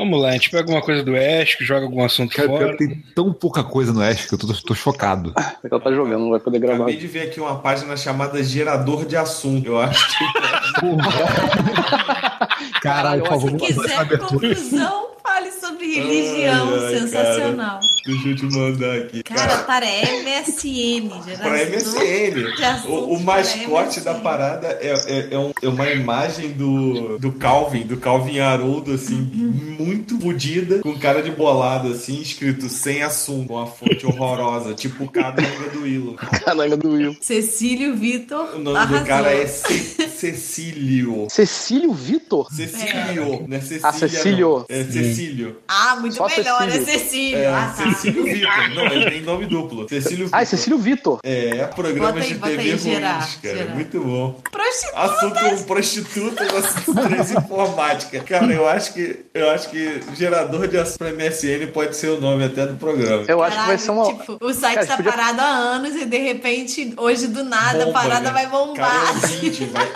Vamos lá, a gente pega alguma coisa do Ash, joga algum assunto Cara, fora. que tem tão pouca coisa no Ash que eu tô, tô chocado. É que ela tá jogando, não vai poder gravar. Acabei de ver aqui uma página chamada Gerador de Assunto. Eu acho que. Caralho, por favor, Se vamos fazer essa quiser conclusão, fale sobre religião. Ai, ai, Sensacional. Deixa eu te mandar aqui. Cara, para MSN. Geração Pra MSN. de assuntos O, o para mascote MSN. da parada é, é, é um- é uma imagem do, do Calvin, do Calvin Haroldo, assim, muito fodida, com cara de bolado, assim, escrito sem assunto, uma fonte horrorosa, tipo o Cadanga do Willow. Caralho, do Will. Cecílio Vitor. O nome arrasou. do cara é Ce- Cecílio. Cecílio Vitor? Cecílio, não é Cecília. Ah, Cecílio. não. É Cecílio. Ah, muito Só melhor, é Cecílio. Cecílio. É, ah, tá. Cecílio Vitor. Não, ele tem nome duplo. Cecílio Vitor. Ah, é Cecílio Vitor. É, programas aí, de TV ruins, gerar, cara. gerar. Muito bom. Prostituta. Assunto prostituta, assunto transinformática. Cara, eu acho que eu acho que gerador de assunto pra MSN pode ser o nome até do programa. Eu acho que vai Caralho, ser uma. tipo, o site Cara, tá podia- parado há anos e de repente, hoje do nada, Bomba, a parada né? vai Cara, bombar. o ouvinte vai...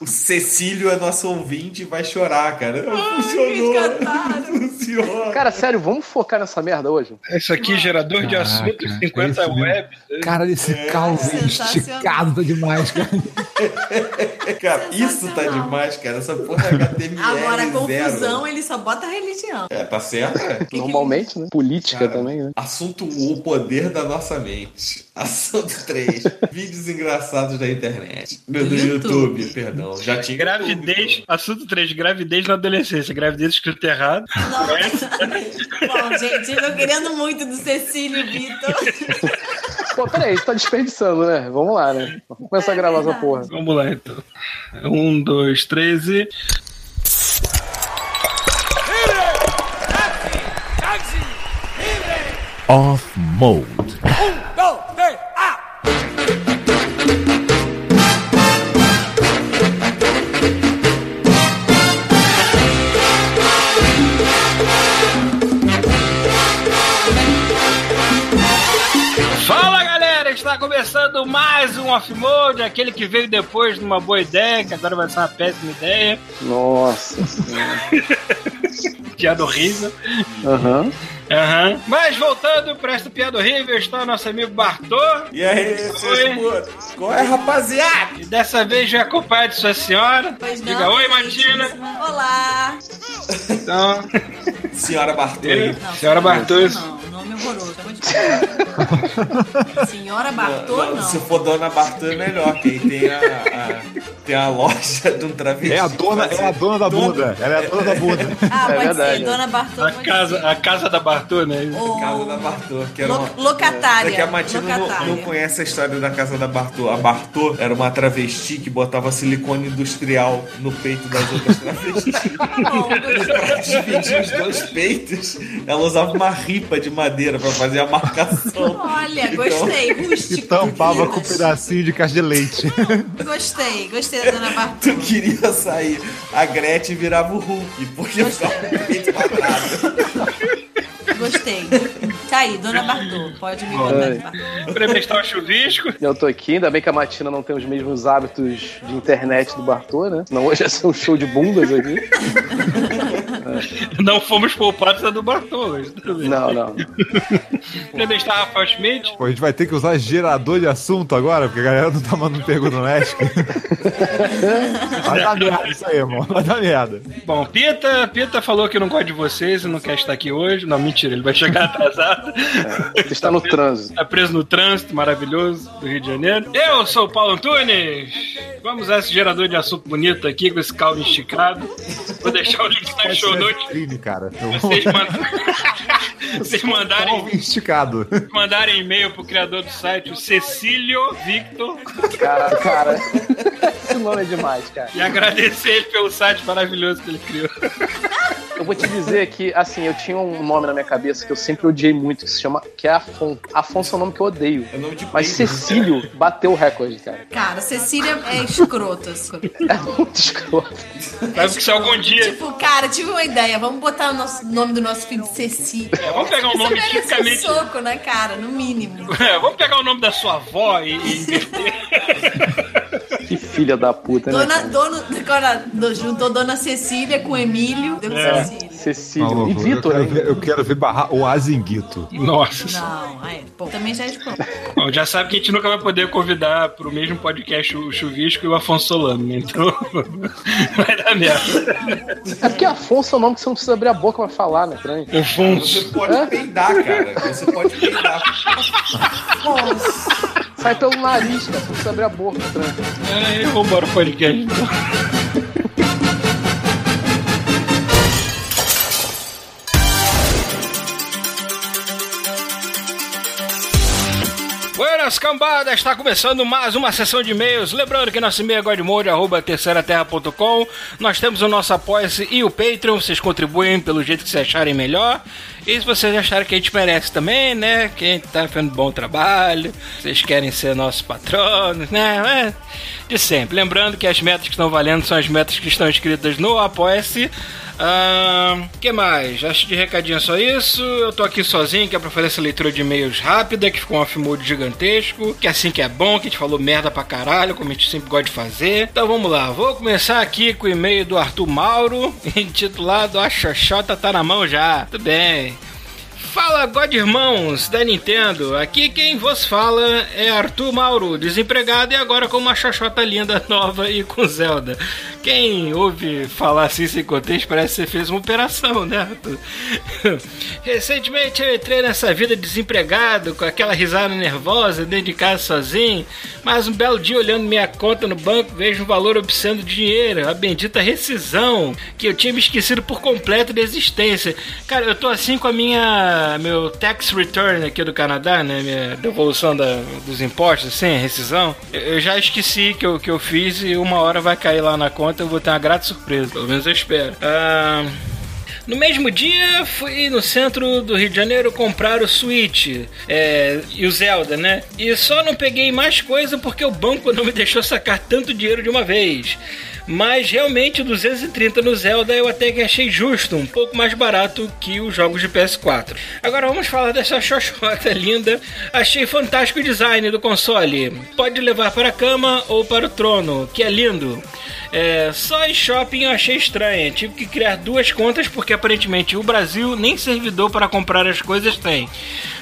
O Cecílio é nosso ouvinte e vai chorar, cara. Não funcionou. resgataram. Não funciona. Cara, sério, vamos focar nessa merda hoje? Isso aqui, gerador de é 50 isso mesmo. web. Caralho, esse Calvin Sensacional. esticado tá demais, cara. Cara, isso tá demais, cara. Essa porra é HTML Agora, a zero. confusão, ele só bota religião. É, tá certo, é. Normalmente, né? Política Cara, também, né? Assunto O poder da nossa mente. Assunto 3. vídeos engraçados da internet. Meu do YouTube. YouTube, perdão. Já tinha. Gravidez, assunto 3, gravidez na adolescência. Gravidez escrito errado. Nossa. Bom, gente, eu tô querendo muito do Cecílio Vitor. Pô, peraí, você tá desperdiçando, né? Vamos lá, né? Vamos começar a gravar essa porra. Vamos lá, então. Um, dois, três e... Off mode. Começando mais um Off-Mode, aquele que veio depois de uma boa ideia, que agora vai ser uma péssima ideia. Nossa senhora. Piada horrível. Aham. Aham. Mas voltando para esta piada horrível, está nosso amigo Bartô. E aí, seus Oi. Qual é, rapaziada? E dessa vez já acompanhado de sua senhora. Pois não, Diga oi, queridíssima. Martina. Olá. Então, Senhora Bartolini. Não, Senhora Bartô. Não, nome horroroso. eu vou te. Senhora Bartô, não. Se for Dona Bartô é melhor, que aí tem a, a- tem a loja de um travesti. É a dona, é a dona da bunda. Ela é a dona da bunda. Ah, É pode verdade. ser, Dona Bartô. a pode casa, ser. a casa da Bartô, né? Ou- Casa da Bartô, que era uma... Locatária. É que a Matina não, não conhece a história da casa da Bartô. A Bartô era uma travesti que botava silicone industrial no peito das outras travestis. Bom, pra dividir os dois peitos, ela usava uma ripa de madeira pra fazer a marcação. Olha, Então, gostei. E Rústico. tampava com um pedacinho de caixa de leite. Gostei, gostei da Dona Bartô. Tu queria sair, a Gretchen virava o Hulk, porque ficava com o peito quadrado. Gostei. Tá aí, Dona Bartô. Pode me Bartô. Previstar o chuvisco. Eu tô aqui, ainda bem que a Matina não tem os mesmos hábitos de internet do Bartô, né? Senão hoje ia ser um show de bundas aqui. Não fomos poupados da do Bartô hoje. bem. Não, não. Previstar Rafael Schmidt. Pô, a gente vai ter que usar gerador de assunto agora, porque a galera não tá mandando pergunta no Ask. Vai dar merda isso aí, irmão. Vai dar merda. Bom, Pita, Pita falou que não gosta de vocês e não quer estar aqui hoje. Não, mentira, ele vai chegar atrasado. Você está no trânsito. Tá preso no trânsito maravilhoso do Rio de Janeiro. Eu sou o Paulo Antunes. Vamos usar esse gerador de assunto bonito aqui com esse caldo esticado. Vou deixar o link na Pode show ser notes. crime, cara. Vocês, mandam... Vocês mandarem, Calvin esticado. mandarem e-mail pro criador do site, o Cecílio Victor, Cara, cara. Esse nome é demais, cara. e agradecer ele pelo site maravilhoso que ele criou. Eu vou te dizer que, assim, eu tinha um nome na minha cabeça que eu sempre odiei muito, que se chama. que é Afonso. Afonso é um nome que eu odeio. É nome de Mas. Cecílio bateu o recorde, cara. Cara, Cecília é escroto. É muito escroto. Mas que se algum dia. Tipo, cara, tive uma ideia. Vamos botar o nosso- nome do nosso filho de Cecília. É, vamos pegar um Isso nome um tipicamente. soco na cara, no mínimo. É, vamos pegar o nome da sua avó e. Que filha da puta, né? Dona, cara? dono, agora, do- juntou Dona Cecília com Emílio, deu É. Cecília. Cecília. Maluco, E eu, Vitor, ver, eu quero ver barrar o Azinguito. Nossa. senhora. Não, é, bom, também já é. Bom, já sabe que a gente nunca vai poder convidar pro mesmo podcast o Chuvisco e o Afonso Solano, né? Então vai dar merda. É porque Afonso é um nome que você não precisa abrir a boca pra falar, né? Estranho. Você Afonso. pode peidar, cara. Você pode peidar. Sai pelo nariz, cara. Você não precisa abrir a boca, estranho. É, eu vou embora o podcast. Buenas cambadas, está começando mais uma sessão de e-mails. Lembrando que nosso e-mail é godmode, arroba terceiraterra.com. Nós temos o nosso apoia-se e o Patreon. Vocês contribuem pelo jeito que vocês acharem melhor. E se vocês acharem que a gente merece também, né? Que a gente tá fazendo bom trabalho, vocês querem ser nossos patronos, né? É de sempre. Lembrando que as metas que estão valendo são as metas que estão escritas no Apoia-se. O que mais? Acho de recadinho só isso. Eu tô aqui sozinho, que é pra fazer essa leitura de e-mails rápida, que ficou um afimodo gigantesco. Que é assim que é bom, que a gente falou merda pra caralho, como a gente sempre gosta de fazer. Então vamos lá, vou começar aqui com o e-mail do Arthur Mauro, intitulado A Xoxota tá na mão já. Tudo bem. Fala, God Irmãos da Nintendo. Aqui quem vos fala é Arthur Mauro, desempregado e agora com uma xoxota linda nova e com Zelda. Quem ouve falar assim sem contexto parece que você fez uma operação, né, Arthur? Recentemente eu entrei nessa vida desempregado, com aquela risada nervosa, dentro de casa sozinho, mas um belo dia olhando minha conta no banco vejo um valor obsceno de dinheiro, a bendita rescisão, que eu tinha me esquecido por completo da existência. Cara, eu tô assim com a minha meu tax return aqui do Canadá, né, minha devolução da, dos impostos, assim, rescisão. Eu, eu já esqueci que eu, que eu fiz e uma hora vai cair lá na conta, eu vou ter uma grata surpresa, pelo menos eu espero. Ah, no mesmo dia, fui no centro do Rio de Janeiro comprar o Switch é, e o Zelda, né? E só não peguei mais coisa porque o banco não me deixou sacar tanto dinheiro de uma vez. Mas realmente o 230 no Zelda eu até que achei justo, um pouco mais barato que os jogos de PS4. Agora vamos falar dessa xoxota linda. Achei fantástico o design do console. Pode levar para a cama ou para o trono, que é lindo. É, só em shopping eu achei estranho. Tive que criar duas contas porque aparentemente o Brasil nem servidor para comprar as coisas tem.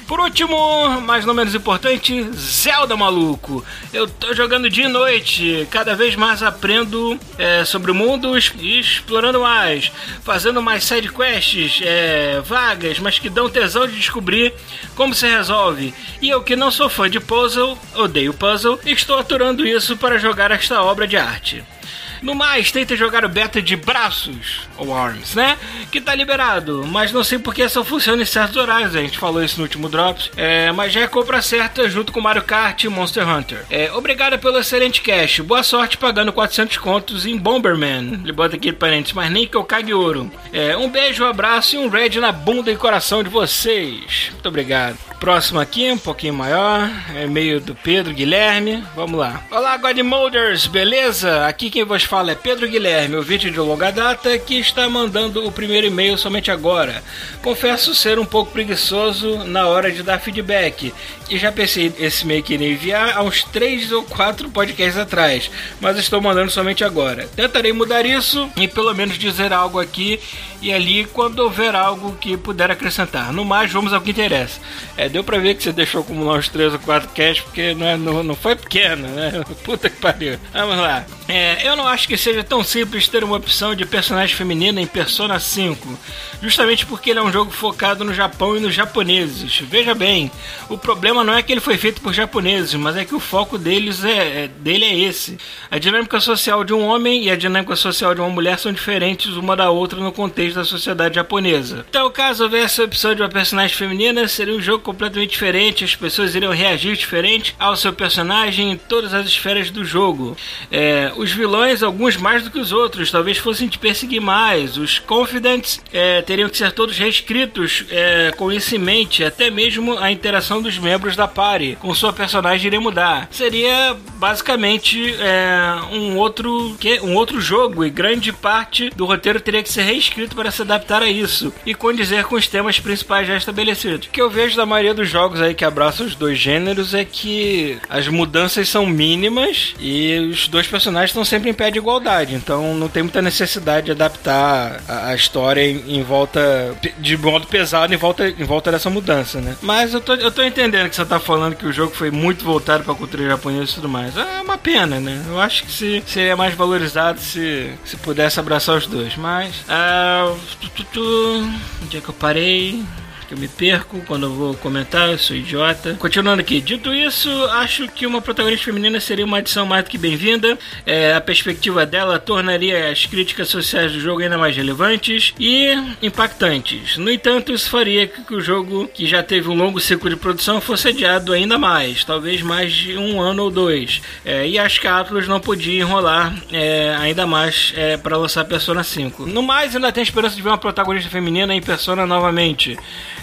Por último, mas não menos importante, Zelda maluco. Eu tô jogando dia e noite, cada vez mais aprendo é, sobre o mundo e explorando mais, fazendo mais side quests, é, vagas, mas que dão tesão de descobrir como se resolve. E eu que não sou fã de puzzle, odeio puzzle, estou aturando isso para jogar esta obra de arte. No mais, tenta jogar o beta de braços, ou arms, né? Que tá liberado, mas não sei porque só funciona em certos horários, a gente falou isso no último Drops. É, mas já é compra certa junto com Mario Kart e Monster Hunter. É, obrigado pelo excelente cash, boa sorte pagando 400 contos em Bomberman. Ele bota aqui parentes, mas nem que eu cague ouro. É, um beijo, um abraço e um red na bunda e coração de vocês. Muito obrigado. Próximo aqui, um pouquinho maior, é meio do Pedro Guilherme. Vamos lá. Olá, Godmolders, beleza? Aqui quem vos fala é Pedro Guilherme, ouvinte de longa data, que está mandando o primeiro e-mail somente agora. Confesso ser um pouco preguiçoso na hora de dar feedback, e já pensei esse e-mail que enviar há uns 3 ou 4 podcasts atrás, mas estou mandando somente agora. Tentarei mudar isso e pelo menos dizer algo aqui e ali quando houver algo que puder acrescentar. No mais, vamos ao que interessa. É, deu pra ver que você deixou acumular uns 3 ou 4 casts, porque não, é, não, não foi pequeno, né? Puta que pariu. Vamos lá. É, eu não acho que seja tão simples ter uma opção de personagem feminina em Persona 5, justamente porque ele é um jogo focado no Japão e nos japoneses. Veja bem, o problema não é que ele foi feito por japoneses, mas é que o foco deles é, é dele é esse. A dinâmica social de um homem e a dinâmica social de uma mulher são diferentes uma da outra no contexto da sociedade japonesa. Então, caso houvesse a opção de uma personagem feminina, seria um jogo completamente diferente, as pessoas iriam reagir diferente ao seu personagem em todas as esferas do jogo. É, os vilões, alguns mais do que os outros, talvez fossem te perseguir mais. Os Confidents é, teriam que ser todos reescritos é, com isso em mente, até mesmo a interação dos membros da party com sua personagem iria mudar. Seria basicamente é, um outro que um outro jogo e grande parte do roteiro teria que ser reescrito para se adaptar a isso e condizer com os temas principais já estabelecidos. O que eu vejo da maioria dos jogos aí que abraçam os dois gêneros é que as mudanças são mínimas e os dois personagens estão sempre em pé de igualdade. Então não tem muita necessidade de adaptar a, a história em, em volta de modo pesado em volta, em volta dessa mudança, né? Mas eu tô, eu tô entendendo que você tá falando que o jogo foi muito voltado pra cultura japonesa e tudo mais. É uma pena, né? Eu acho que se, seria mais valorizado se, se pudesse abraçar os dois. Mas. ah, tu, tu, tu, onde é que eu parei? Que eu me perco quando eu vou comentar, eu sou idiota. Continuando aqui, dito isso, acho que uma protagonista feminina seria uma adição mais do que bem-vinda. É, a perspectiva dela tornaria as críticas sociais do jogo ainda mais relevantes e impactantes. No entanto, isso faria que o jogo, que já teve um longo ciclo de produção, fosse adiado ainda mais, talvez mais de um ano ou dois. É, e acho que a Atlus não podia enrolar é, ainda mais é, para lançar Persona 5. No mais, ainda tem esperança de ver uma protagonista feminina em Persona novamente.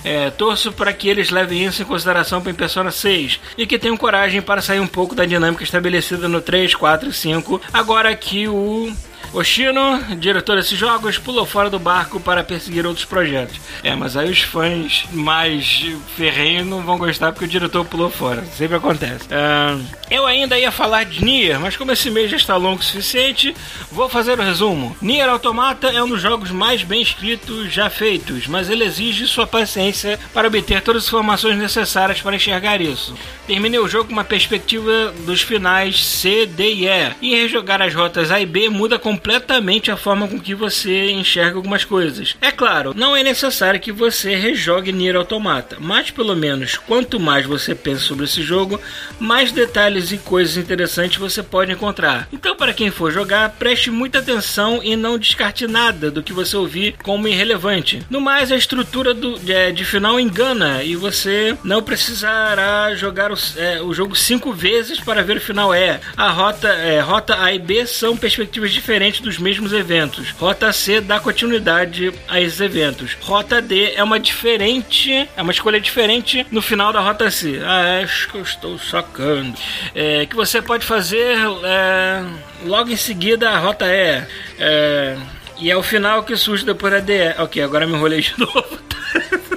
É, torço para que eles levem isso em consideração para Persona 6 e que tenham coragem para sair um pouco da dinâmica estabelecida no 3, 4 e 5, agora que o Oshino, diretor desses jogos, pulou fora do barco para perseguir outros projetos. É, mas aí os fãs mais ferrenhos não vão gostar porque o diretor pulou fora. Sempre acontece. Ah, eu ainda ia falar de Nier, mas como esse mês já está longo o suficiente, vou fazer o resumo. Nier Automata é um dos jogos mais bem escritos já feitos, mas ele exige sua paciência para obter todas as informações necessárias para enxergar isso. Terminei o jogo com uma perspectiva dos finais C, D e E, e rejogar as rotas A e B muda completamente a forma com que você enxerga algumas coisas. É claro, não é necessário que você rejogue Nier Automata, mas pelo menos quanto mais você pensa sobre esse jogo, mais detalhes e coisas interessantes você pode encontrar. Então, para quem for jogar, preste muita atenção e não descarte nada do que você ouvir como irrelevante. No mais, a estrutura do, de, de final engana e você não precisará jogar o, é, o jogo cinco vezes para ver o final. É, a rota, é, rota A e B são perspectivas diferentes dos mesmos eventos. Rota C dá continuidade a esses eventos. Rota D é uma diferente, é uma escolha diferente no final da rota C. Ah, acho que eu estou sacando. É, que você pode fazer é, logo em seguida a rota E. É, e é o final que surge depois da D. Ok, agora me enrolei de novo.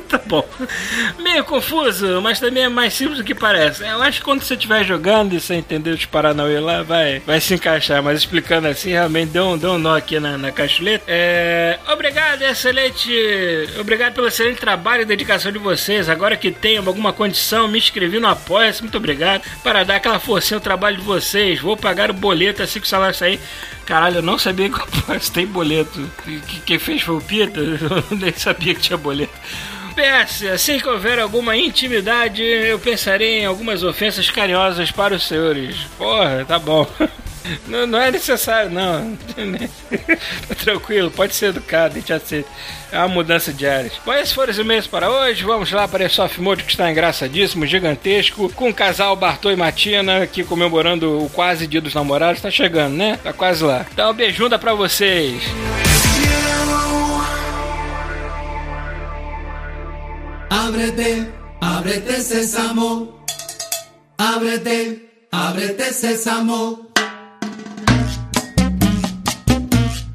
tá bom. Meio confuso, mas também é mais simples do que parece. Eu acho que quando você estiver jogando e você entender os Paranauê lá, vai, vai se encaixar. Mas explicando assim, realmente deu um, deu um nó aqui na, na caixuleta. É, obrigado, excelente. Obrigado pelo excelente trabalho e dedicação de vocês. Agora que tenho alguma condição, me inscrevi no Apoia-se. Muito obrigado. Para dar aquela forcinha ao trabalho de vocês. Vou pagar o boleto assim que o salário sair. Caralho, eu não sabia que o Apoia-se tem boleto. Que, quem fez foi o Pita. Eu nem sabia que tinha boleto. PS, assim que houver alguma intimidade, eu pensarei em algumas ofensas carinhosas para os senhores. Porra, tá bom. Não, não é necessário, não. tá tranquilo, pode ser educado, a gente aceita. É uma mudança de áreas. Bom, esses foram os e-mails para hoje. Vamos lá para esse off mode que está engraçadíssimo, gigantesco, com o casal Bartô e Matina aqui comemorando o quase dia dos namorados. Está chegando, né? Tá quase lá. Então, beijunda para vocês. Ábrete, ábrete sésamo. Ábrete, ábrete sésamo.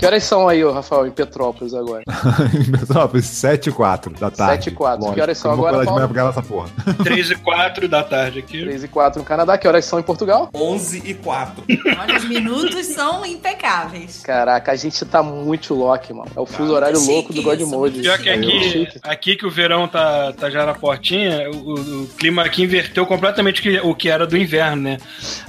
Que horas são aí, ô, Rafael, em Petrópolis agora? em Petrópolis, 7 e 4 da tarde. 7 e 4. Lógico, Que horas são agora, de manhã Paulo? gravar essa porra. 3 e 4 da tarde aqui. 3 e 4 no Canadá. Que horas são em Portugal? 11 e 4. Olha, os minutos são impecáveis. Caraca, a gente tá muito lock, mano. É o fuso horário chique louco do God Mode. Pior que aqui, aqui que o verão tá, tá já na portinha, o, o clima aqui inverteu completamente o que, era do inverno, né?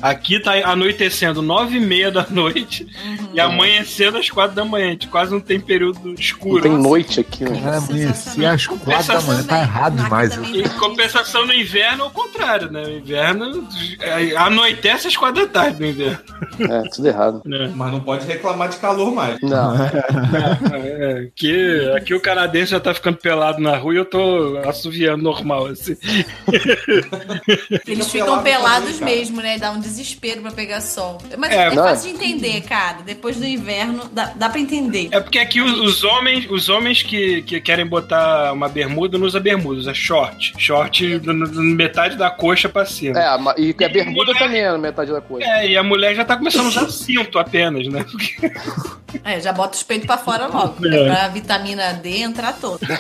Aqui tá anoitecendo nove e meia da noite e amanhecendo às quatro da manhã. A gente quase não tem período Não escuro. tem noite aqui, mano. Cara, amanhecer às 4 da manhã tá errado demais. Aqui Em compensação no inverno é o contrário, né? O inverno é, anoitece às quatro da tarde no inverno. É, tudo errado. Né? Mas não pode reclamar de calor mais. Não. É, aqui, aqui o canadense já tá ficando pelado na rua e eu tô assoviando normal, assim. Eles Fica ficam pelado pelados mesmo, né? Dá um desespero pra pegar sol. Mas É, é, não é? fácil de entender, cara. Depois do inverno, dá- dá pra entender. É porque aqui os, os homens, os homens que, que querem botar uma bermuda não usa bermuda, usa short. Short metade da coxa pra cima. É, e a bermuda mulher- também é metade da coisa. É, e a mulher já tá começando a usar cinto apenas, né? Porque É, já bota os peitos pra fora logo. É. Pra vitamina D entrar toda.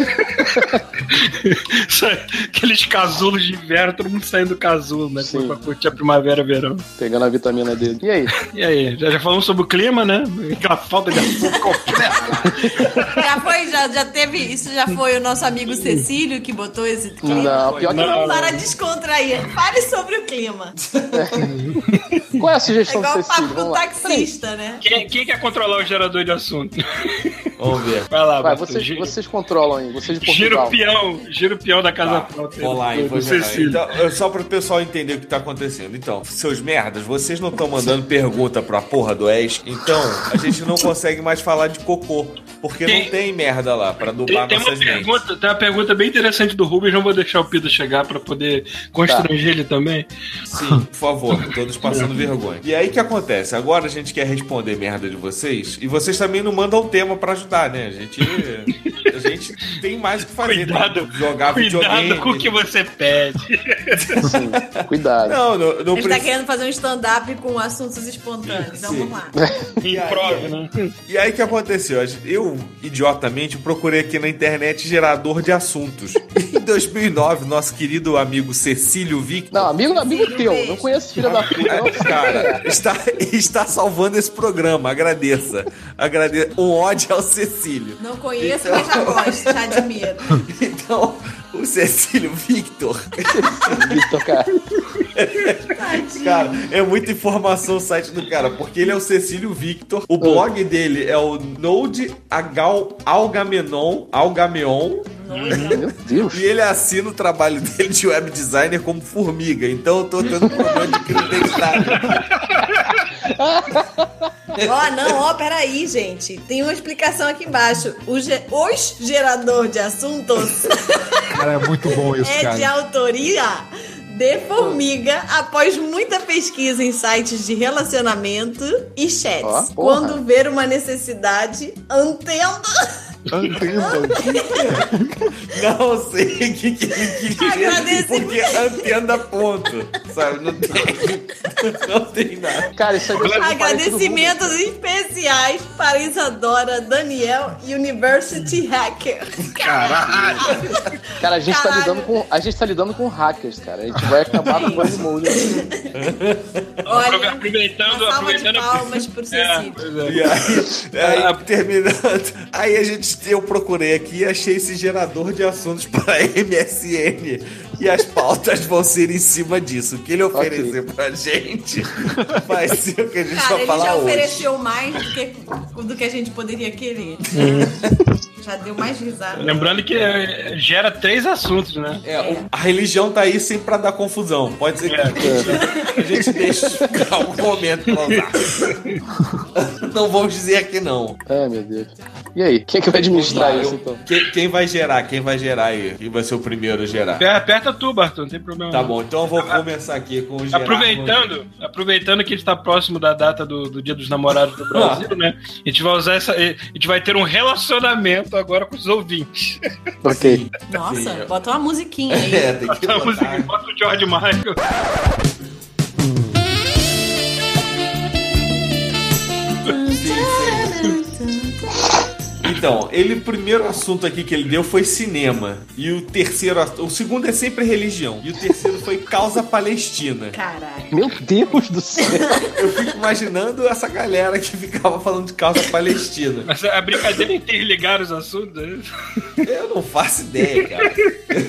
aqueles casulos de inverno, todo mundo saindo do casulo, né? Sim. Pra curtir a primavera, verão. Pegando a vitamina D. E aí? E aí, já, já falamos sobre o clima, né? Aquela falta de. Já foi, já, já teve. Isso já foi o nosso amigo Cecílio que botou esse clima. Não, pior que Não, não. Para descontrair. Fale sobre o clima. Qual é a É sugestão igual do o papo lá. taxista, né? Quem, quem quer controlar o gerador de assunto? Vamos ver. Vai lá, Vai, vocês, vocês controlam aí, vocês de gira Portugal. o peão, gira o peão da casa pronta. Vou lá, hein, vou. Então, é só para o pessoal entender o que tá acontecendo. Então, seus merdas, vocês não estão mandando pergunta pra porra do ESC, então a gente não consegue mais falar de cocô, porque Tem- não tem merda lá pra Tem, dublar tem uma nossas mentes. pergunta, tem uma pergunta bem interessante do Rubens, não vou deixar o Pito chegar pra poder constranger ele também. Sim, por favor, todos passando vergonha. E aí o que acontece? Agora a gente quer responder merda de vocês e vocês também não mandam tema pra ajudar, né? A gente, a gente tem mais o que fazer. Cuidado, tem que jogar videogame. cuidado com o que você pede. Sim, cuidado. Não, não, A não gente tá querendo fazer um stand-up com assuntos espontâneos. Então vamos lá. Improve, né? E aí o que aconteceu? Eu, idiotamente, procurei aqui na internet gerador de assuntos. Em 2009, nosso querido amigo Cecílio Victor. Não, amigo, amigo teu. Não conheço filha da puta. Não, Cara, está, está salvando esse programa, agradeça. Agradeça. Um ódio ao Cecílio. Não conheço, mas já gosto, já admiro. Então, o Cecílio Victor, Victor, cara. Cara, é muita informação o site do cara, porque ele é o Cecílio Victor, o blog dele é o Node Agal, Algamenon, Algameon, Meu Deus. e ele assina o trabalho dele de web designer como formiga. Então eu tô tendo problema de criatividade. Ó, não, ó, peraí, gente. Tem uma explicação aqui embaixo. O ge- os gerador de assuntos Cara, é muito bom isso, é de cara. autoria de Formiga após muita pesquisa em sites de relacionamento e chats. Porra. Quando ver uma necessidade, antenda. Não sei o que, que ele queria. Agradecimento. Porque antena ponto. Sabe? Não tem, não tem nada. Cara, isso do Agradecimentos especiais para Isadora Daniel University Hacker. Caralho! mundo. Cara, a gente, tá Caralho. lidando com, a gente tá lidando com hackers, cara. A gente vai acabar com o Mode. Olha, Aproveitando- aproveitando- de palmas pro É, Cecílio. pois é. E aí, aí, terminando, aí a gente, eu procurei aqui e achei esse gerador de assuntos para MSN e as pautas vão ser em cima disso. O que ele oferecer pra gente vai ser o que a gente Cara, vai ele falar já hoje. ofereceu mais do que, do que a gente poderia querer. Já deu mais risada. Lembrando que é, gera três assuntos, né? É, o- a religião tá aí sempre pra dar confusão. Pode ser que a gente deixe algum momento pra usar. Não vamos dizer aqui não. Ai, meu Deus. E aí, quem é que vai administrar lá, isso, eu- então? quem, quem vai gerar? Quem vai gerar aí? Quem vai ser o primeiro a gerar? Aper- Aperta tu, Bartô, não tem problema. Tá não. bom, então eu vou começar aqui com o gerar. Aproveitando, aproveitando que a gente tá próximo da data do, do Dia dos Namorados do Brasil, né? A gente vai usar essa. A gente vai ter um relacionamento agora com os ouvintes. Ok. Nossa, Sim. bota uma musiquinha aí. É, tem que A música botar. bota o George Michael. Então, ele, o primeiro assunto aqui que ele deu foi cinema. E o terceiro, o segundo é sempre religião. E o terceiro foi causa palestina. Caralho. Meu Deus do céu. Eu fico imaginando essa galera que ficava falando de causa palestina. Mas a brincadeira é interligar os assuntos. né? Eu não faço ideia, cara.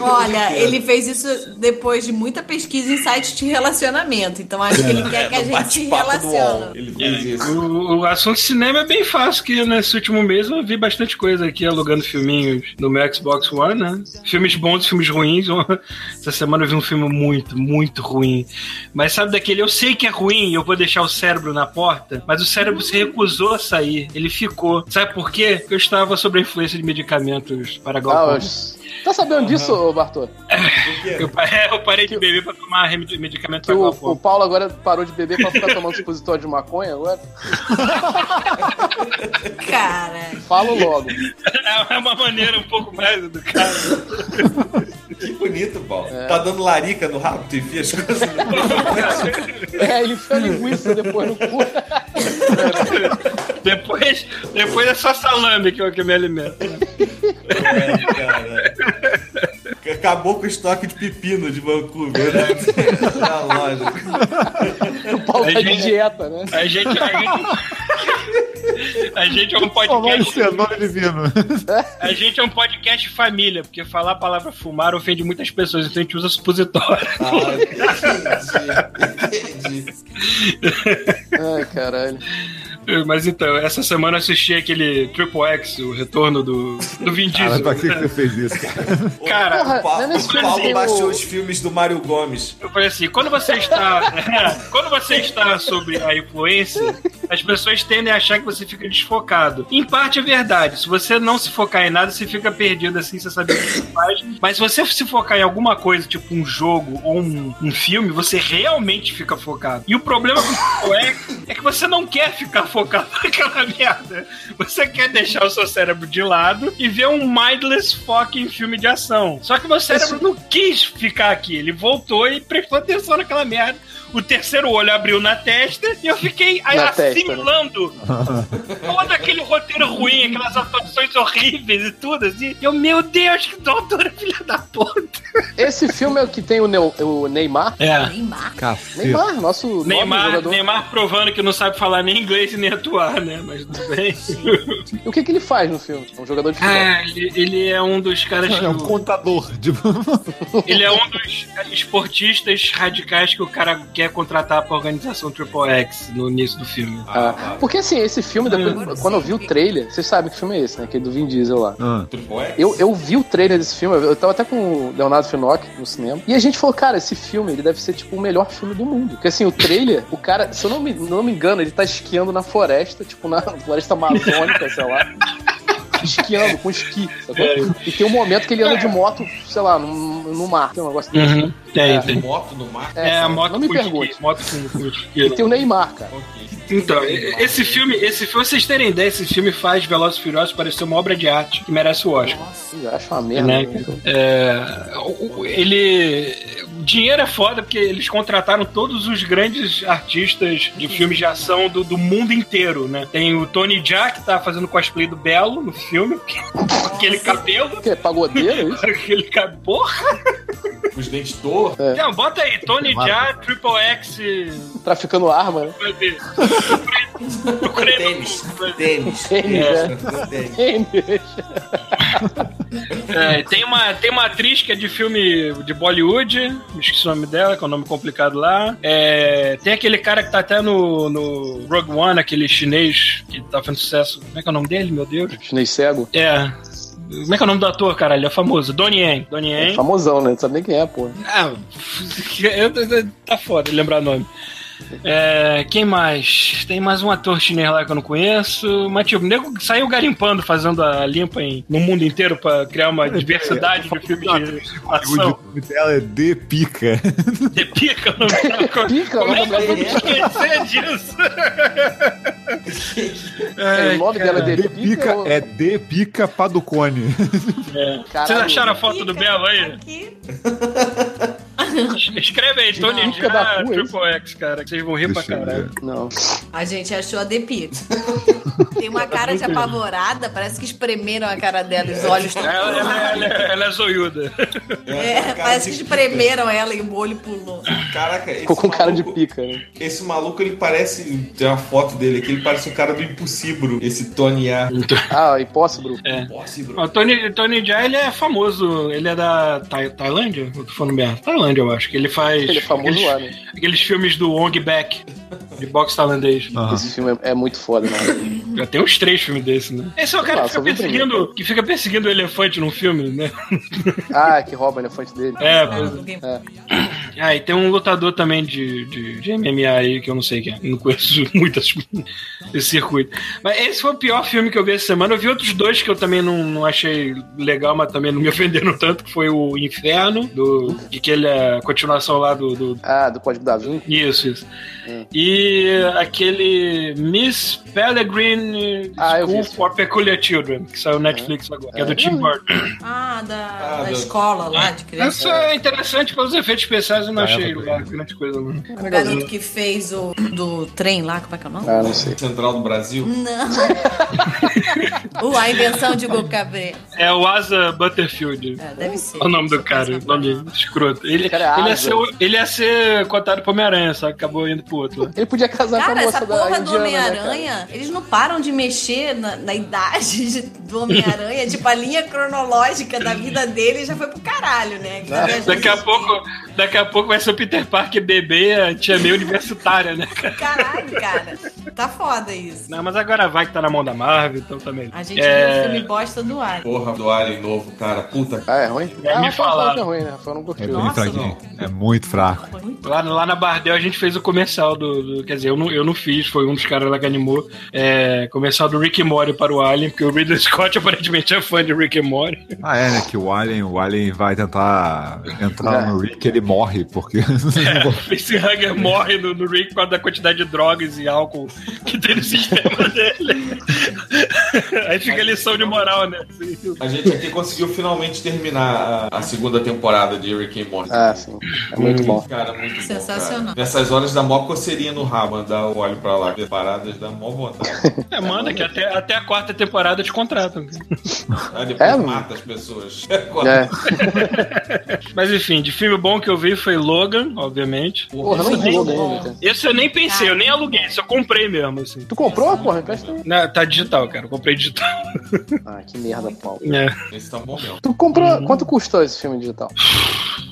Olha, ele fez isso depois de muita pesquisa em sites de relacionamento. Então acho que ele quer que a gente se relacione. Ele fez isso. O, o assunto cinema é bem fácil, que nesse último mês eu vi bastante coisa aqui alugando filminhos no meu Xbox One, né? Filmes bons, filmes ruins. Essa semana eu vi um filme muito, muito ruim. Mas sabe daquele, eu sei que é ruim, eu vou deixar o cérebro na porta, mas o cérebro se recusou a sair. Ele ficou. Sabe por quê? Porque eu estava sob a influência de medicamentos para Ah, glaucoma. os- Tá sabendo disso, ô Bartô? É? Eu, é, eu parei de beber pra tomar remédio- medicamento Que pra o, o Paulo agora parou de beber pra ficar tomando supositório de maconha agora? Cara. Fala logo. É uma maneira um pouco mais educada. Que bonito, Paulo. Tá dando larica no rabo, tu enfia as coisas no É, ele enfia a linguiça depois no cu. Depois, depois é só salame que eu que me alimento. É, cara. Acabou com o estoque de pepino de Vancouver, né? Na loja. O Paulo A tá de gente- dieta, né? A gente, a gente, a gente é um podcast. A gente é um podcast família, porque falar a palavra fumar ofende muitas pessoas, então a gente usa supositório. Ah, entendi. entendi. Ai, caralho. Mas então, essa semana eu assisti aquele Triple X, o retorno do, do Vin Cara, Diesel. pra que que você fez isso, cara? Cara, Porra, O Paulo, é nesse o Paulo baixou o- os filmes do Mário Gomes. Eu falei assim, quando você está. quando você está sobre a influência, as pessoas tendem a achar que você fica desfocado. Em parte é verdade. Se você não se focar em nada, você fica perdido assim, você sabe o que você faz. Mas se você se focar em alguma coisa, tipo um jogo ou um, um filme, você realmente fica focado. E o problema com o é, é que você não quer ficar focado naquela merda. Você quer deixar o seu cérebro de lado e ver um mindless fucking filme de ação. Só que meu cérebro não quis ficar aqui. Ele voltou e prestou atenção naquela merda. O terceiro olho abriu na testa e eu fiquei aí Na testa, né? assimilando todo aquele roteiro ruim, aquelas atuações horríveis e tudo assim. E eu, meu Deus, que doutora filha da puta. Esse filme é o que tem o, Neu- o Neymar. É. Neymar. Cacete. Neymar, nosso Neymar, jogador. Neymar provando que não sabe falar nem inglês e nem atuar, né? Mas tudo bem. E o que, que ele faz no filme? É um jogador de futebol. Ah, ele, ele é um dos caras que. É um o- contador. Tipo, Ele é um dos esportistas radicais que o cara quer contratar pra organização Triple X no início do filme. Ah, porque assim, esse filme, depois, quando eu vi o trailer, vocês sabem que filme é esse, né? Aquele do Vin Diesel lá. ah, Triple X? Eu, eu vi o trailer desse filme, eu tava até com o Leonardo Finock no cinema, e a gente falou, cara, esse filme ele deve ser tipo o melhor filme do mundo. Porque assim, o trailer, o cara, se eu não me, não me engano, ele tá esquiando na floresta, tipo na floresta amazônica, sei lá. Esquiando com esqui, sacou? E tem um momento que ele anda de moto, sei lá, no, no mar. Tem um negócio desse. Uhum. Tem, É. tem. Moto no mar? É, a moto não me com pergunte. esqui. Moto com, com esqui. E tem o Neymar, cara. Ok. Então, esse filme, esse filme, vocês terem ideia, esse filme faz Velozes e Furiosos parecer uma obra de arte que merece o Oscar. Eu acho uma merda. né? né? É, ele. Dinheiro é foda porque eles contrataram todos os grandes artistas de filmes de ação do, do mundo inteiro, né? Tem o Tony Jaa, que tá fazendo cosplay do Belo no filme, com aquele cabelo. O quê? Pagodeiro, é isso? Aquele cabelo. Porra! Os dentes tortos. Não, bota aí, Tony Jaa, Triple X. Traficando arma, né? Tênis. Tênis. Tênis, É. né? Tênis. Tênis. É, tem, uma, tem uma atriz que é de filme de Bollywood, esqueci o nome dela, que é um nome complicado lá. É, tem aquele cara que tá até no, no Rogue One, aquele chinês que tá fazendo sucesso. Como é que é o nome dele, meu Deus? Chinês cego. É. Como é que é o nome do ator, caralho? Ele é famoso. Donnie Yen. Donnie É Yen. famosão, né? Não sabe nem quem é, pô. Ah, tá foda lembrar nome. É, quem mais? Tem mais um ator chinês lá que eu não conheço. Mas, tipo, o nego saiu garimpando, fazendo a limpa em, no mundo inteiro pra criar uma diversidade de filmes de o ação. nome dela é De Pica. De pica, não como, Pica, como o é que eu vou esquecer disso? É, o nome dela é De De Pica ou- é De Pica Paducone. É. Caralho. Vocês acharam a foto do Fica Belo aí? aqui. Escreve aí, Tony Pica da é Triple X, cara, que vocês vão rir pra Deixa caralho. Não. A gente achou a Depi. Tem uma cara de apavorada, parece que espremeram a cara dela, os olhos estão. Ela, ela- ela- ela é zoiuda. É, parece que espremeram ela e o olho pulou. Caraca, esse Ficou com cara de maluco- pica, né? Esse maluco, ele parece. Tem uma foto dele aqui, ele parece um cara do Impossível. Esse Tony A. Ah, Impossible. É. Impossível. O Tony, Tony Jaa, ele é famoso. Ele é da Tai- Tailândia? Eu tô falando merda. Tailândia, eu acho. Que ele faz Ele é famoso aqueles, lá, né? aqueles filmes do Ong Bak, de boxe tailandês. Aham. Esse filme é, é muito foda, né? Já tem uns três filmes desses, né? Esse é o cara que fica, perseguindo, que fica perseguindo o elefante num filme, né? Ah, que rouba o elefante dele. É, Ah, pois é. alguém- É. Ah, e tem um lutador também de, de, de MMA aí que eu não sei quem é. Não conheço muitas desse circuito. Mas esse foi o pior filme que eu vi essa semana. Eu vi outros dois que eu também não, não achei legal, mas também não me ofenderam tanto, que foi o Inferno, do, de que ele é a continuação lá do, do- Ah, do Código da Vinci. Isso, isso. E aquele Miss Pellegrin Ah, School esse for Peculiar Children, que saiu no Netflix agora, que é do Tim Burton. Ah, da, Ah, da escola lá de criança. Essa é interessante pelos efeitos especiais, eu não Ah, achei lá grande coisa, não. O garoto que fez o do trem lá, como é que é o nome? Ah, não sei. Central do Brasil. Não. uh, a invenção de Hugo Cabret. É o Asa Butterfield. É, deve ser. Olha o nome do cara, nome escroto. Ele, cara é ele, ia ser, o- ele ia ser cotado pro Homem-Aranha, só que acabou indo pro outro. Ele podia casar com Cara, a moça essa da porra do né? Homem-Aranha, eles não param de mexer na, na idade de- do Homem-Aranha. tipo, a linha cronológica da vida dele já foi pro caralho, né? Que Daqui a pouco, daqui a pouco vai ser o Peter Parker bebê, a tia meio universitária, né, cara? Caralho, cara. Tá foda isso. Não, mas agora vai que tá na mão da Marvel, então também. A gente É, viu o filme bosta do ar. Porra, do Alien novo, cara. Puta. Ah, é ruim? É, ah, me falaram. é ruim, né? Não É curtiu. bem Nossa, fraquinho. É muito fraco. Foi Lá, lá na Bardel a gente fez o comercial do, do- Quer dizer, eu não, eu não fiz, foi um dos caras lá que animou. É, comercial do Rick Morty para o Alien, porque o Ridley Scott aparentemente é fã de Rick Morty. Ah, é, né? Que o Alien, o Alien vai tentar entrar É. no Rick ele morre, porque. É, o Facehugger morre no, no Rick por causa da quantidade de drogas e álcool que tem no sistema dele. Aí fica a lição de moral, né? A gente aqui conseguiu finalmente terminar a, a segunda temporada de Rick and Morty. Ah, sim. É muito bom. Cara, muito bom. Sensacional. cara. Nessas horas dá mó coceirinha no rabo, mandar o óleo pra lá. Paradas dá mó vontade. É, manda que até, até a quarta temporada te contratam. Aí depois É, mata as pessoas. É. Mas enfim, de filme bom que eu vi foi Logan, obviamente. Porra, não Muito vi bom. Logan ainda. Esse eu nem pensei, eu nem aluguei, isso eu comprei mesmo, assim. Tu comprou, porra? Empresta. Não, tá digital, cara. Eu comprei digital. Ah, que merda, Paulo. É. Esse tá bom mesmo. Tu comprou. Quanto custou esse filme digital?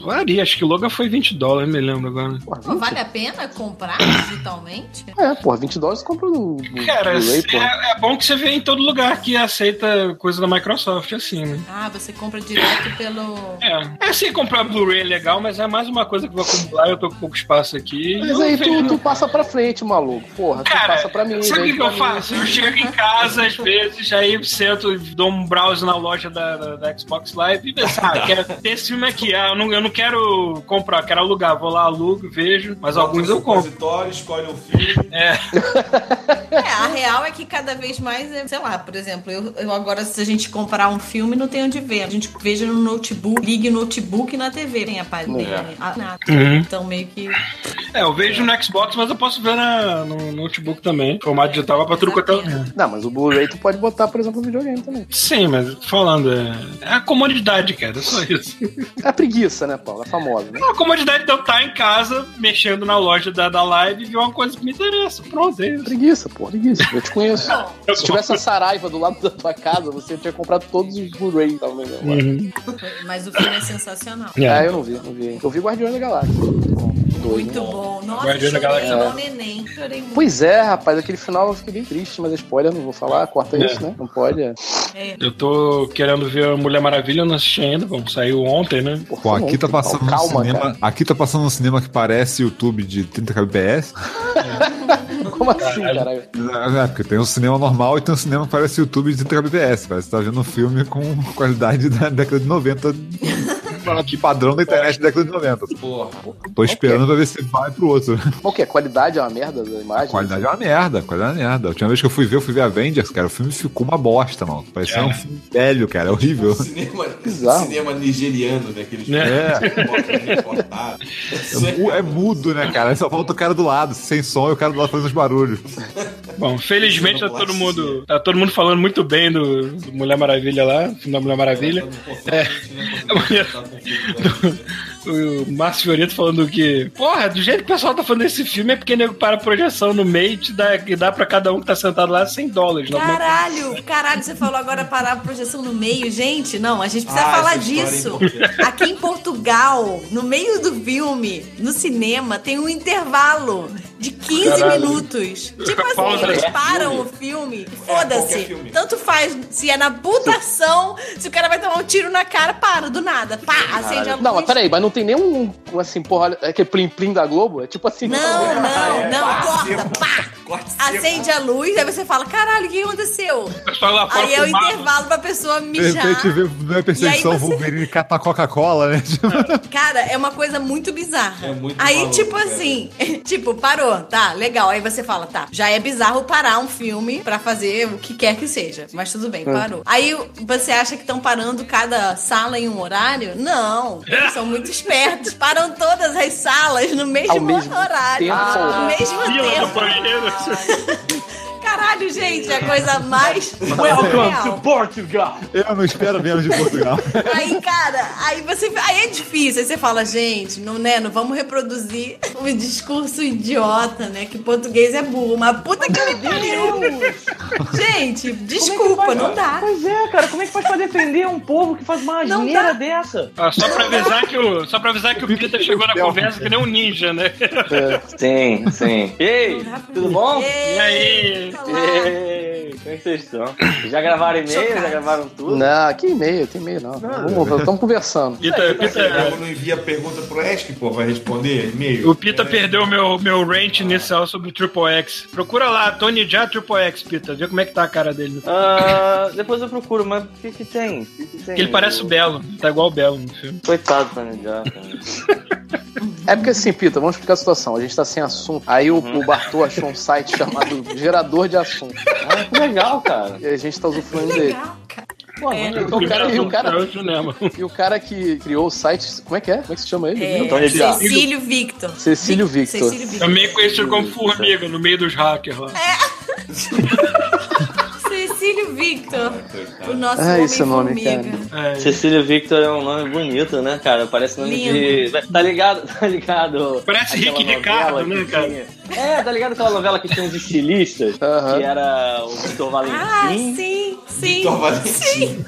Varia, acho que Logan foi 20 dólares, me lembro agora. Porra, Pô, 20? vale a pena comprar digitalmente? É, porra, 20 dólares você compra no. no Cara, é, é bom que você vê em todo lugar que aceita coisa da Microsoft, assim, né? Ah, você compra direto pelo. É, é assim, comprar Blu-ray é legal, mas é mais uma coisa que eu vou acumular, eu tô com pouco espaço aqui. Mas aí tu, tu passa pra frente, maluco. Porra, tu Cara, passa pra mim. sabe o que, que eu mim. faço? Eu chego em casa, às vezes, aí sento, dou um browse na loja da, da, da Xbox Live e penso, ah, quero ter esse filme aqui. Ah, eu não, eu não quero comprar, quero alugar. Vou lá, alugo, vejo, mas alguns eu compro. Escolhe um filme. É, É, a real é que cada vez mais, é, sei lá, por exemplo, eu, eu agora, se a gente comprar um filme, não tem onde ver. A gente veja no notebook, ligue o notebook na TV, tem a página. Ah, nada. Uhum. Então, meio que. é, eu vejo no Xbox, mas eu posso ver na, no notebook também. Formato digital vai pra tudo quanto é. Não, mas o Blu-ray tu pode botar, por exemplo, no videogame também. Sim, mas falando, é, é a comodidade, cara, é só isso. É a preguiça, né, Paulo? É famosa, né? A comodidade de eu estar em casa, mexendo na loja da, da live e ver uma coisa que me interessa. Pronto, é isso. Preguiça, pô, preguiça. Eu te conheço. Se tivesse a Saraiva do lado da tua casa, você tinha comprado todos os Blu-ray, tá vendo? Uhum. Mas o filme é sensacional. Ah, É. eu não vi, não vi. Eu vi Guardiões da Galáxia. Dois, Muito né? bom. Nossa, Guardiões da Galáxia. igual neném. Pois é, rapaz, aquele final eu fiquei bem triste, mas é spoiler, não vou falar, corta É. isso, né? Não pode. É. Eu tô querendo ver a Mulher Maravilha, eu não assisti ainda. Bom, saiu ontem, né? Porra, Pô, aqui tá não, passando calma, no cinema. cara. Aqui tá passando um cinema que parece YouTube de 30 kbps. Como assim, caralho? É, porque tem um cinema normal e tem um cinema que parece YouTube de 30 kbps. Parece que tá vendo um filme com qualidade da década de 90. Que padrão da internet da década de 90. Porra. Tô esperando pra ver se vai pro outro. O que? A qualidade é uma merda da imagem? A qualidade é uma merda, a qualidade é uma merda. A última vez que eu fui ver, eu fui ver Avengers, cara. O filme ficou uma bosta, mano. Parecia É. um filme velho, cara. É horrível. Cinema, Bizarro. cinema nigeriano, né? Aqueles É. É. É mu- É mudo, né, cara? Aí Só falta o cara do lado, sem som, e o cara do lado fazendo os barulhos. Bom, felizmente tá todo mundo, tá todo mundo falando muito bem do, do Mulher Maravilha lá, filme da Mulher Maravilha. É. O Márcio Fiorito falando que, porra, do jeito que o pessoal tá falando desse filme é porque nego para a projeção no meio e te dá, e dá pra cada um que tá sentado lá 100 dólares. Não, Caralho, caralho, você falou agora parar a projeção no meio. Gente, não, a gente precisa Ah, falar é disso. importante. Aqui em Portugal, no meio do filme, no cinema, tem um intervalo de 15 Caralho. minutos. Tipo assim, Pausa. eles É param o filme, foda-se. filme. Tanto faz se é na putação, se o cara vai tomar um tiro na cara, para, do nada. Pá, acende a luz. Não, mas peraí, mas não tem nenhum, assim, porra, olha, aquele plim-plim da Globo? É tipo assim... Não, tá- não, não, Pá, corta, seco. pá. Corte seco. Acende a luz, aí você fala, caralho, o que aconteceu? Lá fora Aí é o intervalo pra pessoa De mijar. repente vê, não é perseguição, você- Wolverine cata uma Coca-Cola, né? Cara, é uma coisa muito bizarra. É muito Aí, maluco, tipo cara. assim, tipo, parou, tá, legal. Aí você fala, tá, já é bizarro parar um filme pra fazer o que quer que seja. Mas tudo bem, parou. Aí você acha que estão parando cada sala em um horário? Não, são muito espertos. Param todas as salas no mesmo, mesmo horário. tempo. No mesmo Fila tempo. Banheiro. Caralho, gente, é a coisa mais real. Portugal! eu não espero menos de Portugal. Aí, cara, aí você. Aí é difícil. Aí você fala, gente, não, né, não vamos reproduzir o discurso idiota, né? Que português é burro. Mas puta que me pariu! Gente, desculpa, não dá. Pois é, cara, como é que faz pra defender um povo que faz uma asneira dessa? Ah, só pra avisar que o, só pra avisar que o Peter chegou na conversa que nem um ninja, né? Sim, sim. Ei, tudo bom? E aí? Ei, como é estão? Já gravaram e-mail? Já gravaram tudo? Não, que e-mail, que e-mail não. Vamos, estamos conversando. Você Peter, não envia pergunta pro Ask, pô, vai responder e-mail? o Pita perdeu meu, meu rant inicial sobre o Triple X. Procura lá, Tony Jaa Triple X, Pita. Vê como é que tá a cara dele. Ah, depois eu procuro, mas o que que tem? Que que tem? Porque ele parece o Belo. Tá igual o Belo no filme. Coitado do Tony Jaa, cara. É porque assim, Pita, vamos explicar a situação. A gente tá sem assunto. Aí o, o Bartô achou um site chamado Gerador de Assunto. Ah, que legal, cara. E a gente tá usufruindo dele. Legal, cara. Pô, É. maneiro. O cara, e, o cara, É e o cara que criou o site, como é que é? Como é que se chama ele? É, Jaa. Cecílio Victor. Cecílio Victor. Cecílio Victor. Também conhecido como Formiga, no meio dos hackers lá. Cecílio Victor. O nosso Ah, homem nome, formiga. É, Cecília Victor é um nome bonito, né, cara? Parece nome de. Tá ligado? Tá ligado? Parece Rick Ricardo, né, cara? É, tá ligado aquela novela que tinha os estilistas? Que era o Victor Ah, Valentim. sim, sim. Vitor Valentim.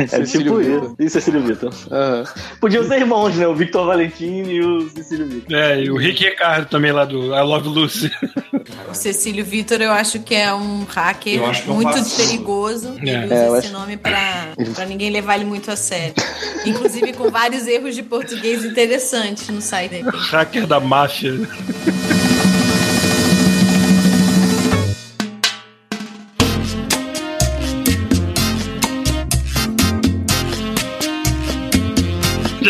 é Cecílio tipo Victor. isso. E Cecílio Victor. Aham. Podiam ser irmãos, né? O Victor Valentim e o Cecílio Victor. É, e o Rick Ricardo também lá do I Love Lucy. O Cecílio Victor, eu acho que é um hacker Eu acho que é muito vacilo. perigoso. Ele É. usa É, esse acho- nome pra, pra ninguém levar ele muito a sério. Inclusive com vários erros de português interessantes no site dele. Hacker da máfia. Já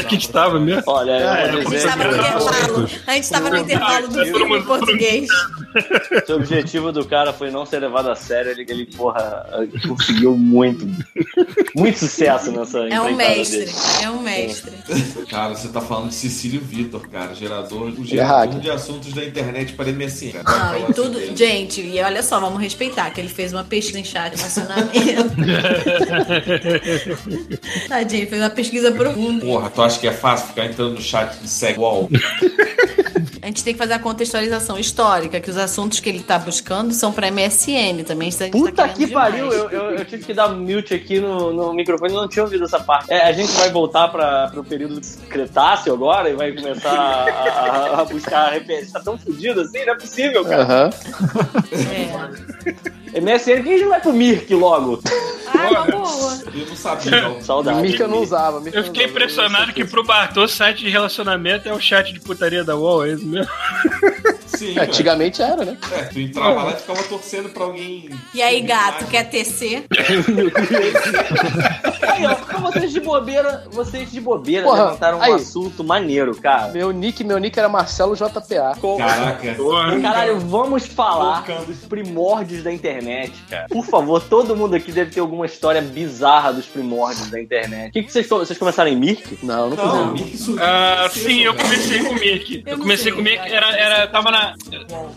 que a gente tava mesmo. Olha, É, A gente dizer tava no intervalo. A gente tava no intervalo do filme em português. se o objetivo do cara foi não ser levado a sério, ele, ele porra, conseguiu muito, muito sucesso nessa É um mestre. dele. É um mestre. Cara, você tá falando de Cecílio Vitor, cara, gerador, o É gerador hacker. de assuntos da internet para MSN. cara. Não, e tudo. sobre ele. Gente, e olha só, vamos respeitar que ele fez uma pesquisa em chat de relacionamento. Tadinho, fez uma pesquisa profunda. Porra, tu acha que é fácil ficar entrando no chat de Segwall? A gente tem que fazer a contextualização histórica, que os assuntos que ele tá buscando são pra MSN também. tá Puta querendo que demais. pariu, eu, eu, eu tive que dar mute aqui no, no microfone, não tinha ouvido essa parte. É, a gente vai voltar para o período Cretáceo agora e vai começar a, a- a buscar referência. Tá tão fudido assim? Não é possível, cara. É. MSN, por que a gente não vai pro Mirk logo? Ah, uma boa. Eu não sabia. Saudade. Mica eu não usava. Eu fiquei usava. impressionado que pro Bartô, site de relacionamento é o chat de putaria da UOL, é isso mesmo? Sim, É. Antigamente era, né? É, tu entrava lá e ficava torcendo pra alguém. E aí, gato, quer tecer? Aí, ó, pra vocês de bobeira, vocês de bobeira Porra, levantaram um aí. assunto maneiro, cara. Meu nick, meu nick era Marcelo JPA. Caraca. Caralho, vamos falar dos primórdios da internet, cara. Por favor, todo mundo aqui deve ter alguma história bizarra dos primórdios da internet. O que, que vocês, vocês começaram em Mirk? Não, não Não, não. Mickey surgiu. Ah, cedo, sim, eu comecei com o Mickey. Eu Eu comecei com o Mickey, era, era, tava na,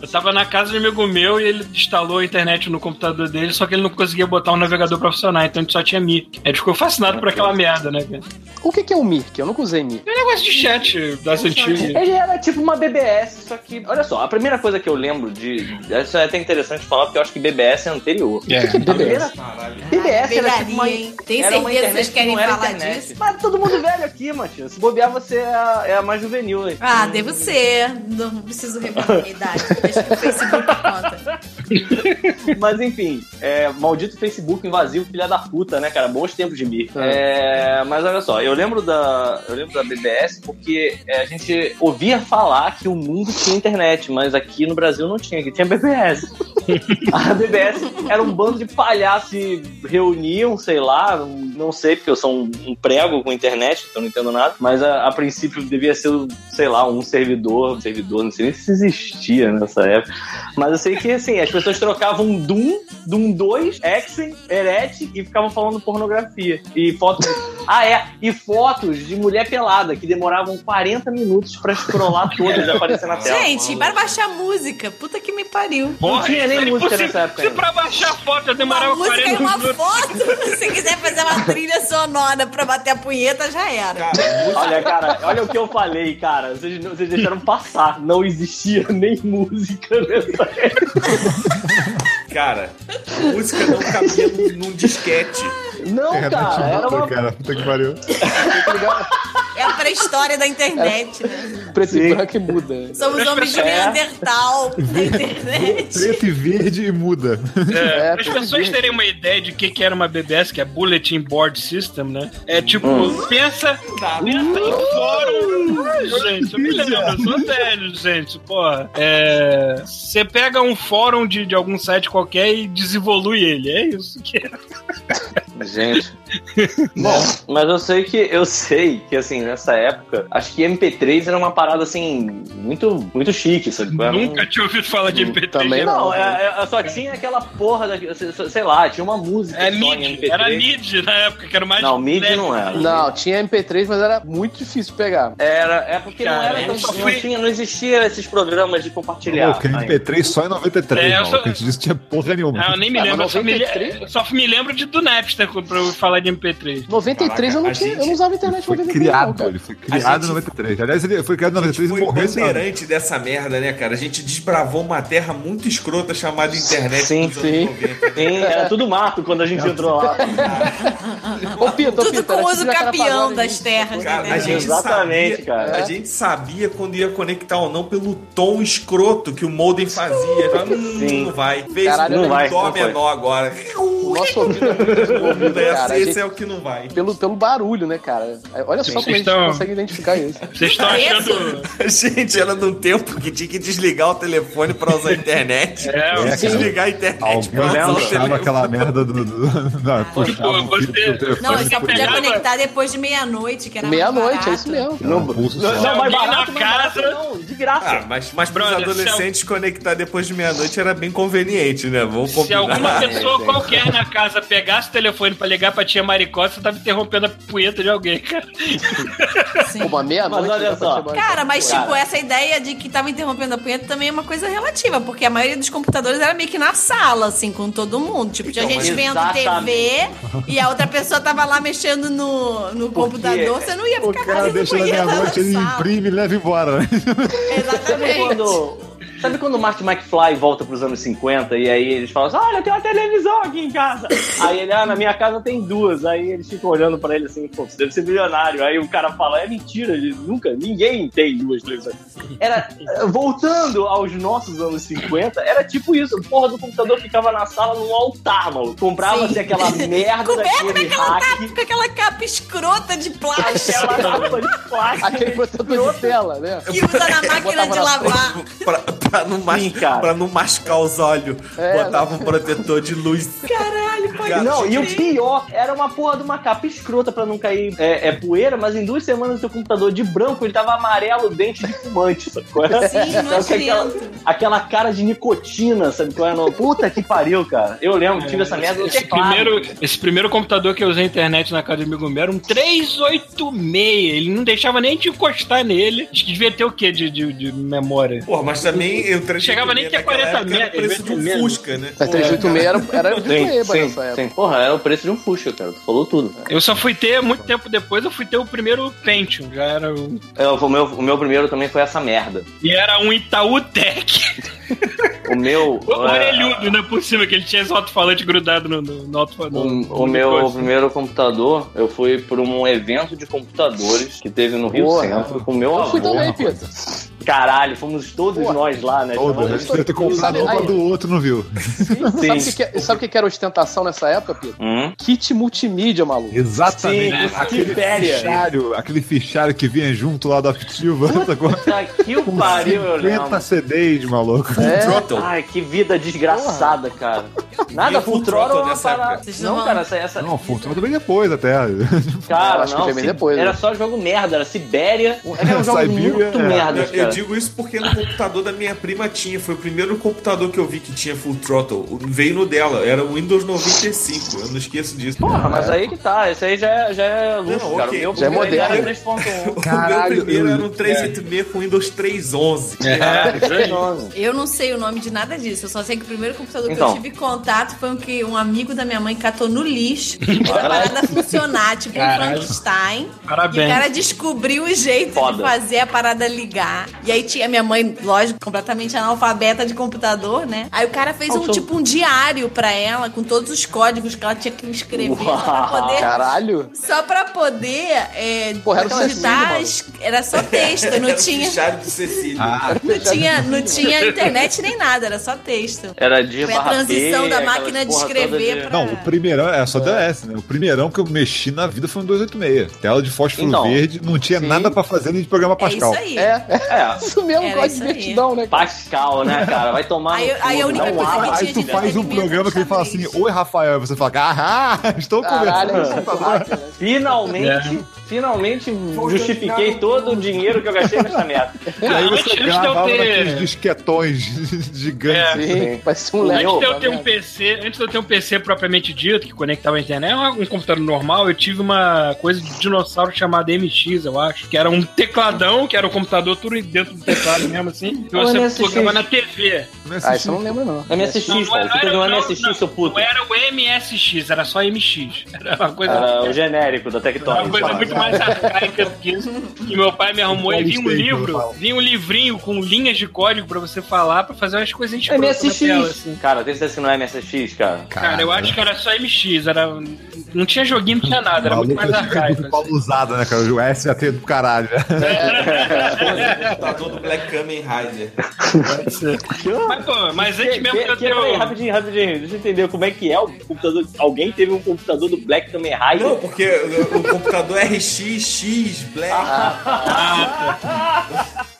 eu tava na casa de um amigo meu e ele instalou a internet no computador dele, só que ele não conseguia botar um navegador pra funcionar, então a gente só tinha Mickey. A gente ficou fascinado por aquela merda, né, cara? O que, que é o Mirk? Eu nunca usei Mirk. É um negócio de chat das antigas. Ele era tipo uma BBS, só que. Olha só, a primeira coisa que eu lembro de. Isso é até interessante falar, porque eu acho que BBS é anterior. É. A primeira, Caralho. BBS BBS era tipo uma? Tem era uma certeza que vocês querem não era falar internet. disso? Mas todo mundo velho aqui, Matias. Se bobear, você é a, é a mais juvenil. Ah, devo ser. Não preciso revelar a minha idade. Deixa que o Facebook conta. Mas enfim, é, maldito Facebook invasivo, filha da puta, né, cara? Bons tempos de mim. É, mas olha só, eu lembro da, eu lembro da BBS porque é, a gente ouvia falar que o mundo tinha internet, mas aqui no Brasil não tinha, aqui tinha BBS. a BBS era um bando de palhaços que reuniam, sei lá, não- sei, porque eu sou um, um prego com internet, então não entendo nada, mas a, a princípio devia ser, sei lá, um servidor, um servidor, não sei nem se existia nessa época. Mas eu sei que, assim, as pessoas trocavam Doom, Doom 2, Exen, Eret e ficavam falando pornografia. E fotos. ah, é. E fotos de mulher pelada, que demoravam 40 minutos pra scrollar todas e aparecer na tela. Gente, para baixar música. Puta que me pariu. Não tinha nem é música impossível. nessa época Se ainda. Pra baixar foto eu Uma demorava música 40 e uma minutos. foto. Se quiser fazer uma trilha sonora pra bater a punheta, já era. Cara, música- Olha, cara, olha o que eu falei, cara. Vocês, vocês deixaram passar. Não existia nem música nessa época. cara, música não cabia num, num disquete. Não, É, cara, era uma. cara. Puta que pariu. É a pré-história da internet, né? Preto Sim. e branco e muda. Somos homens de É. Neandertal da internet. Preto e verde e muda. É, É, para as tudo pessoas terem uma ideia de o que, que era uma BBS, que é Bulletin Board System, né? É tipo, Hum. pensa, pensa em fórum. Gente, eu me lembro, eu sou velho, gente, porra. É, Você pega um fórum de, de algum site qualquer e desevolui ele. É isso que é. Gente. Bom, mas eu sei que eu sei que assim, nessa época, acho que MP3 era uma parada assim, muito, muito chique, sabe? Era um- Nunca tinha ouvido falar de MP3. Também Não, é- é- só tinha aquela porra da. Sei lá, tinha uma música. É só MIDI, MP3. era MIDI na época, que era mais. Não, MIDI leve. não era. Não, tinha MP3, mas era muito difícil pegar. Era, é porque Cara, não era tão, só não, fui- tinha, não existia esses programas de compartilhar. Que ainda. MP3 só em 93, É, eu mano. sou- Que antes disso tinha porra nenhuma. Ah, eu nem me Ah, lembro, só me, le- 93? eu só me lembro de, do Napster pra eu falar de MP3. 93 eu não Caraca, tinha, a eu não gente usava internet Foi 93, não, criado, cara. ele foi criado gente- em 93. Aliás, ele foi criado em 93 e Foi morreu ano. bandeirante dessa merda, né, cara? A gente desbravou uma terra muito escrota chamada internet Sim, sim. 90. Sim, era tudo mato quando a gente entrou lá. Ô, Pito, ô, Tudo Pito, com uso tipo Jacaré capião das gente. terras. Cara, né? a gente Exatamente, sabia, cara. A gente sabia quando ia conectar ou não pelo tom escroto que o modem fazia. Sim. não vai. Fez Caralho, não vai, dó menor agora. O nosso ouvido é muito desenvolvido, cara. Esse gente- é o que não vai. pelo, pelo barulho, né, cara? Olha só Vocês como a gente estão- consegue identificar isso. Vocês estão achando. Gente era num tempo que tinha que desligar o telefone pra usar a internet. É, É, cara. desligar a internet Alguém o puxava aquela merda do. do, não, puxava o fio do telefone. Não, eu só Você podia conectar depois de meia-noite, que era Meia-noite, é isso mesmo. Não, só. Não, na barato, casa- não, de graça. Ah, mas, mas pros Brother, adolescentes conectar depois de meia-noite era bem conveniente, né? Vamos Se combinar. alguma pessoa gente. qualquer na casa pegasse o telefone pra ligar pra tia Maricota, você tava interrompendo a punheta de alguém, cara. Sim. Uma meia-noite. Mas olha só. Cara, mas Cara. tipo, essa ideia de que tava interrompendo a punheta também é uma coisa relativa, porque a maioria dos computadores era meio que na sala, assim, com todo mundo. Tipo, tinha Então, gente vendo. TV e a outra pessoa tava lá mexendo no, no computador, você não ia O ficar cara fazendo deixa na meia-noite, na ele sala. imprime e leva embora. né? Sabe Exatamente. quando. Sabe quando o Marty McFly volta pros anos 50 e aí eles falam assim: Olha, tem uma televisão aqui em casa. Aí ele, ah, na minha casa tem duas. Aí eles ficam olhando pra ele assim: Pô, você deve ser milionário. Aí o cara fala: É mentira, ele nunca, ninguém tem duas televisões. Era, voltando aos nossos anos 50, era tipo isso: o porra do computador ficava na sala num altar, mano. Comprava-se aquela merda hack. tapa, com aquela capa escrota de plástico Aquela capa de plástico. Aquele protetor de tela, né? que usa na máquina de lavar. Pra, não mas, Sim, pra não machucar os olhos, É, botava um protetor de luz. Caralho, pode Cara, Não, e o pior, era uma porra de uma capa escrota pra não cair é, é poeira, mas em duas semanas o seu computador de branco ele tava amarelo, dente de fumante, sabe qual é? Sim, Sabe que aquela, aquela cara de nicotina, sabe qual é? Não, Puta que pariu, cara. Eu lembro, tive essa merda no Esse primeiro, esse primeiro computador que eu usei na internet na casa do amigo meu era um 386. Ele não deixava nem de encostar nele. Acho que devia ter o quê de, de, de memória? Porra, mas também Chegava nem a ter naquela 40 época, era o preço de um. Fusca, né? Mas 386 era, era de Sim, nessa época. sim. Porra, era o preço de um Fusca, cara. Tu falou tudo. Eu só fui ter, muito tempo depois, eu fui ter o primeiro Pentium. Já era um... É, o, meu, o meu primeiro também foi essa merda. E era um Itaú Tech. O meu. O é, orelhudo, né, por cima, que ele tinha esse alto-falante grudado no, no, no alto-falante. O, o meu primeiro computador, eu fui por um evento de computadores que teve no Rio Porra. Centro com o meu Eu fui avô. também, Pedro. Caralho, fomos todos nós lá, né? Todo, Chamando- a gente deve ter comprado Aí- uma do outro, não viu? Sabe o que, que, é- sabe o que que era ostentação nessa época, Pedro? Hum? Kit multimídia, maluco. Exatamente. Sim, aquele fichário, aquele fichário que vinha junto lá da sacou? Puta que o pariu, eu 50 lembro. CDs, maluco. É. Throttle. Ai, que vida desgraçada, cara. Nada, Full Full Throttle é Throttle uma nessa época. Não, não- cara, essa... essa... Não, funcionou também depois até. Cara, Eu acho que não, foi bem depois, era né? só jogo merda, era Sibéria. Era um jogo Sibéria, muito é. merda, Eu, cara. eu digo isso porque no computador da minha prima tinha. Foi o primeiro computador que eu vi que tinha full throttle. Veio no dela. Era o Windows 95. Eu não esqueço disso. Porra, mas aí que tá, esse aí já é, já é luxo, Não, cara. ok. O meu Já é primeiro moderno. era 3.1. O Caralho, meu primeiro eu- era um 386 com Windows 311. Eu não sei o nome de nada disso. Eu só sei que o primeiro computador que Então. eu tive contato foi um que um amigo da minha mãe catou no lixo. Fez a parada funcionar, tipo um. Frankenstein. Parabéns. E o cara descobriu o jeito Foda. de fazer a parada ligar. E aí tinha minha mãe, lógico, completamente analfabeta de computador, né? Aí o cara fez um tipo um diário pra ela com todos os códigos que ela tinha que escrever só pra poder. Caralho. Só pra poder é, Porra, era digitar, era só texto, não Era o tinha, fichário de Cecília. Ah, não tinha, não tinha internet nem nada, era só texto. Era de Foi a transição B, da máquina de escrever de- pra- Não, o primeirão é só DS, né? O primeirão que eu mexi na vida foi um 286. Tela de fósforo Então. verde, não tinha Sim. nada pra fazer nem de programa É isso Pascal. aí. É, é É, isso mesmo, Era quase isso aí. divertidão, né? cara? Pascal, né, cara? Vai tomar Aí- no aí a única coisa há- que Aí tu faz um programa que ele fala assim, oi Rafael, você fala, ah, estou conversando. é? Finalmente, finalmente justifiquei todo o dinheiro que eu gastei nessa merda. E aí Antes- você antes de eu gravava ter- naqueles disquetões gigantes. Sim, parece um Antes Lego. de eu ter um? PC, antes de eu ter um PC propriamente dito, que conectava à internet, um um computador normal, eu tive uma coisa de dinossauro chamada MX, eu acho, que era um tecladão, que era o computador tudo dentro do teclado mesmo, assim, e você MSX. plugava na TV. Não é Ah, assim, isso eu não lembro, não. MSX, Não, cara. Teve um MSX, seu puto. não era o MSX, era só MX. Era uma coisa, Era o genérico da era uma coisa muito mais arcaica do que isso. Que meu pai me arrumou e vinha um livro, vinha um livrinho com linhas de código pra você falar, pra fazer umas coisinhas escrotas na tela, MSX. assim. Cara, tem certeza que não é MSX, cara? Cara, eu acho que era só MX, era... não tinha joguinho, não tinha nada, era muito mais arcaico. assim. usado, né, cara? O SAT do caralho. né? computador do Black Kamen Rider. Mas, pô, mas antes mesmo que, eu que, ter peraí, o... rapidinho, rapidinho. Deixa eu entender como é que é o computador. Alguém teve um computador do Black Kamen Rider? Não, porque o, o computador RX, Black.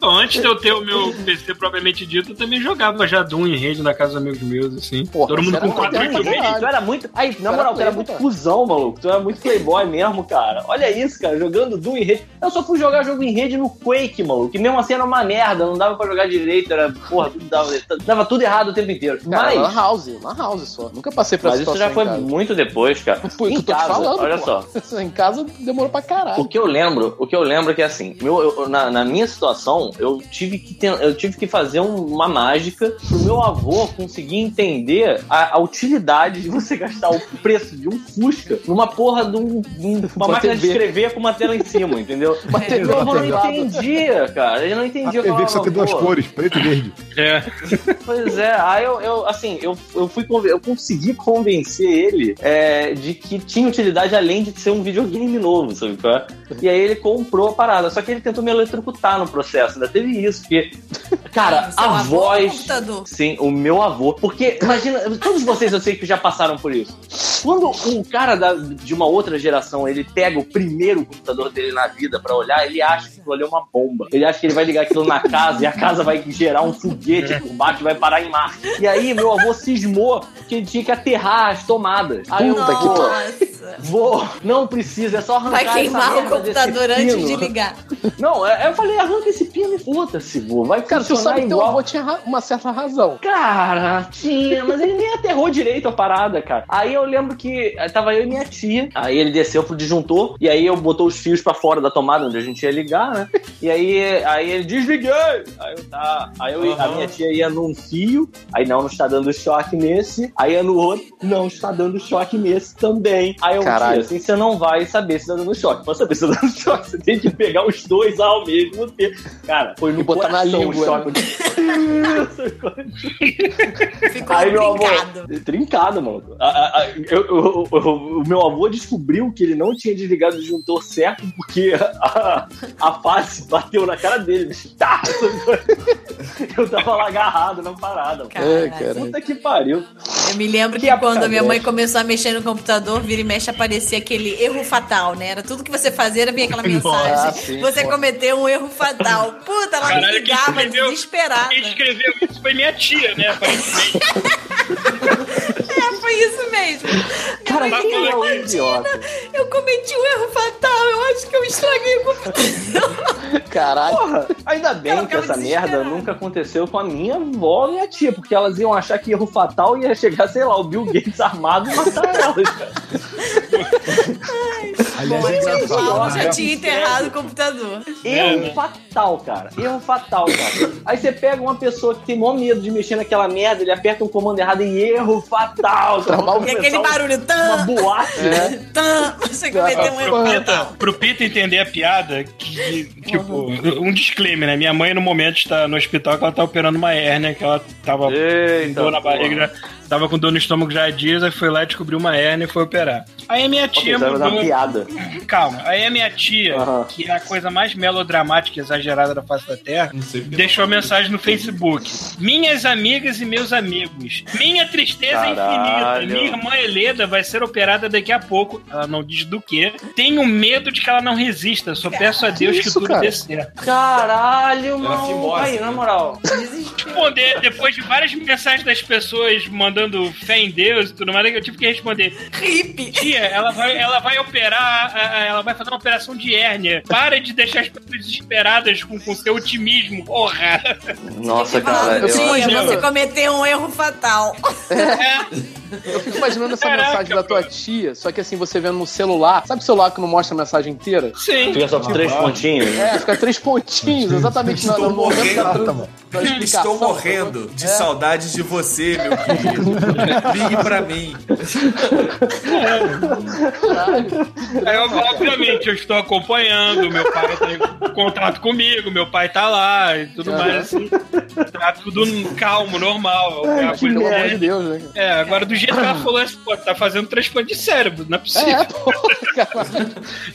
Bom, antes de eu ter o meu PC propriamente dito, eu também jogava já Doom em rede na casa dos amigos meus, assim. Porra, Todo mundo com era 4 moderno, 8 caralho. Tu era muito. Aí, na moral, tu era playboy, muito cuzão, maluco. Tu era muito playboy mesmo, cara. Olha isso, cara. Jogando Doom em rede. Eu só fui jogar jogo em rede no Quake, maluco. Que mesmo assim era uma merda. Não dava pra jogar direito. Era, porra, tudo dava, dava tudo errado o tempo inteiro. Cara, lan Mas. house, lan house só. Nunca passei por Mas isso já foi muito depois, cara. Pô, em casa, falando, olha pô. só. em casa demorou pra caralho. O que eu lembro, o que eu lembro é que assim, meu, eu- na, na minha situação, eu tive que ten- eu tive que fazer um- uma mágica pro meu avô conseguir entender a, a utilidade de você gastar o preço de um Fusca numa porra de, um- de um- uma Uma máquina de TV. escrever com uma tela em cima, entendeu? TV Meu avô não entendia, cara. Ele não A entendia. eu TV que só tem duas "Pô, cores, preto e verde. É. Pois é, aí eu, eu, assim, eu, eu fui conven- eu consegui convencer ele é, de que tinha utilidade além de ser um videogame novo, sabe? qual é? E aí ele comprou a parada, só que ele tentou me eletrocutar no processo, ainda teve isso, porque, cara, Seu a avô ou o voz. Sim, o meu avô. Porque, imagina, todos vocês eu sei que já passaram por isso. Quando o cara da- de uma outra geração ele pega o primeiro computador dele na vida pra olhar, ele acha que aquilo ali é uma bomba. Ele acha que ele vai ligar aquilo na casa e a casa vai gerar um foguete por baixo e vai parar em Marte. E aí meu avô cismou que ele tinha que aterrar as tomadas. Aí eu, Puta que pô, Nossa. Vô, não precisa, é só arrancar Vai queimar o computador antes pino. de ligar. Não, é- eu falei, arranca esse pino e foda-se, vô. Vai Cara, funcionar sabe que teu igual. avô tinha ra- uma certa razão. Cara, tinha, mas ele nem aterrou direito a parada, cara. Aí eu lembro que eh, tava eu e minha tia. Aí ele desceu pro disjuntor. E aí eu botou os fios pra fora da tomada onde a gente ia ligar, né? E aí, aí ele desliguei. Aí eu, tá. Aí eu, a Aham. minha tia ia num fio. Aí não, não está dando choque nesse. Aí ia no outro. Não está dando choque nesse também. Aí eu, Caralho. tia, assim você não vai saber se tá dando choque. Pra saber se tá dando choque, você tem que pegar os dois ao mesmo tempo. Cara, foi no E botar na língua, choque. Ficou Aí meu avô. brincado. Trincado, mano. A- a- a- eu- eu- eu- o meu avô descobriu que ele não tinha desligado o disjuntor certo porque a, a face bateu na cara dele. Tá! Eu tava lá agarrado na parada. É, cara. Puta que pariu. Eu me lembro que, Que quando a minha mãe começou a mexer no computador, vira e mexe aparecia aquele erro fatal, né? Era tudo que você fazia, era vinha aquela mensagem. Ah, sim, você pô. cometeu um erro fatal. Puta, ela me Caralho, quem ligava escreveu- desesperada. Quem escreveu isso foi minha tia, né? É, foi isso mesmo. Cara, é o Imagina, idiota? eu cometi um erro fatal. Eu acho que eu estraguei o computador. Caralho. Porra, ainda bem Eu que essa merda nunca aconteceu com a minha avó e minha tia, porque elas iam achar que erro fatal ia chegar, sei lá, o Bill Gates armado e matar elas, cara. Aliás, Bom, é a tia engraçado, Paula né? já tinha enterrado o computador. Erro fatal, cara. Erro fatal, cara. Aí você pega uma pessoa que tem maior medo de mexer naquela merda, ele aperta um comando errado e erro fatal. Vai E aquele barulho. Uma Tan, boate. É. tan. Você cometeu um erro Pro Pita, fatal. pro Pita entender a piada, que, tipo, um disclaimer, né? Minha mãe, no momento, está no hospital que ela tá operando uma hérnia, que ela tava com dor na porra. barriga, já- tava com dor no estômago já há dias, aí foi lá, descobriu uma hérnia e foi operar. Aí a minha tia você vai fazer uma mudou... piada. Calma, aí a minha tia, que é a coisa mais melodramática e exagerada da face da Terra, porque deixou a mensagem no Facebook. Minhas amigas e meus amigos. Minha tristeza é Caralho. Minha irmã Helena vai ser operada daqui a pouco. Ela não diz do que. Tenho medo de que ela não resista. Só peço a Deus que, isso, tudo cara? dê certo. Caralho, mano. Aí, na né? moral. Responder, depois de várias mensagens das pessoas mandando fé em Deus e tudo mais, eu tive que responder. Hippie. Tia, ela vai, ela vai operar, ela vai fazer uma operação de hérnia. Para de deixar as pessoas desesperadas com, com seu otimismo, porra. Nossa, cara. eu fico Eu... Tia, você cometeu um erro fatal. Eu fico imaginando essa Caraca, mensagem da tua tia, só que assim, você vendo no celular. Sabe o celular que não mostra a mensagem inteira? Sim. Fica só com três pontinhos. É, fica três pontinhos, exatamente na- Estou no momento da, morrendo. trans- da. Estou morrendo de É. saudades de você, meu querido. Ligue pra mim. Aí, ob- obviamente, eu estou acompanhando, meu pai tem contato comigo, meu pai tá lá e tudo mais assim. Tá tudo calmo, normal. É Que pelo amor de Deus, né? É, agora do jeito que ela falou assim, pô, tá fazendo transplante de cérebro, não é possível. É, pô.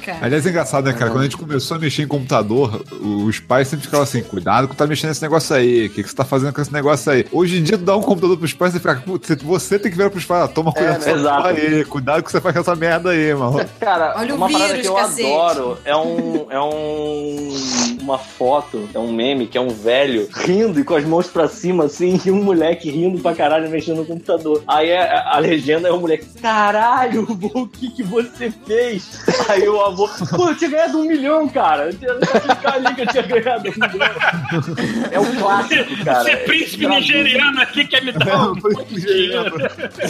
Cara. Aliás, é engraçado, né, cara? Quando a gente começou a mexer em computador, os pais sempre ficavam assim: cuidado que tá mexendo nesse negócio aí. O que, que você tá fazendo com esse negócio aí? Hoje em dia, tu dá um computador pros pais e fica, "Putz, você tem que virar pros pais, ah, toma cuidado né? com essa Exato. porra aí, cuidado que você faz com essa merda aí, mano. Cara, Olha o uma parada vírus, que eu cacete. adoro é um. É um. Uma foto, é um meme que é um velho rindo e com as mãos pra cima, assim, e um moleque rindo pra caralho mexendo no computador. Aí a, a legenda é o moleque, caralho, o que que você fez? Aí o avô, pô, eu tinha ganhado um milhão, cara. Eu tinha que ficar ali que eu tinha ganhado um milhão. É o clássico, cara. Ser príncipe Traduz. nigeriano aqui quer me dar um de dinheiro.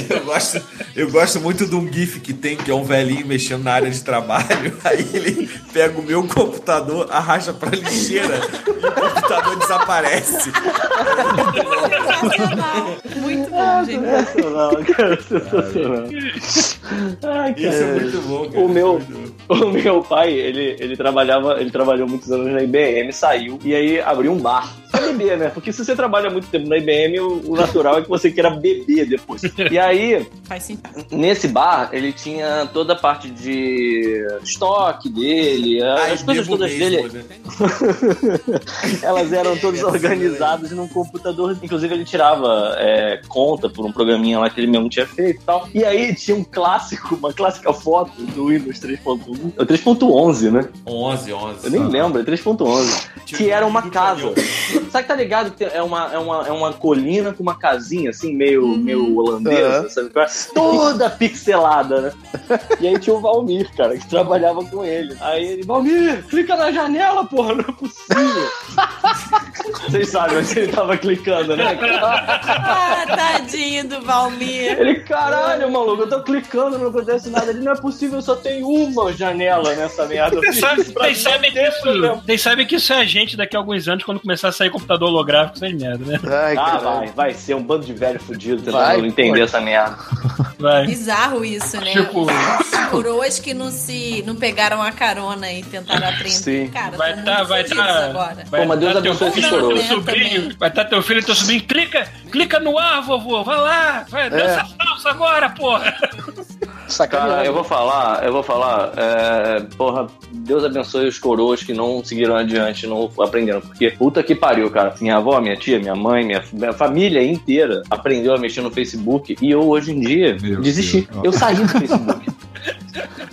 Eu gosto, eu gosto muito de um GIF que tem, que é um velhinho mexendo na área de trabalho. Aí ele pega o meu computador, arrasta pra lixeira e o computador desaparece. Sensacional. Muito bom, gente. Sensacional, cara, sensacional. Ai, Isso é cara. muito bom, cara. O meu, Isso é muito bom. o meu pai, ele, ele trabalhava, ele trabalhou muitos anos na IBM, saiu e aí abriu um bar. Pra beber, né? Porque se você trabalha muito tempo na IBM, o, o natural é que você queira beber depois. E aí, nesse bar, ele tinha toda a parte de estoque dele, Ai, as coisas todas mesmo, dele, né? elas eram todas Essa organizadas num computador. Inclusive, ele tirava é, conta por um programinha lá que ele mesmo tinha feito e tal. E aí tinha um clássico, uma clássica foto do Windows 3.1, é 3.11, né? 11, 11. Eu nem lembro, é 3.11. Tipo, Que era uma casa. Sabe que tá ligado? que É uma, é, uma, é uma colina com uma casinha assim, meio, meio holandesa, Aham. sabe? qual é? Toda pixelada, né? E aí tinha o Valmir, cara, que trabalhava com ele. Aí ele, Valmir, clica na janela, porra, não é possível. Vocês sabem onde ele tava clicando, né? Ah, tadinho do Valmir. Ele, caralho, maluco, eu tô clicando, não acontece nada. Ele, não é possível, só tem uma janela nessa merda. Vocês sabem, sabem que isso, sabem que isso é a gente daqui a alguns anos, quando começar a sair computador holográfico, essas merda, né? Ai, Ah, vai, vai ser um bando de velho fudido tentando Vai, entender essa merda. Vai. Bizarro isso, né? Tipo- coroas que não se não pegaram a carona e tentaram aprender. Sim. Cara, Vai muito vai estar. agora. Vai Pô, mas Deus tá abençoe coroas. sobrinho, Também. vai estar teu filho e teu sobrinho. Clica, clica no ar, vovô, vai lá, vai, dança salsa agora, porra. Sacaneando. Cara, eu vou falar, eu vou falar, é, porra, Deus abençoe os coroas que não seguiram adiante, não aprenderam, porque puta que pariu, cara. Minha avó, minha tia, minha mãe, minha, minha família inteira aprendeu a mexer no Facebook e eu hoje em dia Meu desisti. Deus. Eu saí do Facebook.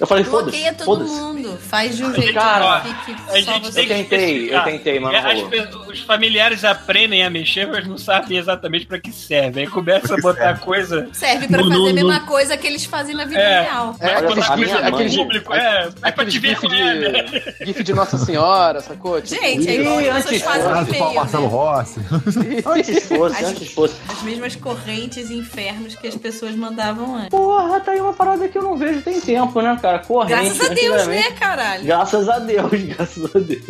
Eu falei, foda-se, Bloqueia todo foda-se. mundo. Faz de um jeito Cara, que fique a só gente você. Eu tentei, eu tentei, mas não É, as os familiares aprendem a mexer, mas não sabem exatamente pra que serve. Aí começa a botar coisa. Serve pra No- fazer no- a mesma no- coisa que eles fazem na vida É. real. É, Vai botar a coisa minha no mãe- público, é, é pra te ver gif qual é, né? de, gif de Nossa Senhora, sacou? Tipo, Gente, é igual Ih, vocês antes- fazem no Abraço para o meio, Marcelo né? Rossi. Antes fosse, As- antes fosse. As mesmas correntes e infernos que as pessoas mandavam antes. Porra, tá aí uma parada que eu não vejo tem tempo, né, cara? Corrente. Graças a Deus, né, caralho? Graças a Deus, graças a Deus.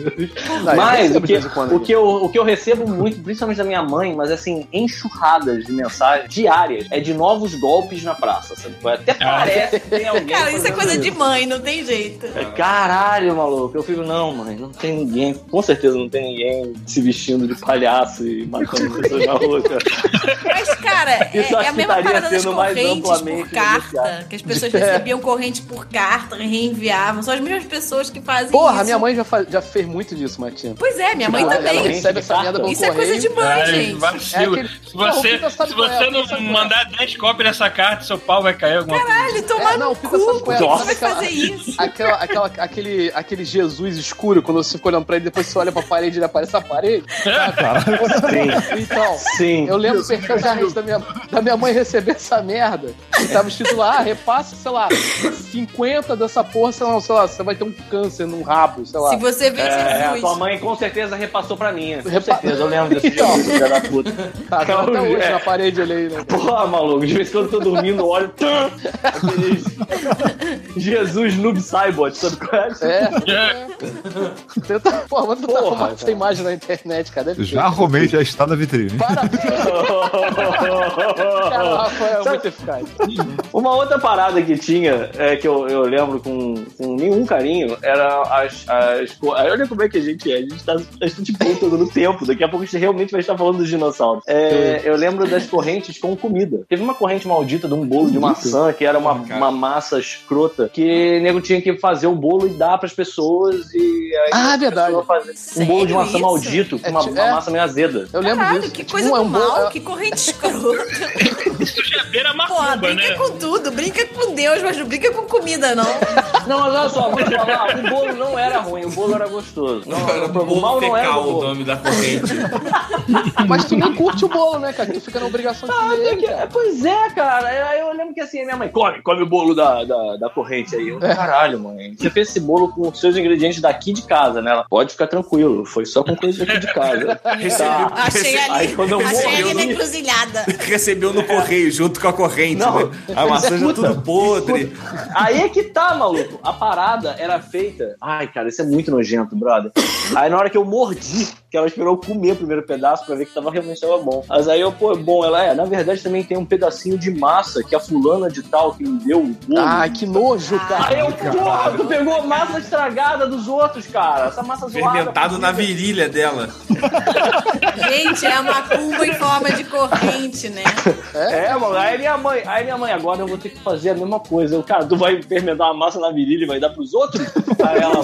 Não, eu mas o que, quando o, aqui. que eu, o que eu recebo muito, principalmente da minha mãe, mas assim, enxurradas de mensagens diárias, é de novos golpes na praça. Sabe? Até parece que tem alguém. Cara, isso é coisa de mãe, não tem jeito. Caralho, maluco. Eu fico, não, mãe, não tem ninguém. Com certeza não tem ninguém se vestindo de palhaço e matando pessoas na rua. cara. Mas, cara, é, Isso é a mesma parada das correntes por carta. Que as pessoas recebiam corrente por carta, reenviavam. São as mesmas pessoas que fazem Porra, isso. minha mãe já, fa- já fez muito disso, Matinha. Pois é, minha mãe Ela- também. Ela recebe essa merda Isso é coisa de correio. mãe, Ai, gente. vacilo. É aquele- Se Não, você, sabe se qual é, você sabe não qual é. mandar 10 cópias dessa carta, seu pau vai cair alguma coisa. Caralho, tomar É, não, no cu. sabe qual é. que Sabe você vai aquela- fazer isso? Aquela, aquela, aquele, aquele Jesus escuro, quando você fica olhando pra ele, depois você olha pra parede e ele aparece a parede. Então, Sim. eu lembro perfeitamente da minha, da minha mãe receber essa merda. E tava escrito lá, ah, repasse, sei lá, 50 dessa porra, sei lá, sei lá, você vai ter um câncer no rabo, sei lá. Se você vê É, Jesus. tua mãe com certeza repassou pra mim. Com Repa- certeza, eu lembro desse Então. jogo, filha da puta. Tá, tá até hoje É. na parede ali, né? Porra, maluco, de vez em quando eu tô dormindo, olho. tum, Jesus Noob Cybot, sabe qual é? É. Tenta, porra, manda botar Porra, formato essa imagem na internet, cara. Deve Já arrumei, já está na vitrine. Parabéns, cara. Rafael, é muito eficaz. Uma outra parada que tinha, é, que eu, eu lembro com, com nenhum carinho, era as, as. Olha como é que a gente é. A gente tá, a gente voltando no tempo. Daqui a pouco a gente realmente vai estar falando dos dinossauros. É, eu lembro das correntes com comida. Teve uma corrente maldita de um bolo de maçã, que era uma, uma massa escrota, que o nego tinha que fazer o bolo e dar pras pessoas. E aí Ah, a verdade. pessoa fazia um bolo de maçã isso? maldito, com É uma, uma é. massa meio azeda. Eu lembro Caralho, disso. que Tipo, coisa um do hambúrguer- mal, que corrente escrota. Isso já beira macumba, brinca né? com tudo, brinca com Deus, mas não brinca com comida, não. Não, mas olha só, vou te falar, o bolo não era ruim, o bolo era gostoso. Não, Era o mal bolo não era o nome da corrente. Mas tu nem curte o bolo, né, cara? Tu fica na obrigação de comer que- cara. Pois é, cara. Aí Eu lembro que assim, minha mãe, come, come o bolo da, da, da corrente aí. Eu, caralho, mãe. Você fez esse bolo com os seus ingredientes daqui de casa, né? Ela, pode ficar tranquilo, foi só com coisa daqui de casa. Tá. Achei ali, Aí quando eu achei ali morri, na eu- encruzilhada. Recebeu no correio, junto com a corrente. Não. né? A maçã já tudo podre. Aí é que tá, maluco. A parada era feita. Ai, cara, isso é muito nojento, brother. Aí na hora que eu mordi, que ela esperou eu comer o primeiro pedaço pra ver que tava realmente tava bom. Mas aí eu, pô, bom, ela é. Na verdade também tem um pedacinho de massa que a fulana de tal que me deu o bolo. Ai, que nojo, Aí cara. eu, porra, tu pegou a massa estragada dos outros, cara. Essa massa zoada. Fermentado na virilha dela. Gente, é uma cumba em forma de corrente, né? É, mano. Aí minha mãe, aí minha mãe, agora eu vou ter que fazer a mesma coisa. Eu, cara, tu vai fermentar a massa na virilha e vai dar pros outros? Aí ela.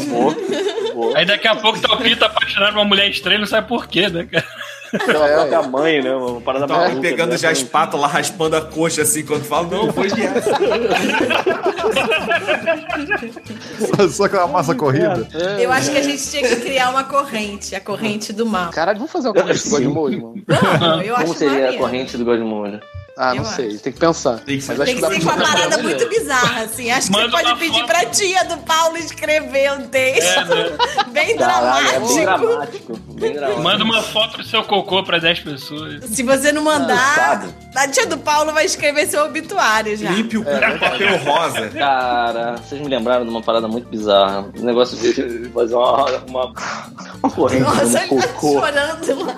Aí daqui a pouco tá o Pito apaixonado por uma mulher estranha, não sabe por quê, né, cara? Pela própria mãe, né? Uma parada Tava maluca, pegando né? já a espátula, raspando a coxa assim, quando fala, não, foi essa. Só, só aquela massa corrida. Eu acho que a gente tinha que criar uma corrente, a corrente do mal. Caralho, vamos fazer uma corrente de Godmode, mano. Vamos, eu acho Como seria a corrente do Godmode? Ah, não Eu sei, tem que pensar. Tem que ser- Mas acho Tem que ser com uma parada muito bizarra, assim. Acho que você pode pedir foto. pra tia do Paulo escrever um texto É, né? bem Caralho, é bem dramático. dramático. Bem dramático. Manda uma foto do seu cocô pra 10 pessoas. Se você não mandar, sabe. a tia do Paulo vai escrever seu obituário já. Limpe o com papel rosa. Cara, vocês me lembraram de uma parada muito bizarra. O negócio de fazer uma, uma, uma corrente Nossa, no ele tá cocô. chorando lá.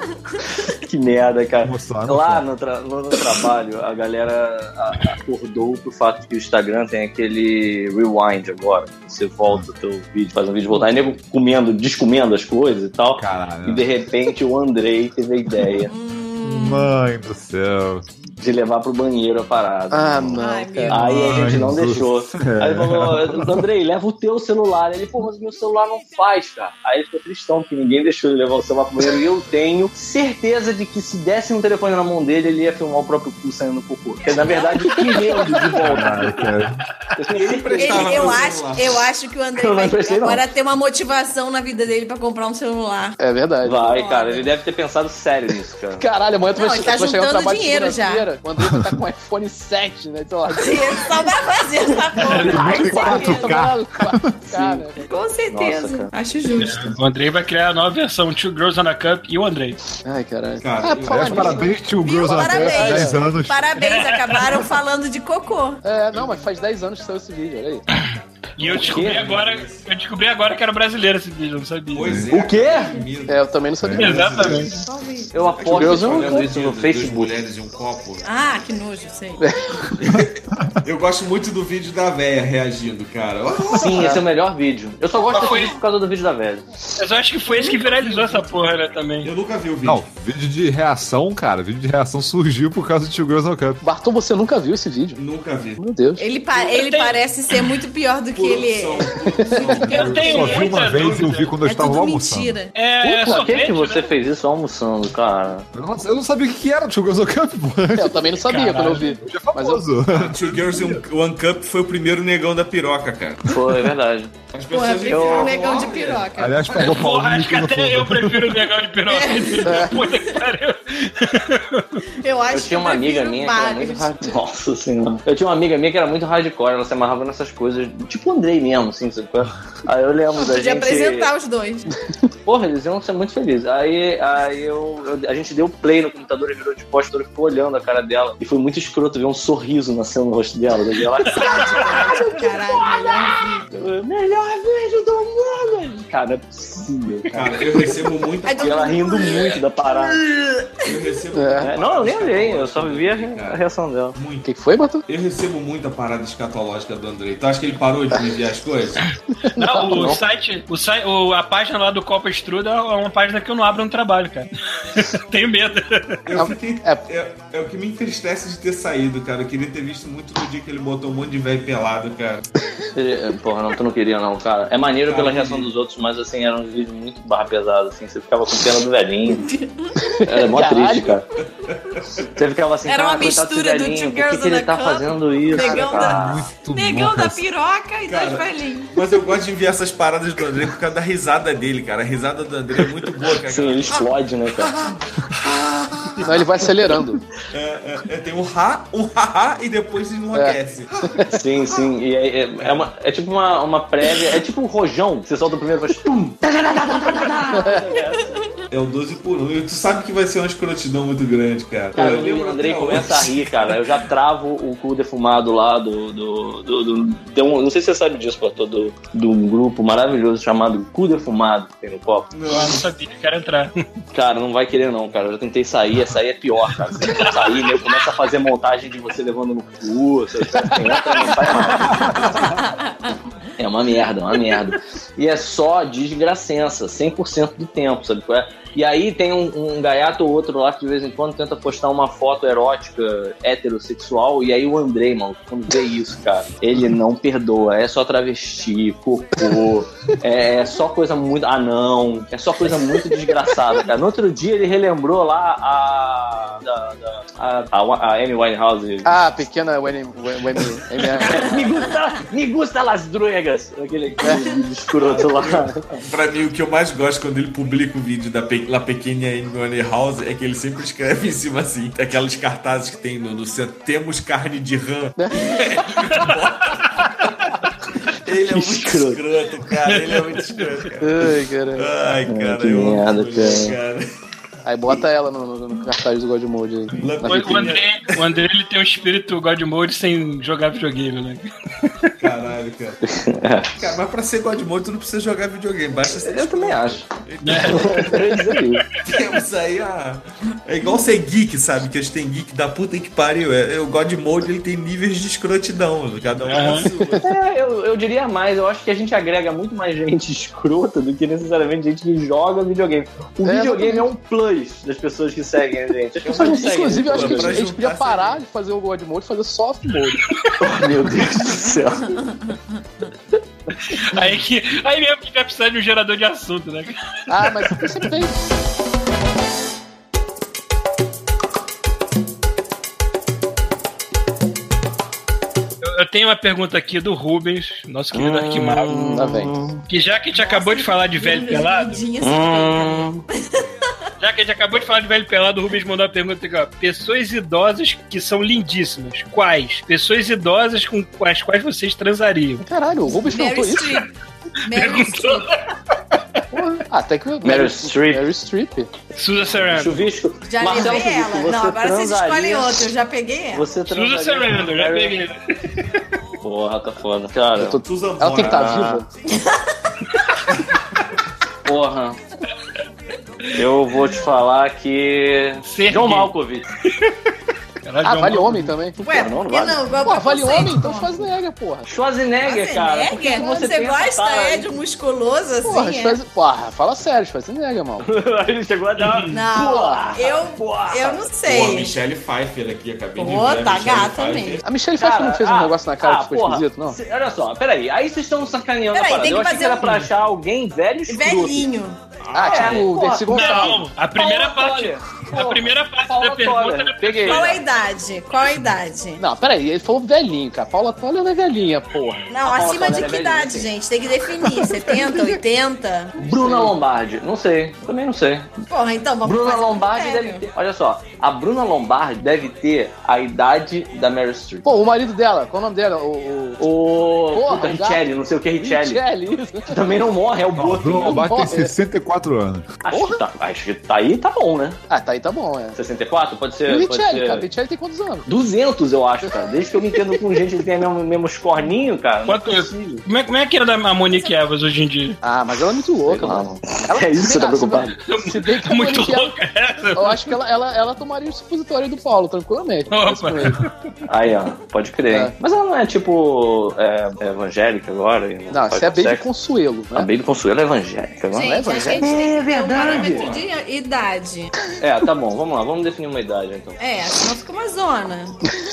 Que merda, cara. Lá no, tra- no- no trabalho, a galera acordou pro fato que o Instagram tem aquele rewind agora. Você volta o teu vídeo, faz um vídeo voltar. Aí nego comendo, descomendo as coisas e tal. Caralho. E de repente o Andrei teve a ideia Mãe do céu. De levar pro banheiro a parada. Ah, não, Ai. Aí a gente não Ai, deixou. Jesus. Aí ele falou, Andrei, leva o teu celular. Ele, pô, mas meu celular não faz, cara. Aí ele ficou tristão, porque ninguém deixou ele levar o celular pro banheiro. E eu tenho certeza de que se desse um telefone na mão dele, ele ia filmar o próprio cu saindo no cocô. Porque, na verdade, querendo de Caralho, volta. cara. Ele Ele- eu, acho, celular. eu acho que o André Eu não vai não. agora ter uma motivação na vida dele pra comprar um celular. É verdade. Vai, cara, ele deve ter pensado sério nisso, cara. Caralho, amanhã tu Não, vai, ele tá vai chegar juntando trabalho de dinheiro já. Segunda-feira. O André vai estar com um iPhone 7, né? Sei lá. Só pra fazer essa porra. Com certeza. Caralho, 4K, né? Com certeza. Nossa, cara. Acho justo. O Andrei vai criar a nova versão Two Girls on a Cup e o Andrei. Ai, caralho. Cara, ah, Aliás, parabéns, tio Girls on Parabéns. 10 anos. Parabéns, acabaram falando de cocô. É, não, mas faz 10 anos que saiu esse vídeo, olha aí. E eu descobri agora, eu descobri agora que era brasileiro esse vídeo, eu não sabia. Pois é. O quê? É, eu também não sabia. Exatamente. Eu aposto Deus, que eu- olhando isso no Facebook. mulheres e um copo. Ah, que nojo, sei. Eu gosto muito do vídeo da véia reagindo, cara. Sim, esse é o melhor vídeo. Eu só gosto foi? vídeo por causa do vídeo da velha. Mas eu acho que foi esse que viralizou essa porra, né, também. Eu nunca vi o vídeo. Não, vídeo de reação, cara. Vídeo de reação surgiu por causa de Tio Girls on Cup. Bartol, você nunca viu esse vídeo? Nunca vi. Meu Deus. Ele, pa- ele parece ser muito pior do que ele é. Eu tenho Só vi uma vez e eu dúvida. vi quando eu É estava tudo almoçando. mentira. É, é Por que, que você né? fez isso almoçando, cara? Eu não, eu não sabia o que que era o Tio Girls on Cup, pô. É, eu também não sabia quando eu vi. É Mas eu, famoso. Two Girls e One Cup foi o primeiro negão da piroca, cara. Foi, é verdade. As Porra, pessoas prefiro eu- um negão de piroca. Aliás, pegou o Porra, acho que até eu prefiro o negão de piroca. É. Puta que. Eu acho Eu tinha uma amiga prefiro minha que era muito. Nossa senhora. Eu tinha uma amiga minha que era muito hardcore, ela se amarrava nessas coisas, tipo o Andrei mesmo, assim, sabe? é? Aí eu lembro da De gente. apresentar os dois. Porra, eles iam ser muito felizes. Aí, aí eu, eu- a gente deu play no computador e virou de posto, e ficou olhando a cara dela. E foi muito escroto ver um sorriso nascendo no rosto dela. Daí ela, Caralho, melhor vídeo. melhor vídeo do mundo! Cara, não é possível, cara. Cara, eu recebo todo E ela rindo muito da parada. Eu recebo É. É, não, eu nem olhei, eu só vi a, re- reação dela. o Muito. que, que foi, Bartol? Eu recebo muita parada escatológica do Andrei. Tu acha que ele parou de enviar as coisas? Não, o Não. site, o site o, a página lá do Copa Estruda é uma página que eu não abro no trabalho, cara. Tenho medo. Eu fiquei. É. É, é o que me entristece de ter saído, cara. Eu queria ter visto muito no dia que ele botou um monte de velho pelado, cara. É, Porra, não, tu não queria não, cara. É maneiro pela Cara, reação dos outros, mas assim, eram uns vídeos muito barra pesada, assim, você ficava com pena do velhinho. Era mó Caralho. triste, cara. Você ficava assim, Era uma mistura do Two por que, Girls que on ele tá Cup, fazendo isso? Negão da- cara? Muito Negão da piroca e Cara. Mas eu gosto de enviar essas paradas do Andrei por causa da risada dele, cara. A risada do Andrei é muito boa, cara. Sim, ele explode, né, cara? Não, ele vai acelerando. É, é, é, tem um ha, um haha e depois ele enlouquece. Sim, sim. E é, é, é uma- é tipo uma, uma prévia, é tipo um rojão. Você solta o primeiro e faz. Tum, É o 12 por 1. E tu sabe que vai ser uma escrotidão muito grande, cara. Cara, Eu o Andrei começa a rir, cara. Eu já travo o cu defumado lá do. do, do, do- um- não sei se você sabe disso, pô, do, do um grupo maravilhoso chamado Cu Defumado que tem no copo. Eu não sabia, quero entrar. Cara, não vai querer não, cara. Eu já tentei sair, essa aí é pior, cara. Você tenta sair, né? começa a fazer montagem de você levando no cu, você entra, não sai mais. É uma merda, é uma merda. E é só desgracença, 100% do tempo, sabe qual é? E aí tem um, um gaiato ou outro lá que de vez em quando tenta postar uma foto erótica heterossexual, e aí o Andrei, mano, quando vê isso, cara, ele não perdoa. É só travesti, cocô, é só coisa muito. Ah, não. É só coisa muito desgraçada, cara. No outro dia ele relembrou lá a. da- da- a, a, a Amy Winehouse. Ah, pequena Wendy- me gusta, me gusta las drogas. Aquele, aquele escroto lá. Pra mim, o que eu mais gosto quando ele publica o vídeo da Pe La Pequena Amy House é que ele sempre escreve em cima assim, aquelas cartazes que tem no, no centro, temos carne de rã. ele é muito Escroto. escroto, cara. Ele é muito escroto, cara. Ai, caralho. Ai, cara, que eu merda, cara. cara. Aí bota ela no, no, no cartaz do God Mode aí. O, André, o André ele tem um espírito God Mode sem jogar videogame, né? Caralho, cara. Cara, mas pra ser God Mode, tu não precisa jogar videogame, basta ser Eu também acho. É. Temos aí a. É igual ser geek, sabe? Que a gente tem geek da puta que pariu. É, é, o God Mode ele tem níveis de escrotidão. Cada um sua. É, eu, eu diria mais, eu acho que a gente agrega muito mais gente escrota do que necessariamente gente que joga videogame. O É, videogame é um plus das pessoas que seguem a gente. Seguem. Inclusive, eu acho que a gente, a gente podia parar de fazer o God Mode e fazer soft mode. Meu Deus do céu. Aí, que, aí mesmo que vai precisar de um gerador de assunto, né? Ah, mas sempre tem. Eu, eu tenho uma pergunta aqui do Rubens, nosso querido Arquimago, Tá bem. que já que a gente acabou de falar de velho pelado, já que a gente acabou de falar de velho pelado, o Rubens mandou uma pergunta aqui, ó. Pessoas idosas que são lindíssimas. Quais? Pessoas idosas com as quais vocês transariam. Caralho, o Rubens Meryl perguntou isso? Streep. Meryl Streep. Porra. Ah, até que o Meryl Streep. Meryl Streep. Susan Sarandon. Chuvisco. Já Marcelo ela. você Não, agora vocês escolhem outra. Eu já peguei ela. Você Susan Sarandon, já peguei. Porra, tá foda. Cara, Eu tô- Susan Ela tem que estar Ah. viva. porra. Eu vou te falar que. Ser John. Malkovich. Caralho, Ah, vale homem também. Ué, Não, não vale. não? Pô, vale homem, então pô. Schwarzenegger, porra. Schwarzenegger, cara. Schwarzenegger? você essa gosta é de um musculoso assim, Porra, é? Schwarzen... porra, fala sério, Schwarzenegger, mano. Ele chegou a dar. Não, Porra, eu, porra. eu não Pô, a sei. Michelle Pfeiffer aqui, acabei de Pô, ver. a tá gata mesmo. A Michelle Pfeiffer não fez um ah, negócio na cara ah, que ficou porra, esquisito, não? olha só, peraí. Aí vocês estão sacaneando Peraí, a parada. tem que Eu achei fazer que era pra achar alguém velho e. Velhinho. Ah, É, tipo o porra. Dercy Gonçalves. Não, a primeira parte. Toller. A primeira parte Paula da pergunta Toller. Peguei. Qual a idade? Qual a idade? Não, peraí, ele falou velhinho, cara. Paula Toller não é velhinha, porra. Não, acima de que é idade, velhinha, gente? Tem que definir. 70, 80? Bruna Lombardi. Não sei. Também não sei. Porra, então vamos Bruna fazer Lombardi deve ter. Olha só. A Bruna Lombardi deve ter a idade da Meryl Streep. Pô, o marido dela, qual o nome dela? O. o... O. Porra, Puta. Richelli, não sei o que é Richelli. Richelli, isso. Que também não morre, é o Boto. Bruno Lombardi tem Porra. 64 anos. Acho que, tá, acho que tá aí, tá bom, né? Ah, tá aí, tá bom, é. 64? Pode E ser. o pode Richelli, ser... cara. O Richelli tem quantos anos? 200, eu acho, cara. Desde que eu me entendo com gente que tem mesmo, mesmo escorninho, cara. é Quanto, possível. como, é, como é que é da a Monique Evans hoje em dia? Ah, mas ela é muito louca, Sei mano. mano. É isso que você tá preocupado? Se bem que a Muito Monique, ela- louca essa. eu acho que ela, ela, ela tomaria o supositório do Paulo, tranquilamente. Opa. Ele. Aí, ó, pode crer. É. hein? Mas ela não é tipo é, é evangélica agora? e Não, isso é Baby sexo? Consuelo, A né? Baby Consuelo é evangélica? Gente, Não é a gente tem que ter um verdade. parâmetro de idade. É, tá bom, vamos lá, vamos definir uma idade então. É, senão fica uma zona.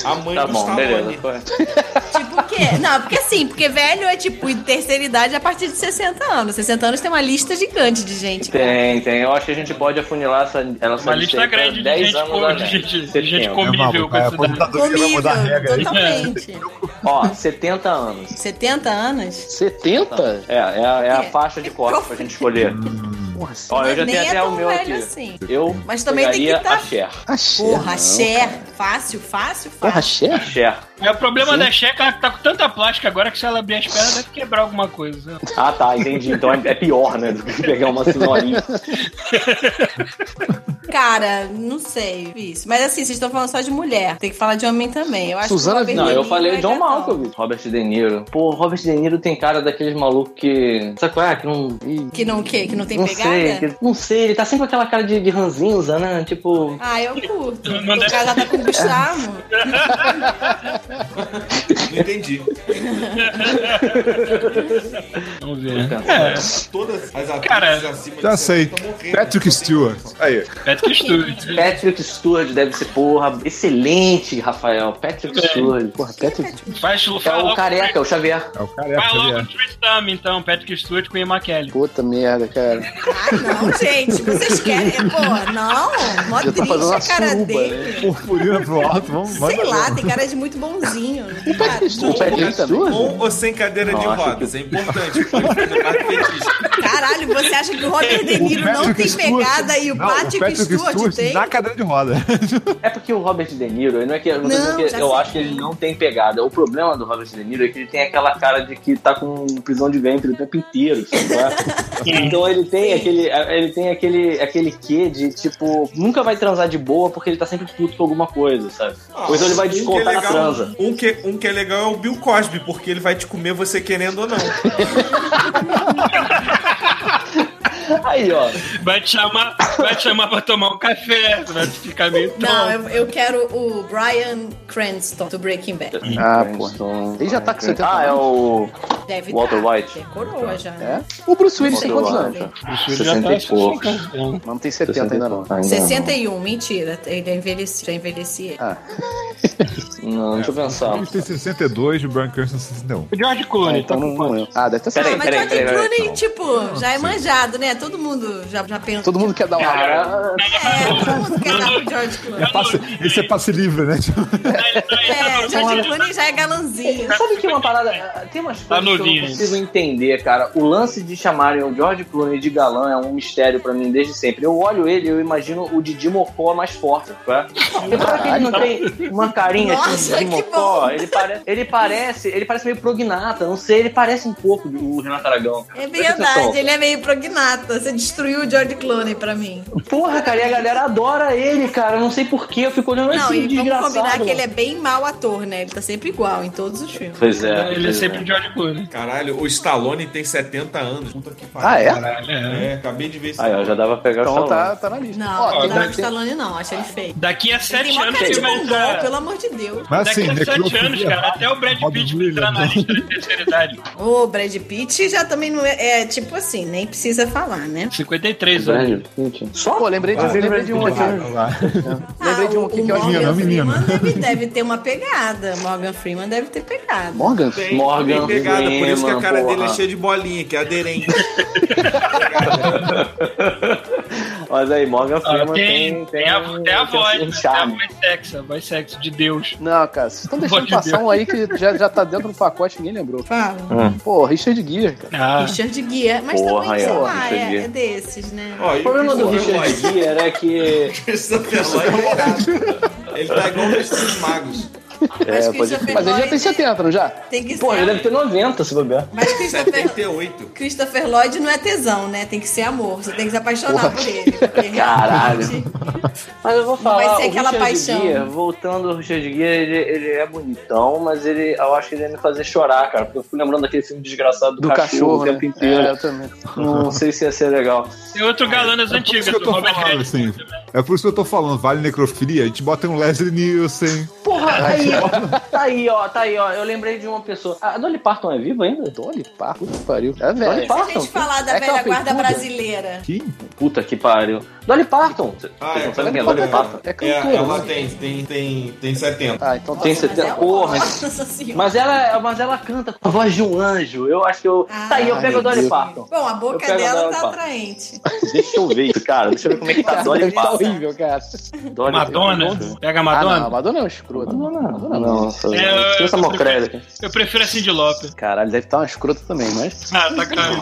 A mãe Tá do bom, beleza. Stallone. foi. Tipo o quê? Não, porque assim, porque velho é tipo em terceira idade a partir de 60 anos. 60 anos tem uma lista gigante de gente. Tem, tem. Eu acho que a gente pode afunilar essa, essa Uma lista grande de 10 gente, anos co- da de gente, de gente comível com é, Comível, totalmente. Ó, 70 anos. 70 anos? 70? É, é, a- é a É. faixa de corte pra gente escolher. Porra, Ó, eu já tenho é até o meu aqui. assim. Eu Mas também tem que tá- a Cher. a Cher. Porra, Cher. Fácil, fácil, Porra, fácil. A Cher? Cher. É, o problema da Checa, ela tá com tanta plástica agora que se ela abrir as pernas deve quebrar alguma coisa. Ah, tá, entendi. Então é, é pior, né, do que pegar uma senhorinha. Cara, não sei. Isso. Mas assim, vocês estão falando só de mulher. Tem que falar de homem também. Eu acho Suzana que Não, eu falei é John. Malkovich. Robert De Niro. Pô, Robert De Niro tem cara daqueles malucos que... Sabe qual é? Que não... Que não o quê? Que não tem não pegada? Sei, que- não sei, ele tá sempre com aquela cara de, de ranzinza, né? Tipo... Ah, eu curto. Deve- cara tá com o Gustavo. Não entendi. Vamos ver. Todas as atrizes Cara, acima Já sei. 60 morreram. Patrick Stewart. Aí. Patrick Stewart. Patrick Stewart deve ser, porra, excelente, Rafael. Patrick É. Stewart. Porra, Patrick. Faz, É o careca, é o Xavier. É o careca, faz logo Xavier. o Tristam, então, Patrick Stewart com Ian McKellen. Puta merda, cara. Ah, não, gente. Vocês querem. Pô, não. Mó Já tá triste a cara suruba, dele. né? Purpurina pro alto, vamos Sei lá, tem cara de muito bonzinho. O Patrick Stewart O Patrick também. Stewart? Com ou sem cadeira de Nossa, rodas? É importante. Caralho, você acha que o Robert De Niro não tem Stewart- pegada e o Não, Patrick, Stewart, tem? na cadeira de roda. É porque o Robert De Niro, não é que, não Não, dizendo que eu sei. acho que ele não tem pegada. O problema do Robert De Niro é que ele tem aquela cara de que tá com prisão de ventre o tempo inteiro, é? Então ele tem aquele, ele tem aquele, aquele quê de tipo, nunca vai transar de boa porque ele tá sempre puto com alguma coisa, sabe? Ou então ele vai Um que é descontar na legal- transa. Um que, um que é legal é o Bill Cosby, porque ele vai te comer você querendo ou não. Aí, ó. Vai te chamar, vai te chamar pra tomar um café, vai ficar meio Não, tonto. eu, eu quero o Brian Cranston, do Breaking Bad. Ah, pô. Ele já tá com 70 Ah, é o Deve Walter tá, White. É coroa já. É? né? O Bruce Willis tem quantos anos? O filho 60 e poucos. Não tem 70 ainda não. Ainda não. 61, mentira. Ele envelheci, já envelheci ele. Ah, Não, deixa eu pensar. Ele tem 62 e o Brian Cranston 61. O George Clooney, então tá não, com não quanto? lembro. Ah, deve ter Peraí, Ah, mas peraí, George peraí, Clooney, não. tipo, já é manjado, né? Todo mundo já, já pensa. Todo mundo quer dar uma. Cara, É, todo mundo quer dar pro George Clooney. Passe, esse é passe livre, né? É, George Clooney já é galãzinho. Sabe que uma parada. Tem umas Tá coisas que eu não consigo entender, cara. O lance de chamarem o George Clooney de galã é um mistério pra mim desde sempre. Eu olho ele e eu imagino o Didi Mocó mais forte, tá? Será que ele não tem uma carinha Nossa, assim de que Mocó? Ele, pare... ele parece. Ele parece meio prognata, não sei, ele parece um pouco o Renato Aragão. É verdade, ele é meio prognata. Você destruiu o George Clooney pra mim. Porra, cara, e a galera adora ele, cara. Eu não sei porquê, eu fico olhando Não, esse e vamos desgraçado. combinar que ele é bem mau ator, né? Ele tá sempre igual em todos os filmes. Pois é. Ele é sempre o George Clooney. Caralho, o Stallone tem 70 anos. Puta que pariu. Ah, é? Caralho, é. É, acabei de ver isso. Aí, ó, já dava pra pegar o Então Stallone. tá, tá na lista. Não, Ó, não dá pro tem- Stallone não, acho ele feio. Daqui a Ele tem sete mó anos cara de ele vai entrar. pelo amor de Deus. Mas Daqui assim, a sete anos, necrofilia, cara, até o Brad Pitt vai entrar na lista da terceira idade. O Brad Pitt já também não é, é tipo assim, nem precisa falar, né? 53 anos. Só? Pô, lembrei de, Ah, lembrei de um aqui. Lá. Lembrei de um aqui o que eu acho Morgan Menina, menina. Freeman deve, deve ter uma pegada. Morgan Freeman deve ter pegada. Morgan? Tem, Morgan tem pegada, por isso que a Freeman, cara dele é porra. cheia de bolinha, que é aderente. Mas aí, Morgan Ah, Freeman tem, tem, tem, a, tem a tem voz, um né? tem a charme. voz sexy, a voz sexy de Deus. Não, cara, vocês estão deixando Pode passar um aí que já, já tá dentro do pacote, ninguém lembrou. Fala. Pô, Richard Gere, cara. Ah, Richard Gere, mas Porra, também, sei ó, lá, Richard é, é desses, né? Ó, O problema do Christopher Richard Lloyd? Gere é que... Ele tá igual os três magos. Mas É, pode Mas ele já tem Lloyd 70, não já? tem que Pô, ser. ele deve ter 90, se bobear. Mas Christopher, 78. Christopher Lloyd não é tesão, né? Tem que ser amor. Você tem que se apaixonar por ele. Caralho. Mas eu vou falar, vai ser aquela Richard paixão. Voltando ao Richard Gere, ele, ele é bonitão, mas ele, eu acho que ele ia me fazer chorar, cara. Porque eu fui lembrando daquele filme desgraçado do, Do cachorro, cachorro, o né? tempo inteiro. É, eu também. Não sei se ia ser legal. tem outro galã das É antigas, isso que eu do tô Robert falando, assim. É por isso que eu tô falando, vale necrofilia? A gente bota um Leslie Nielsen. Porra, aí, tá aí, ó, tá aí, ó. Eu lembrei de uma pessoa. A Dolly Parton é viva ainda? Dolly Parton, puta que pariu. É Dolly velho. Se a Parton? gente falar da É velha guarda brasileira. Quem? Puta que pariu. Dolly Parton. Vocês Ah, não sabem quem é cantora, Dolly Parton? É É, cantora, ela tem, tem, tem, tem 70. Ah, então tá. Tem Nossa, mas 70. é Porra. Mas ela, mas ela canta com a voz de um anjo. Eu acho que eu. Ah, tá aí, eu pego a Dolly. Parton. Bom, a Eu boca dela tá atraente. Deixa eu ver isso, cara. Deixa eu ver como é que tá a Dolly tá Parton. horrível, cara. Madonna? Pega a Ah, Madonna? não, a Madonna é um escroto. Madonna. Madonna não. Nossa, É, mocreda aqui. Eu prefiro a Cindy Lauper. Caralho, deve estar uma escrota também, mas. Ah, tá claro.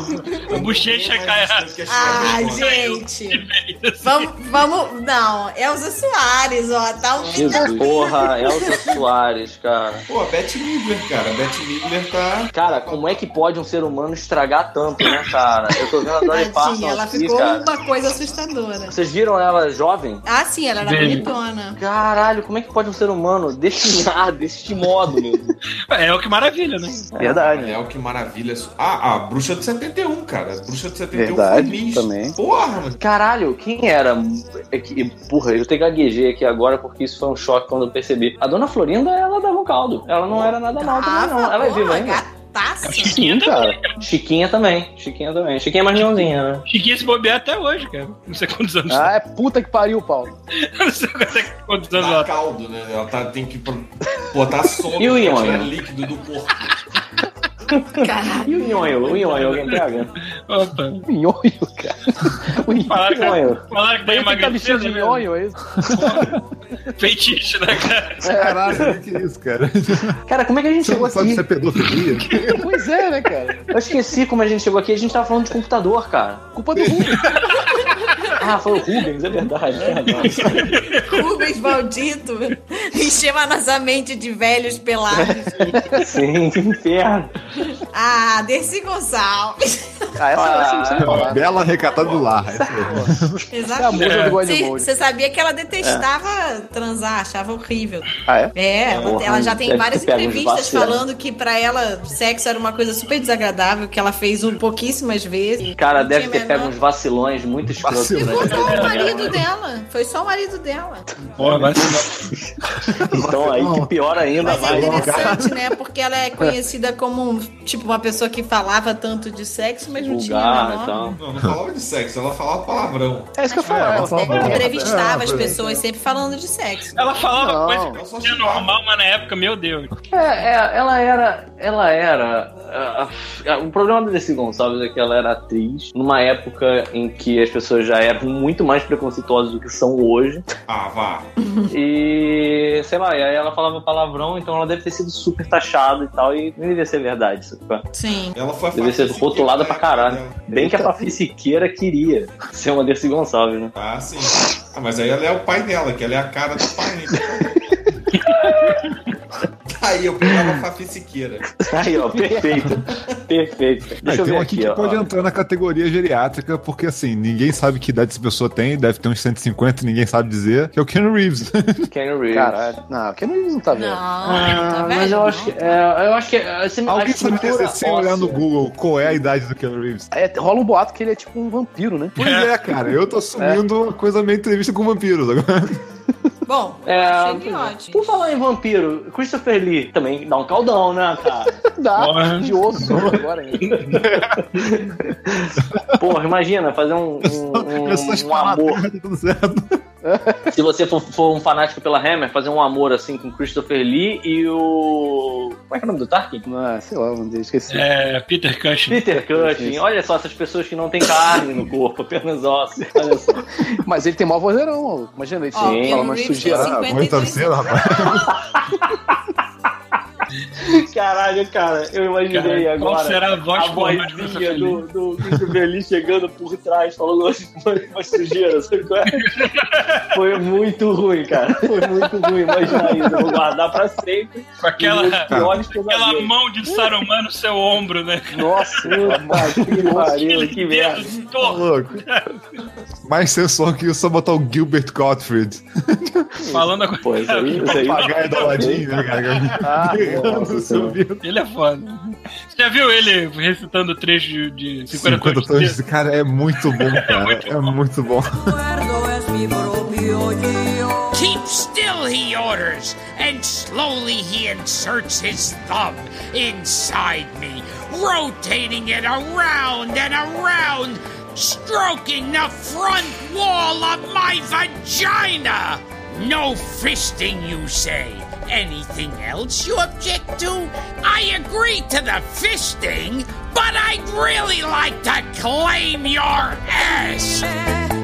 A bochecha cai. Ah, gente. Vamos, vamos. Não, Elza Soares, ó. Tá um Jesus. Porra, Elsa Soares, cara. Pô, a Beth Midler, cara. A Beth Midler tá... Cara, como é que pode um ser humano estragar tanto, né, cara? Eu tô vendo a Dolly Parton ela aqui, ficou cara. uma coisa assustadora. Vocês viram ela jovem? Ah, sim, ela era Bem. bonitona. Caralho, como é que pode um ser humano destinar deste modo, meu? Deus? É o que maravilha, né? Verdade. É o que maravilha. Ah, a Bruxa de 71, cara. A Bruxa de 71 Verdade, foi também. Porra, mano. Caralho, quem era? É que, porra, eu tenho gaguejei aqui agora porque isso foi um choque quando eu percebi. A dona Florinda, ela dava um caldo. Ela não era nada mal também, não. Ela é viva ainda. Gataça. Sim, cara. Chiquinha também. Chiquinha também. Chiquinha é mais leãozinha, né? Chiquinha se bobear até hoje, cara. Não sei quantos anos. Ah, é puta que pariu, Paulo. Não sei quantos, anos Dá ela tá. caldo, né? Ela tá, tem que botar E o pra tirar líquido do corpo. Caralho. E o nhonho? O nhonho, alguém pega? Opa. Nhonho, cara. O Falaram que, Nhonho. falaram que tá Ele tá de nhonho, é isso? Feitiço, né, cara? Caralho, que isso, cara? Cara, como é que a gente Você chegou não sabe aqui? se é pedofilia? Pois é, né, cara? Eu esqueci como a gente chegou aqui. A gente tava falando de computador, cara. Culpa do Rubens. Ah, foi o Rubens, é verdade. é verdade. Rubens maldito. Encheu a nossa mente de velhos pelados. Sim, que inferno. Ah, Dercy Gonçalves. Ah, essa, essa não falar. Bela recatada do lar. Exato. É. Você sabia que ela detestava transar, achava horrível. Ah, é? É, ela, ela já tem várias pego entrevistas falando que pra ela sexo era uma coisa super desagradável, que ela fez um pouquíssimas vezes. Cara, deve ter pego menor- uns vacilões muito escrotos. Vacilão. Foi só o marido dela. Foi só o marido dela. Porra, vai Então aí que pior ainda Mas é mais. interessante, né? Porque ela é conhecida como tipo uma pessoa que falava tanto de sexo, mas não tinha Vulgar, menor. então. Não, não falava de sexo, ela falava palavrão. É isso que eu falo. É, ela Entrevistava É, as é. pessoas sempre falando de sexo. Ela falava Não. coisa Eu só que era chutava. normal, mas na época, meu Deus. É, é, ela era. Ela era. o problema da Desi Gonçalves é que ela era atriz numa época em que as pessoas já eram muito mais preconceituosas do que são hoje. Ah, vá. E sei lá, e aí ela falava palavrão, então ela deve ter sido super taxada e tal, e não devia ser verdade. Isso, Sim. Ela foi a Devia ser rotulada pra da caralho. dela. Bem que a Fafi Siqueira queria ser uma Desi Gonçalves, né? Ah, sim. Ah, mas aí ela é o pai dela, que ela é a cara do pai. Aí eu pegava Fafi Siqueira. Aí, ó, perfeito. Perfeito. Aí, Deixa eu tem ver um aqui aqui, que ó. pode entrar na categoria geriátrica, porque assim, ninguém sabe que idade essa pessoa tem, deve ter uns 150, ninguém sabe dizer, que é o Ken Reeves. Ken Reeves. Caralho. Não, porque não, não tá Não, vendo. não tá Ah, velho, mas eu acho que. é, eu acho que. Assim, Alguém sabe dizer, sem olhar no Google, qual é a idade do Ken Reeves? É, rola um boato que ele é tipo um vampiro, né? Pois é, cara, eu tô assumindo uma coisa meio entrevista com vampiros agora. Bom, É, achei ótimo. por falar em vampiro, Christopher Lee também dá um caldão, né, cara? Dá, Porra. de osso agora ainda. Porra, imagina fazer um, um, Pessoas um, um amor. Se você for, for um fanático pela Hammer, fazer um amor assim com Christopher Lee e o. Como é que é o nome do Tarkin? Ah, sei lá, não esqueci. É, Peter Cushing. Peter Cushing. Olha só essas pessoas que não têm carne no corpo, apenas ossos. Olha só. Mas ele tem mó vozeirão. Imagina ele Ó, fala Ah, põe 52 torcida, rapaz. Caralho, cara, eu imaginei Cara, qual agora. será a voz a vozinha Christopher do, do Christopher Lee chegando por trás, falando umas, umas sujeiras, sabe qual é? Foi muito ruim, cara. Foi muito ruim imaginar isso. Eu vou guardar pra sempre. Com aquela, piores aquela mão de Saruman no seu ombro, né? Nossa, Puta que pariu, Aquele que merda. Tá louco. Mais sensual que isso, só botar o Gilbert Gottfried. falando a Pô, isso aí, isso aí. Papagaio do Aladdin, né, cara? Ah, Seu senhora. ouvido. Ele é foda. Você já viu ele recitando o trecho de, de 50, 50 tons de tons, cara, é muito bom, cara. É muito bom. Keep still, he orders, and slowly he inserts his thumb inside me, rotating it around and around, stroking the front wall of my vagina. No fisting, you say? Anything else you object to? I agree to the fisting, but I'd really like to claim your ass.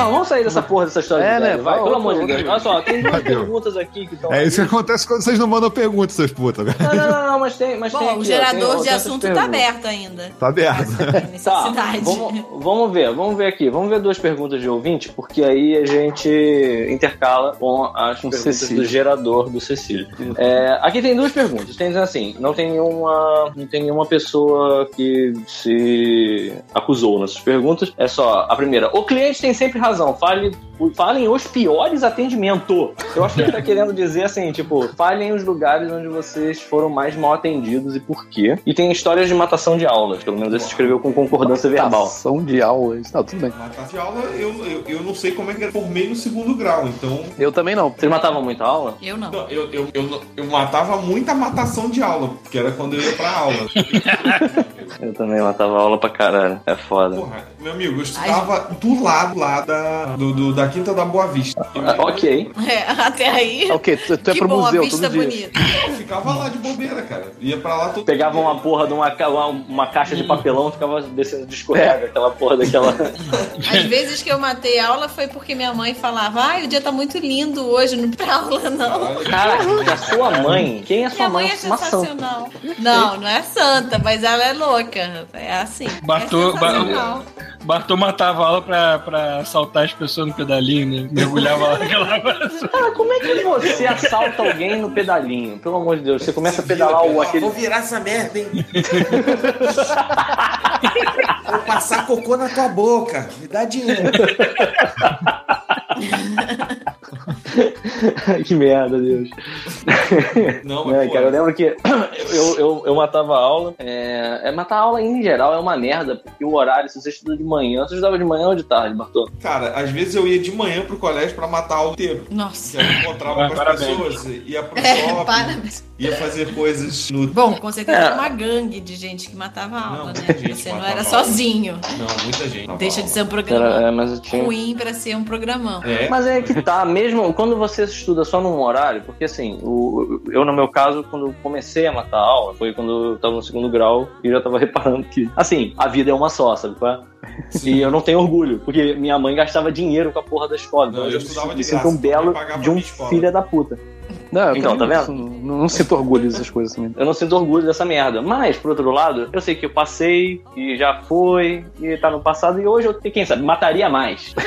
Ah, vamos sair dessa porra dessa história É, de né? vai, Vai, pelo amor de Deus. Olha só, tem duas perguntas aqui que estão. É isso que acontece quando vocês não mandam perguntas, seus putas. Não, não, não, não, mas tem. Mas tem Bom, aqui, o ó, gerador tem- ó, de tem assunto tá aberto ainda. Tá aberto. Tem Tá, vamos, vamos ver, vamos ver aqui. Vamos ver duas perguntas de ouvinte, porque aí a gente intercala com as Com perguntas Cecílio. do gerador do Cecílio. É, aqui tem duas perguntas. Tem dizendo assim: não tem nenhuma, não tem nenhuma pessoa que se acusou nessas perguntas. É só a primeira. O cliente tem sempre razão. Fale, falem os piores atendimentos. Eu acho que ele tá querendo dizer assim, tipo, falem os lugares onde vocês foram mais mal atendidos e por quê. E tem histórias de matação de aulas. Pelo menos esse escreveu com concordância verbal. Ação de aulas. Não, tudo bem. Matar de aula, eu, eu, eu não sei como é que eu formei no segundo grau, então. Eu também não. Vocês matavam muita aula? Eu não. Não, eu, eu, eu, eu matava muita matação de aula, que era quando eu ia pra aula. Eu também matava aula pra caralho. É foda. Porra, meu amigo, eu estudava do lado lá da, do, do- da Quinta da Boa Vista. Ah, ok. É, até aí. É o quê? Tu, tu é pro museu todo dia. bonita. Eu ficava lá de bobeira, cara. Ia pra lá todo Pegava dia. uma porra de uma, uma, uma caixa de papelão, ficava descendo de escorrega, aquela porra daquela. Às vezes que eu matei aula foi porque minha mãe falava, ai, o dia tá muito lindo hoje, não pra aula não. Caraca, a sua mãe. Quem é sua Minha mãe é Uma santa. sensacional. Não, não é santa, mas ela é louca. É assim. Bartô, é. Bartô matava aula pra, pra assaltar as pessoas no pedalinho, né? Mergulhava lá naquela Cara, como é que você assalta alguém no pedalinho? Pelo amor de Deus, você começa a pedalar o aquele. Vou virar essa merda, hein? Vou passar cocô na tua boca. Me dá dinheiro. que merda, Deus. Não, mas, É, cara, eu lembro que eu, eu, eu matava aula. É, é, matar aula em geral é uma merda, porque o horário, se você estuda de manhã, você estudava de manhã ou de tarde, Bartô? Cara, às vezes eu ia de manhã pro colégio pra matar aula inteiro. Nossa. Já encontrava Ah, com as parabéns. pessoas, ia pro É, shopping, parabéns. ia fazer coisas no. Bom, com certeza É. era uma gangue de gente que matava aula, Não, né? Você não era aula. sozinho. Não, muita gente. Deixa de ser um Era, programa é, mas eu tinha. ruim pra ser um programão. É, Mas é que tá, mesmo quando você estuda só num horário, porque assim, o, eu no meu caso, quando comecei a matar aula, foi quando eu tava no segundo grau e já tava reparando que, assim, a vida é uma só, sabe? qual é? E eu não tenho orgulho, porque minha mãe gastava dinheiro com a porra da escola. Então Não, eu eu estudava de graça, um belo de um filho da puta. Não, Então, tá não, não, não sinto orgulho dessas coisas também. Eu não sinto orgulho dessa merda. Mas, por outro lado, eu sei que eu passei e já foi, e tá no passado, e hoje eu, quem sabe, mataria mais.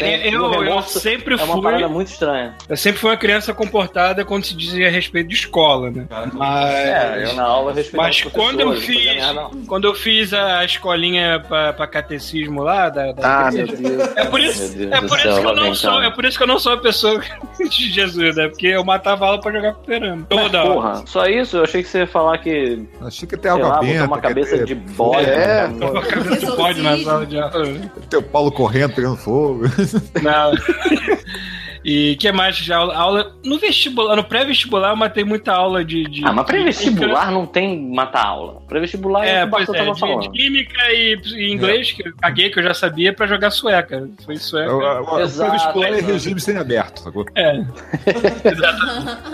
É, eu, eu sempre É uma fui. parada muito estranha. Eu sempre fui uma criança comportada quando se dizia a respeito de escola, né? Mas, É, eu na aula respeitava mas quando eu fiz. Quando eu fiz a escolinha pra, pra catecismo lá, da, da Ah, meu Deus. É por isso, Meu Deus é por isso que eu não sou, é por isso que eu não sou a pessoa de Jesus, né? Porque eu matava aula pra jogar fliperama. Toda hora. Porra, só isso? Eu achei que você ia falar que, Achei que tem algo lá, benta. uma quer cabeça ter- de bode. É. né? Tava cabeça de bode na sala de aula. Tem o Paulo correndo, pegando fogo. Não. E que mais já aula, aula no vestibular, no pré-vestibular eu matei muita aula de, de Ah, mas pré-vestibular não tem matar aula. Pré-vestibular é, É, o que o pois é, tava de, falando. de química e, e inglês, que eu caguei, que eu já sabia, pra jogar sueca. Foi sueca. O- o- Exato, vestibular é regime semiaberto, sacou? É.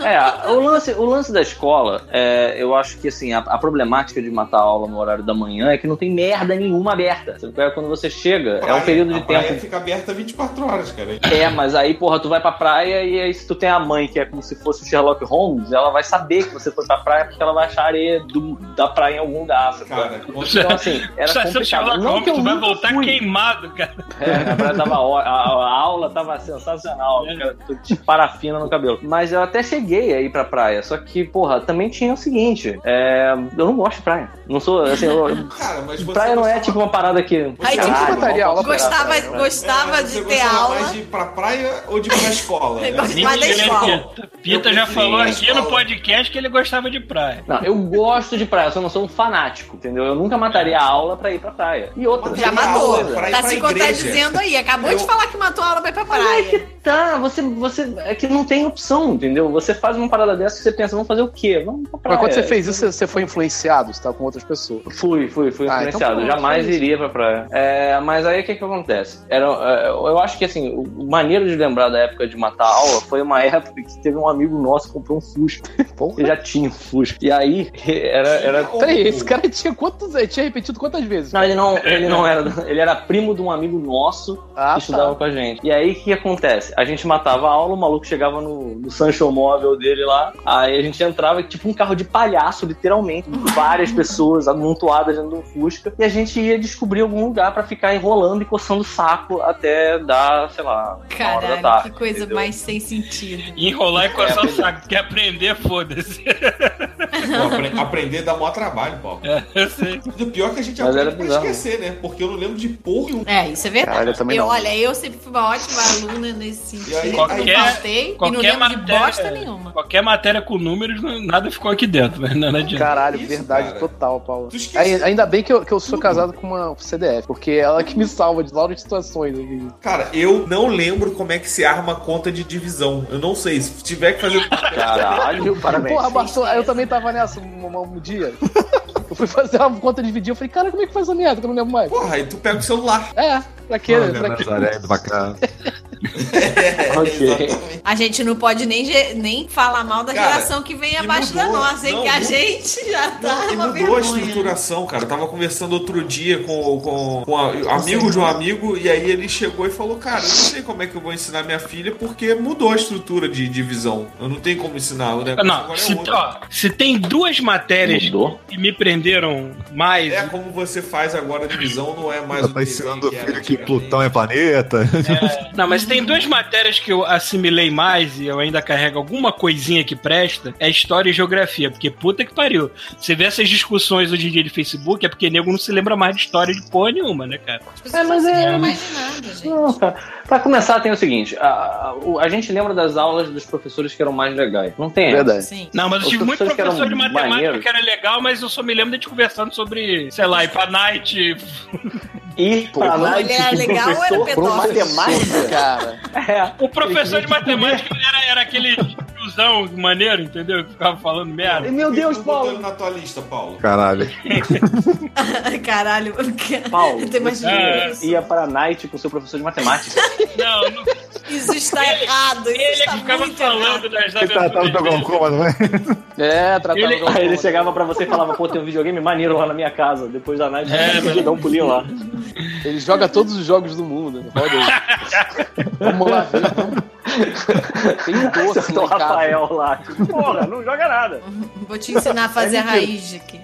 É, o lance, o lance da escola, é, eu acho que assim, a, a problemática de matar aula no horário da manhã é que não tem merda nenhuma aberta. É? Quando você chega, é um praia- período de a praia tempo. fica aberta 24 horas, cara. É, mas aí, porra, tu vai pra praia e aí se tu tem a mãe que é como se fosse o Sherlock Holmes, ela vai saber que você foi pra praia porque ela vai achar areia do- da praia em algum lugar? Cara, Então, assim, era Só se eu complicado. Sherlock Não Holmes, que eu tu vai voltar fui. queimado, cara. É, a, praia tava a, a aula tava sensacional, cara, de parafina no cabelo. Mas eu até cheguei aí pra praia, só que, porra, também tinha o seguinte, é, eu não gosto de praia. Não sou, assim, eu- Cara, praia não é tipo uma parada que... Aí, Você tipo, Gostava, praia, gostava É, de você ter gostava aula. mais de ir pra praia ou de ir pra escola? né? Gosto mais da escola. Pita já falou aqui no podcast que ele gostava de praia. Não, eu gosto de praia, eu só não sou um fanático, entendeu? Eu nunca mataria a aula pra ir pra praia. E outra... Já matou. aula pra ir Tá pra se contradizendo aí. Acabou Eu- de falar que matou a aula pra ir pra Mas é que praia. tá, você, você. É que não tem opção, entendeu? Você faz uma parada dessa que você pensa, vamos fazer o quê? Vamos pra praia. Mas quando você fez isso, você- foi influenciado, você tava com outras pessoas. Fui, fui, fui Ah, então influenciado. pronto, Jamais isso. iria pra praia. É, mas aí o que que acontece? Era, é, eu acho que assim, o maneiro de lembrar da época de matar a aula foi uma época que teve um amigo nosso que comprou um Fusca. Porra. Ele já tinha um Fusca. E aí era. era... Peraí, esse cara tinha quantos. Ele tinha repetido quantas vezes? Não, ele não, ele não era. Ele era primo de um amigo nosso Ah, que estudava tá. com a gente. E aí o que acontece? A gente matava a aula, o maluco chegava no, no Sancho móvel dele lá, aí a gente entrava, tipo um carro de palhaço, literalmente, várias pessoas amontoadas dentro de um Fusca, e a gente ia descobrir algum lugar pra ficar enrolando e coçando o saco até dar, sei lá, uma hora da Caralho, tarde. Coisa entendeu? mais sem sentido. Enrolar e coçar É, o saco. Quer aprender, foda-se. Apre- aprender dá maior trabalho, Paulo. É, eu sei. E o pior é que a gente Mas aprende pra bizarro. esquecer, né? Porque eu não lembro de porra nenhuma. É, isso é verdade. Caralho, eu também eu, não. olha, eu sempre fui uma ótima aluna nesse sentido. E aí, Qualquer- faltei e não Qualquer lembro de matéria, bosta nenhuma. qualquer matéria com números, nada ficou aqui dentro, né? Não adianta. Caralho, Isso, verdade cara. total, Paulo. Aí- ainda bem que eu, que eu sou casado com uma CDF, porque ela que me salva de várias situações. Cara, eu não lembro como é que se arma conta de divisão. Eu não sei. Se tiver que fazer. Caralho, parabéns. Porra, Bartô, eu também tava nessa um, dia. Eu fui fazer uma conta dividida, eu falei, cara, como é que faz essa merda que eu não lembro mais? Porra, aí tu pega o celular. É, pra quê? Pra quê? Nazaré indo pra cá. Ok. exatamente. A gente não pode nem, nem falar mal da Cara, geração que vem abaixo da mudou. nossa, hein? Não, que a mudou. gente já tá Não, uma mudou a vergonha. estruturação, cara. Eu tava conversando outro dia com, com, com a- amigo de um amigo, e aí ele chegou e falou: Cara, eu não sei como é que eu vou ensinar minha filha, porque mudou a estrutura de divisão. Eu não tenho como ensinar. O negócio Não, agora se, é ó, se tem duas matérias Mudou? que me prenderam mais. É como você faz agora a divisão, não é mais Ela tá ensinando o que filho que antigamente. Plutão é planeta. Não, mas tem duas matérias que eu assimilei mais e eu ainda carrego alguma coisinha que presta, é história e geografia, porque puta que pariu. Você vê essas discussões hoje em dia de Facebook, é porque nego não se lembra mais de história de porra nenhuma, né, cara? É, mas não é- lembram mais de nada, gente. Não, cara. Pra começar, tem o seguinte: a, a, a gente lembra das aulas dos professores que eram mais legais. Não tem essa. Verdade. Sim. Não, mas eu tive muito professor de matemática maneiros. que era legal, mas eu só me lembro de gente conversando sobre, sei lá, night. Ir pra Pô, night ele era legal ou era professor pedófilo? matemática. Cara, É. O professor de matemática era, era aquele tiozão maneiro, entendeu? Que ficava falando merda. Meu Deus, ele Paulo. na tua lista, Paulo? Caralho. Caralho. Paulo, Eu tô imaginando É. ia para a night com seu professor de matemática. Não, não Isso está errado. Isso ele é está que ficava muito errado. falando das Ele tratava do aventuras glaucoma, não é? é, tratava Ele- Aí ele chegava pra você e falava, pô, tem um videogame maneiro lá na minha casa. Depois da night, É, você podia dar um pulinho lá. Ele joga todos os jogos do mundo. Roda aí. Vamos lá ver. Vamos. Tem doce Acertou lá o em casa. Rafael lá. Porra, não joga nada. Vou te ensinar a fazer a raiz aqui.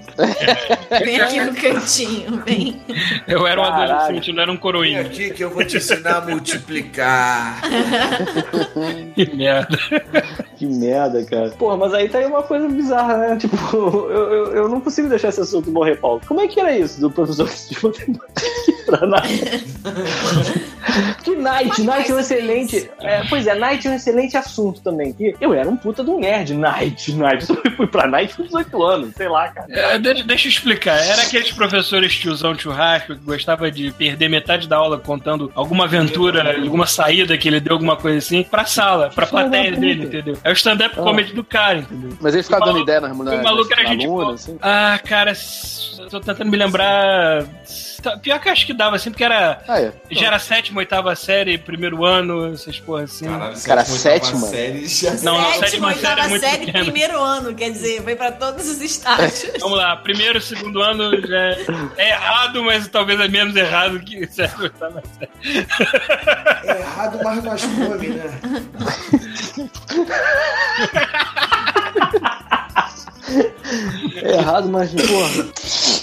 Vem aqui no cantinho, vem. Eu era um Caralho. adolescente, não era um Vem coroinha. aqui que eu vou te ensinar a multiplicar. Que merda. Que merda, cara. Porra, mas aí tá aí uma coisa bizarra, né? Tipo, eu, eu, eu não consigo deixar esse assunto morrer, Paulo. Como é que era isso do professor de matemática pra night? que night, night é um excelente. é, pois é, night é um excelente assunto também. Que eu era um puta de um nerd, night, night. Eu fui pra night com 18 anos, sei lá, cara. É, deixa, deixa eu explicar. Era aqueles professores tiozão churrasco que gostava de perder metade da aula contando alguma aventura, alguma saída que ele deu, alguma coisa assim, pra sala, pra plateia dele, entendeu? É o stand-up Ah. comedy do cara, entendeu? Mas ele ficava dando maluco- ideia nas mulheres. o maluco era gente boa. assim. Ah, cara, tô tentando me lembrar. Tá- Pior que eu acho que dava assim, porque era. Ah, é. Já era sétima, oitava série, primeiro ano, essas porras assim. Caralho, Cara, sétima, Série, já... Não, não, Sétima, sétima série é oitava muito série, pequena. primeiro ano, quer dizer, foi pra todos os estágios. Vamos lá, primeiro, segundo ano já é, é errado, mas talvez é menos errado que sétima, oitava série. É errado, mas nós come, né? É errado, mas, porra.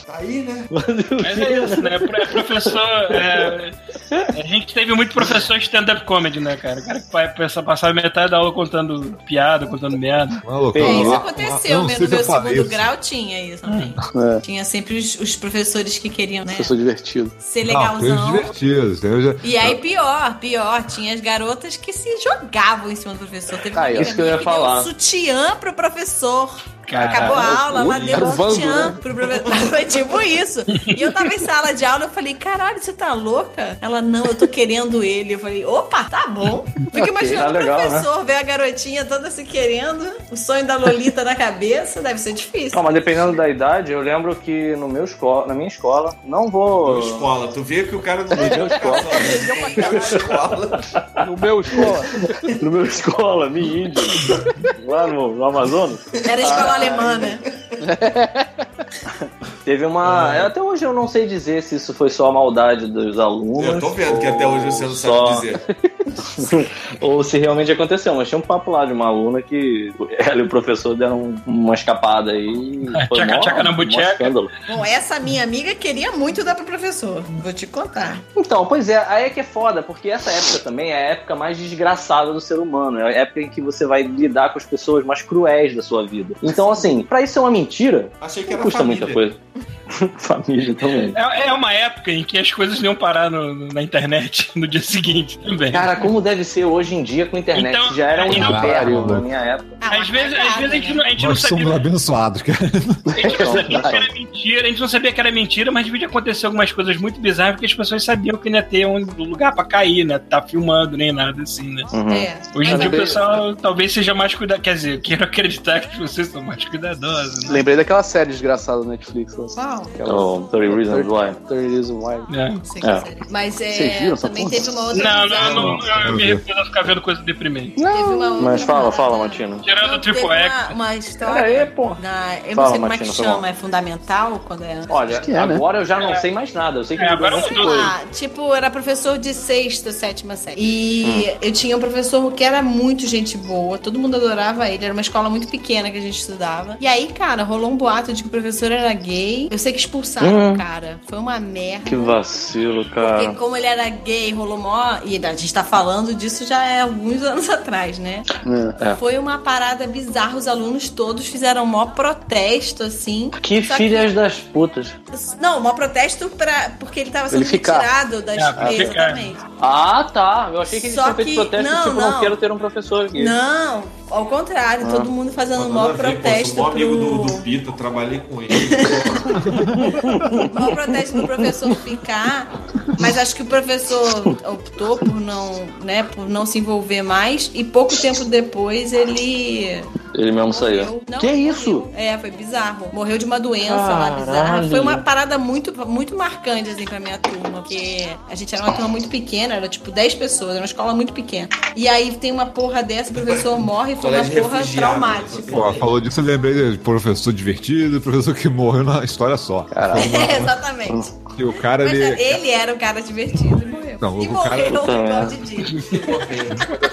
Tá aí, né? Mas é isso, né? É Professor. é, a gente teve muito professor de stand-up comedy, né, cara? O cara que pa- passa- passava metade da aula contando piada, contando merda. Maluco. É, eu- isso eu aconteceu, não né? No meu segundo isso. grau tinha isso também. É. Tinha sempre os, os professores que queriam, né? Professor divertido. Ser Não, legalzão. divertidos. Tem os... E aí, pior, pior, tinha as garotas que se jogavam em cima do professor. Teve amiga Isso que eu ia falar. um sutiã pro professor. Acabou a aula, ela deu um né? pro professor. Foi tipo isso. E eu tava em sala de aula, eu falei, caralho, você tá louca? Ela, não, eu tô querendo ele. Eu falei, opa, tá bom. Fica imaginando Tá legal, o professor ver a garotinha toda se querendo, o sonho da Lolita na cabeça, deve ser difícil. Não, mas dependendo da idade, eu lembro que no meu escola, na minha escola, não vou. Tua escola. Tu vê que o cara não meu escola. Tua escola. No meu escola. no meu escola, minha índia, lá no, no Amazonas, Era escola alemã, né? teve uma. Até hoje eu não sei dizer se isso foi só a maldade dos alunos. Eu tô vendo que até hoje você não só- sabe dizer. ou se realmente aconteceu, mas tinha um papo lá de uma aluna que ela e o professor deram uma escapada aí. e foi Tchaca, tchaca na bucheca. Bom, essa minha amiga queria muito dar pro professor. Vou te contar. Então, pois é, aí é que é foda, porque essa época também é a época mais desgraçada do ser humano. É a época em que você vai lidar com as pessoas mais cruéis da sua vida. Então, assim, pra isso ser uma mentira, Achei que não custa família. muita coisa. família também. É, é uma época em que as coisas iam parar no- no- na internet no dia seguinte também. Cara, como deve ser hoje em dia com a internet? Então, Já era um então- inferno na minha época. Ah, Às vezes, às vezes a gente não, a gente não Nós sabia. somos abençoados, cara. A gente não sabia que era mentira, a gente não sabia que era mentira, mas devia acontecer algumas coisas muito bizarras porque as pessoas sabiam que não ia ter um lugar pra cair, né? Tá filmando, nem nada assim, né? É. Hoje em dia o pessoal talvez seja mais cuidadoso. Quer dizer, eu quero acreditar que vocês são mais cuidadosos, né? Lembrei daquela série desgraçada da Netflix. lá. Qual? Aquela- Oh, 30 Reasons Why. 30 Reasons Why. É. Não sei É. Mas Vocês é, viram essa também porra? teve uma outra. Não, bizarra. não, não, eu, me recuso a ficar vendo coisa deprimente. Teve uma outra- Mas fala, fala, Martina. Tirando o Não, Triple X. uma, uma história. Aí, pô. Na, eu Fala, não sei como é que chama, é fundamental quando é. Olha, é, né? agora eu já não sei mais nada. Eu sei que É, agora mudou. coisa. Ah, tipo, era professor de sexta, sétima série. E eu tinha um professor que era muito gente boa, todo mundo adorava ele, era uma escola muito pequena que a gente estudava. E aí, cara, rolou um boato de que o professor era gay. Eu sei que expulsaram o cara. Foi uma merda. Que vacilo, Porque cara. como ele era gay, rolou mó. E a gente tá falando disso já é alguns anos atrás, né? É. Foi uma parada bizarra. Os alunos todos fizeram mó protesto, assim. Que Só filhas das putas. Não, mó protesto pra... porque ele tava sendo Ele ficar. retirado das. É. Exatamente. Ah, tá. Eu achei que eles Só tinham feito que- protesto, não, tipo, não. não quero ter um professor aqui. Não, ao contrário, todo mundo fazendo mó ver, pô, sou protesto bom amigo do, pro. do Pita, trabalhei com ele. Mó protesto pro professor ficar. Mas acho que o professor optou por não, né, por não se envolver mais. E pouco tempo depois ele. Ele mesmo saiu. Não, que morreu. isso? É, foi bizarro. Morreu de uma doença lá bizarra. Caralho. Foi uma parada muito, muito marcante, assim, pra minha turma. Porque a gente era uma turma muito pequena, era tipo 10 pessoas, era uma escola muito pequena. E aí tem uma porra dessa, o professor morre, foi uma porra traumática. Pô, falou disso, eu lembrei de professor divertido, professor que morreu na história só. É, exatamente. E o cara, Mas ele. ele era um cara divertido e morreu. Não, e o cara- morreu Puta igual merda. de dia.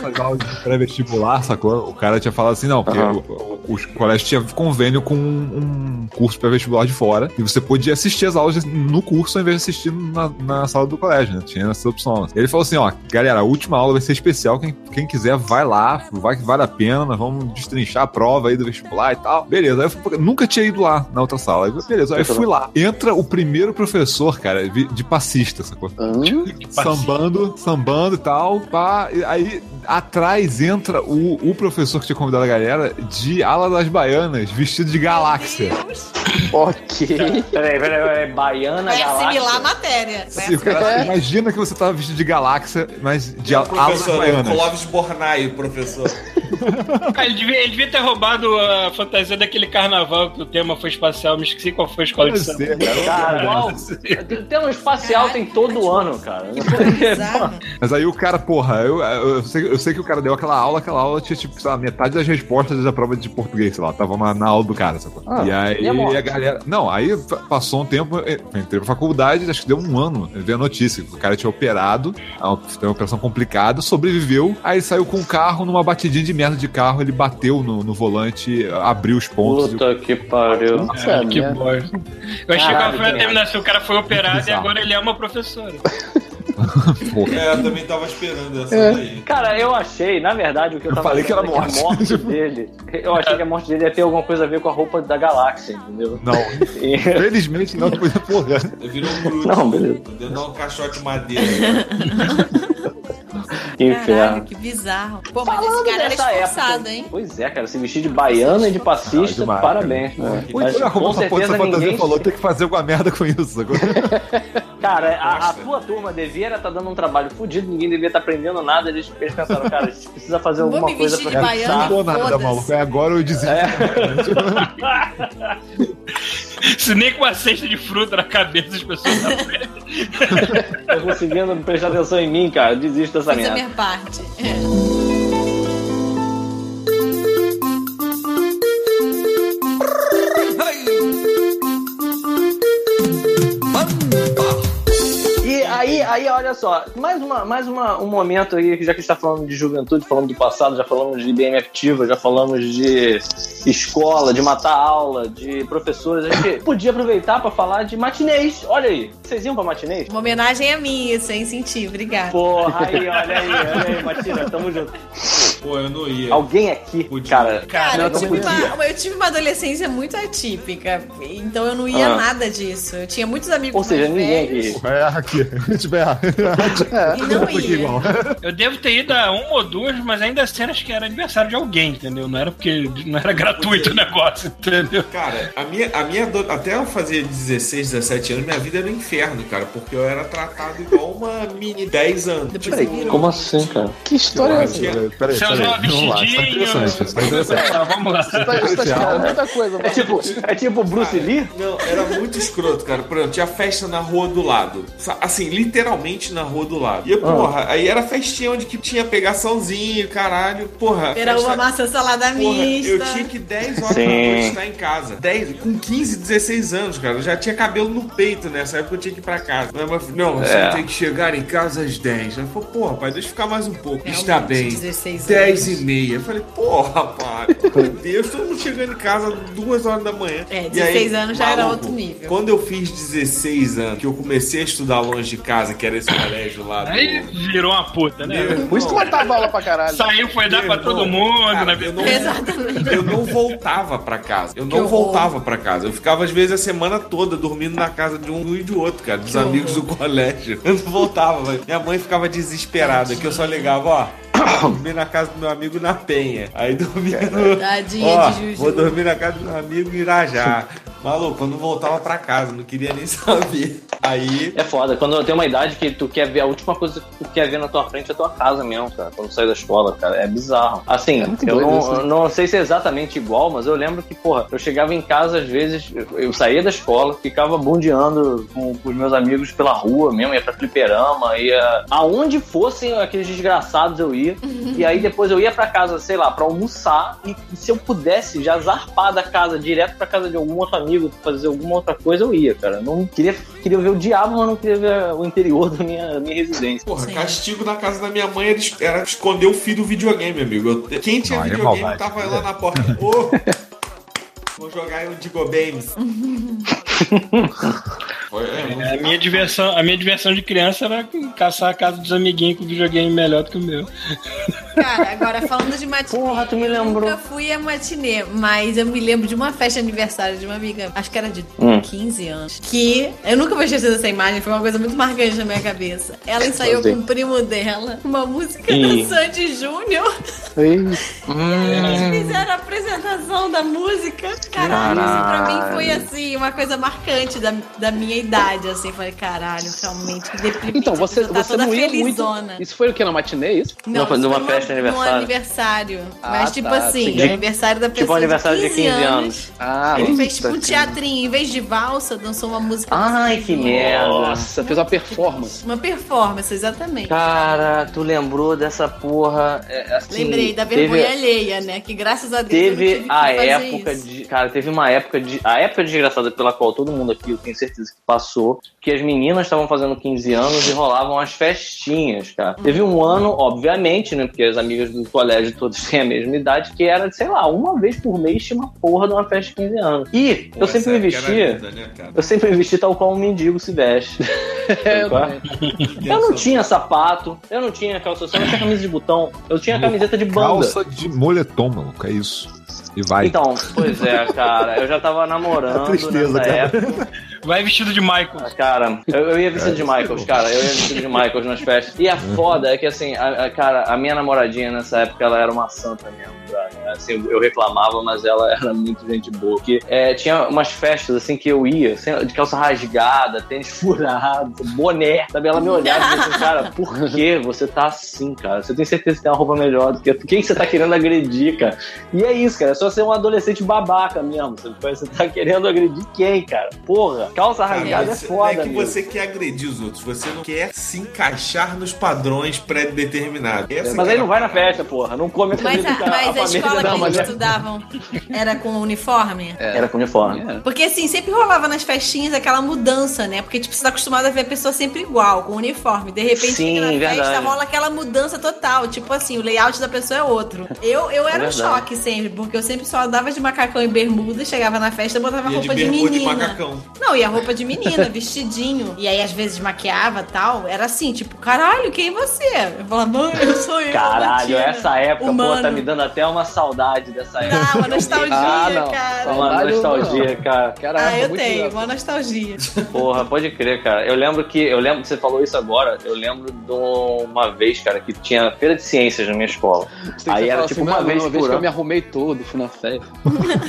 fazer aula de pré-vestibular, sacou? O cara tinha falado assim, não, porque Aham. o, o, os colégios tinham convênio com um, um curso pré-vestibular de fora, e você podia assistir as aulas no curso ao invés de assistir na, na sala do colégio, né? Tinha essa opção. Ele falou assim, ó, galera, a última aula vai ser especial, quem, quem quiser vai lá, vai que vale a pena, nós vamos destrinchar a prova aí do vestibular e tal. Beleza, aí eu fui, nunca tinha ido lá na outra sala. Aí, beleza, aí eu fui lá. Entra o primeiro professor, cara, de passista, sacou? Hum? sambando, sambando e tal. Pá, e aí atrás entra o, o professor que tinha convidado a galera de ala das baianas, vestido de galáxia. Ok. Peraí, peraí, peraí. Baiana, Vai assimilar a galáxia. matéria. Vai Sim, cara, É. Imagina que você tava vestido de galáxia, mas de ala das professor baianas. Clóvis Bornai, o professor. Cara, ele devia, ele devia ter roubado a fantasia daquele carnaval que o tema foi espacial. Me esqueci qual foi a escola de samba. ser, cara. Cara, qual? O tema espacial tem todo ano, cara. Bizarro. Mas aí o cara, porra, eu, eu, sei, eu sei que o cara deu aquela aula, aquela aula tinha, tipo, sei lá, metade das respostas da prova de português, sei lá, tava na, na aula do cara, sacou? Ah, e aí e a morte? a galera. Não, aí pa- passou um tempo, eu entrei pra faculdade, acho que deu um ano, eu vi a notícia, que o cara tinha operado, a- teve uma operação complicada, sobreviveu, aí saiu com o carro, numa batidinha de merda de carro, ele bateu no, no volante, abriu os pontos. Puta que pariu. Nossa, é Que bosta. Eu achei que Caralho, ela foi que terminar assim, o cara foi operado e agora ele é uma professora. Porra. É, eu também tava esperando essa É. daí. Cara, eu achei, na verdade, o que eu, Eu tava falei que era achando é morte. a morte dele. Eu achei que a morte dele ia ter alguma coisa a ver com a roupa da galáxia, entendeu? Não, E- felizmente não, depois, porra. Eu virei um Groot. Não, beleza. Deu um caixote de madeira. Inferno. que bizarro. Pô, mas Falando esse cara era dessa esforçado, época. hein? Pois é, cara, se vestir de baiana e de passista, Ah, demais, parabéns. Muito Mas, olha como com porra certeza ninguém. falou, tem que fazer alguma merda com isso. sacou? Cara, a, a tua turma devia estar dando um trabalho fodido, ninguém devia estar aprendendo nada. Eles, eles pensaram, cara, a gente precisa fazer Vou alguma me coisa vestir pra de baiana. Não fixar. dou nada, foda-se. maluco. É agora eu desisto. Se nem com uma cesta de fruta na cabeça as pessoas tá não Tô conseguindo prestar atenção em mim, cara. Desisto dessa a merda. minha parte. É. aí, aí, olha só, mais, uma, mais uma, um momento aí, que já que a gente tá falando de juventude, falando do passado, já falamos de IBM ativa, já falamos de escola, de matar aula, de professores, a gente podia aproveitar pra falar de matinês. Olha aí, vocês iam pra matinês? Uma homenagem a mim, isso, hein? Senti, obrigada. Porra, aí, olha aí, olha aí, Matina, tamo junto. Pô, eu não ia. Alguém aqui, Podia. cara. Cara, eu tive, uma, eu tive uma adolescência muito atípica, então eu não ia Ah. nada disso. Eu tinha muitos amigos Ou seja, mais ninguém velhos. aqui. É aqui. E não ia. igual. Eu devo ter ido a uma ou duas, mas ainda assim acho que era aniversário de alguém, entendeu? Não era porque não era gratuito o negócio, entendeu? Cara, a minha, a minha ado- até eu fazer 16, 17 anos, minha vida era um inferno, cara, porque eu era tratado igual uma mini 10 anos. Depois Tipo. Como assim, cara? Que história é essa? Peraí, peraí. Você Vamos lá, isso tá vestidinho. tá. Tá, vamos lá. Tá, isso tá muita coisa. É tipo, é tipo Bruce Lee? Não, era muito escroto, cara. Por exemplo, tinha festa na rua do lado. Assim, literalmente na rua do lado. E, porra, aí era festinha onde que tinha pegaçãozinho, caralho. Porra. Era festa- uma maçã salada Porra, mista. eu tinha que 10 horas Sim. da noite estar em casa. 10, com 15, 16 anos, cara. Eu já tinha cabelo no peito nessa época, eu tinha que ir pra casa. Falou, não, você É. tem que chegar em casa às 10. Ela falou, porra, pai, deixa eu ficar mais um pouco. Realmente, Está bem. 16 10 anos. e meia. Eu falei, porra, pai. Meu Deus, todo mundo chegando em casa duas horas da manhã. É, E 16 anos já era maluco, outro nível. Quando eu fiz 16 anos, que eu comecei a estudar longe de casa, que era esse colégio lá do... Aí virou uma puta, né? Meu Por isso tu irmão, matava aula pra caralho. Saiu, foi dar meu pra todo mundo, cara, né? eu não, Exatamente. eu não voltava pra casa. Eu não horror. voltava pra casa. Eu ficava, às vezes, a semana toda dormindo na casa de um e de outro, cara. Dos Que amigos do colégio. Eu não voltava. Minha mãe ficava desesperada, que eu só ligava, ó. Dormir na casa do meu amigo na Penha. Aí dormia no. Tadinha Ó, de Juju. vou dormir na casa do meu amigo em Irajá. Maluco, eu não voltava pra casa, não queria nem saber. Aí. É foda, quando tem uma idade que tu quer ver, a última coisa que tu quer ver na tua frente é a tua casa mesmo, cara. Quando sai da escola, cara. É bizarro. Assim, muito eu não, isso, né? eu não sei se é exatamente igual, mas eu lembro que, porra, eu chegava em casa, às vezes, eu- eu saía da escola, ficava bundeando com, com os meus amigos pela rua mesmo, ia pra fliperama, ia. Aonde fossem aqueles desgraçados eu ia. E aí depois eu ia pra casa, sei lá, pra almoçar. E, e se eu pudesse já zarpar da casa direto pra casa de algum outro amigo, fazer alguma outra coisa, eu ia, cara. Não queria, queria ver o diabo, mas não queria ver o interior da minha, minha residência. Porra, Sim. castigo na casa da minha mãe era, es- era esconder o fio do videogame, amigo. Eu- quem tinha Não, é videogame maldade. tava lá na porta. Ô! Vou jogar aí um Digo Games. É, A minha diversão, a minha diversão de criança era caçar a casa dos amiguinhos com videogame melhor do que o meu. Cara, agora falando de matinê. Porra, tu me eu lembrou. nunca fui a matinê, mas eu me lembro de uma festa de aniversário de uma amiga, acho que era de Hum. 15 anos, que eu nunca vou esquecer dessa imagem, foi uma coisa muito marcante na minha cabeça. Ela ensaiou com o primo dela uma música Ih. do Sandy Júnior. Ei, Eles fizeram a apresentação da música. Caralho, isso pra mim foi assim, uma coisa marcante da, da minha idade. Assim, falei, caralho, realmente, que deprimente. Então, você, tá você toda não ia felizona. muito. Isso foi o que? Na matinê, isso? Não, foi isso numa foi festa de num aniversário. aniversário. Ah, Mas, tipo tá, assim, entendi. aniversário da pessoa. Tipo aniversário de 15 anos. Ah, Ele fez tipo um teatrinho, em vez de valsa, dançou uma música. Ai, que merda. Nossa, fez uma performance. Uma performance, exatamente. Cara, tu lembrou dessa porra. é, assim, Lembrei da teve- vergonha alheia, né? Que graças a Deus eu não Teve a fazer época isso. de. Cara, teve uma época de. A época desgraçada pela qual todo mundo aqui, eu tenho certeza que passou, que as meninas estavam fazendo 15 anos e rolavam as festinhas, cara. Teve um ano, obviamente, né? Porque as amigas do colégio todas têm a mesma idade, que era, sei lá, uma vez por mês tinha uma porra de uma festa de 15 anos. E Pô, eu sempre me era vestia. né? Eu sempre me vesti tal qual um mendigo se veste. É, eu é? Eu não tinha sapato, eu não tinha calça social, eu não tinha camisa de botão, eu tinha camiseta de banda. Calça de moletom, maluco. É isso. E vai. Então, pois é, cara, eu já tava namorando Tristeza, nessa cara. época. Vai vestido de Michael. Cara, eu, eu ia vestido de Michaels, cara, eu ia vestido de Michaels nas festas. E a foda é que, assim, a, a- cara, a minha namoradinha nessa época, ela era uma santa mesmo, brother. Assim, eu reclamava, mas ela era muito gente boa. Porque é, tinha umas festas, assim, que eu ia, assim, de calça rasgada, tênis furado, boné, sabe? Ela me olhava e dizia assim, cara, por que você tá assim, cara? Você tem certeza que tem uma roupa melhor do que? Quem que você tá querendo agredir, cara? E é isso, cara, é só ser um adolescente babaca mesmo. Você, você tá querendo agredir quem, cara? Porra, calça Cara, rasgada é foda, não é que amigo. você quer agredir os outros, você não quer se encaixar nos padrões pré-determinados. Mas que aí é não a vai na festa, porra. Não come a Mas a, que mas a família escola que Não, mas é- estudavam era com uniforme? Era com uniforme. Porque assim, sempre rolava nas festinhas aquela mudança, né? Porque, tipo, você tá acostumado a ver a pessoa sempre igual, com uniforme. De repente, Sim, na festa, verdade. rola aquela mudança total. Tipo assim, o layout da pessoa é outro. Eu, eu era um verdade. choque sempre, porque eu sempre só andava de macacão e bermuda, chegava na festa, botava Ia de roupa de, bermuda e menina. macacão. Não, e a roupa de menina, vestidinho. E aí, às vezes, maquiava e tal. Era assim, tipo, caralho, quem é você? Eu falava, mãe, eu sou eu. Caralho, Martina." essa época, Humano. pô, tá me dando até uma saudade dessa época. Dá uma nostalgia, Ah, não. cara. Uma nostalgia, cara. Cara, Ah, eu muito tenho, uma nostalgia. Porra, pode crer, cara. Eu lembro que. Eu lembro que você falou isso agora. Eu lembro de uma vez, cara, que tinha feira de ciências na minha escola. Você- Aí era fala tipo assim, uma "Mano, vez uma vez por que eu me arrumei todo, fui na festa.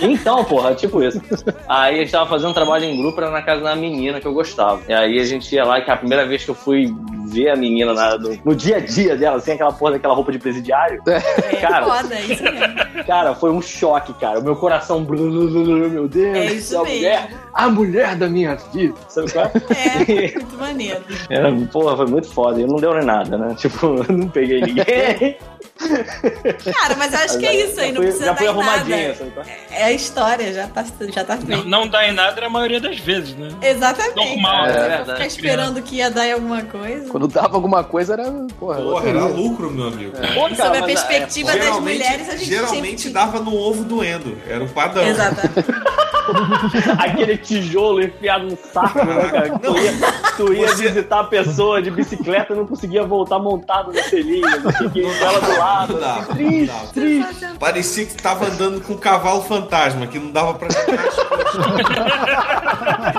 Então, porra, tipo isso. Aí a gente tava fazendo um trabalho em grupo, era na casa da menina que eu gostava. E aí a gente ia lá, que a primeira vez que eu fui ver a menina na- no, no dia a dia dela, assim, aquela porra daquela roupa de presidiário. É Cara. foda, é isso mesmo. Cara, foi um choque, cara. O meu coração. blu, blu, blu, blu, Meu Deus, É isso a mesmo. mulher, a mulher da minha vida. Sabe qual é? É, muito maneiro. Era, porra, foi muito foda. E não deu nem nada, né? Tipo, eu não peguei ninguém. Cara, mas eu acho que é isso aí, não fui, precisa já fui dar em nada. sabe qual é? É a história, já tá, já tá Não, feito. não dá em nada a maioria das vezes, né? Exatamente. Normal, é verdade. Ficar esperando que ia dar em alguma coisa. Quando dava alguma coisa, era. Porra, Porra, era lucro, meu amigo. Pô, cara, Sob a mas, perspectiva das Geralmente, mulheres, a gente geralmente sempre... dava no ovo doendo. Era o padrão. Exatamente. é, aquele tijolo enfiado no saco, né, cara? Tu ia, tu ia Você- visitar a pessoa de bicicleta e não conseguia voltar montado no selinho. Não fiquei com ela do lado. Não dava, assim, não triste, dava. triste. Parecia que tava andando com um cavalo fantasma, que não dava pra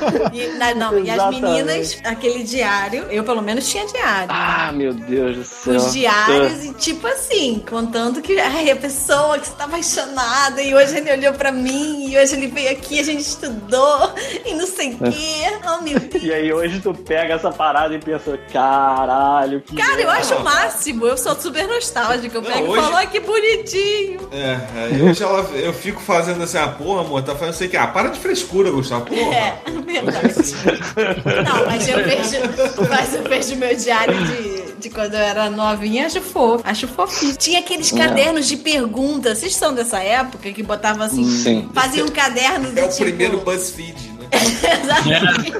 E, na- não, e as meninas, aquele diário, eu pelo menos tinha diário. Ah, meu Deus do céu. Os diários, e tipo assim, contando que ai, a pessoa que está apaixonada, e hoje ele olhou pra mim, e hoje ele veio aqui, a gente estudou, e não sei o quê. Oh, meu Deus. E aí hoje tu pega essa parada e pensa, caralho, que Cara, eu acho o máximo, eu sou super nostálgica. Eu Não, pego e hoje- falo, ai, que bonitinho. É, aí hoje ela, eu fico fazendo assim, ah, porra, amor, tá fazendo isso aqui. Ah, para de frescura, Gustavo. Porra. É, verdade. Não, mas eu vejo, mas eu vejo meu diário de, de quando eu era novinha, acho fofo, acho fofinho. Tinha aqueles cadernos de perguntas, vocês são dessa época que botavam assim, Sim. faziam um caderno de É o tipo... primeiro BuzzFeed, né? Exatamente.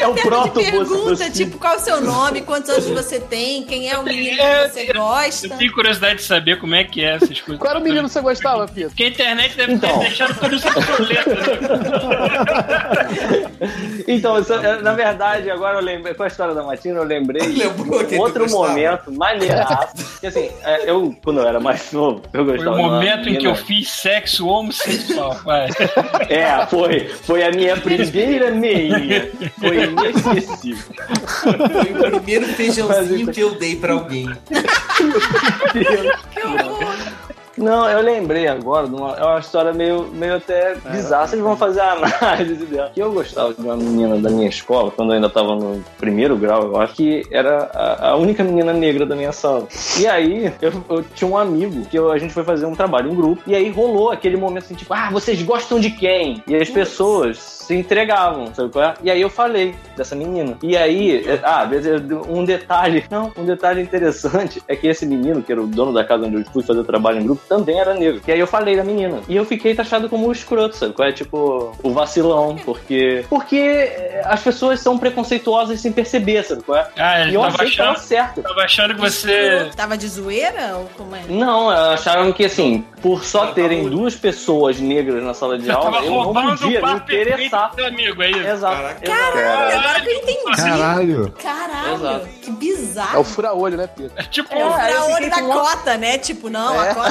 É o proto pergunta, tipo, qual é o seu nome, quantos anos você tem, quem é o menino que você gosta. Eu tenho curiosidade de saber como é que é essas coisas. Qual era o menino que você gostava, Pito? Porque a internet deve Então. ter deixado tudo isso né? Então, isso, é, na verdade, agora eu lembrei, com a história da Matina, eu lembrei de um outro momento maneiraço. Que assim, é, eu, quando eu era mais novo, eu Foi gostava o de uma momento em que eu fiz sexo homossexual. Vai. É, foi. Foi a minha primeira meia. Foi inesquecível. Foi o primeiro feijãozinho que eu dei pra alguém. Não, eu lembrei agora de uma, é uma história meio, meio até bizarra. Vocês vão fazer a análise dela. Que eu gostava de uma menina da minha escola, quando eu ainda tava no primeiro grau, eu acho que era a, a única menina negra da minha sala. E aí, eu, eu tinha um amigo que eu- a gente foi fazer um trabalho em grupo, e aí rolou aquele momento assim, tipo, ah, vocês gostam de quem? E as pessoas se entregavam, sabe qual é? E aí eu falei dessa menina. E aí, é- ah, um detalhe, não, um detalhe interessante é que esse menino, que era o dono da casa onde eu fui fazer trabalho em grupo, também era negro. E aí eu falei da menina. E eu fiquei taxado como o escroto, sabe qual é? Tipo, o vacilão, porque... Porque eh, as pessoas são preconceituosas sem perceber, sabe qual é? Ah, E eu tava achei que tava achando, certo. tava achando que você. Tava de zoeira ou como é? Não, acharam que assim, por só Ela terem tava- duas pessoas negras na sala de tava aula, eu não o podia me interessar. amigo, é isso? Exato. Caraca. exato. Caralho, agora que eu entendi. Caralho. Caralho, Exato. que É o bizarro. fura-olho, né, Pito? É tipo, É, aí eu Pra olho fiquei da com cota, né? Tipo, não, a É. cota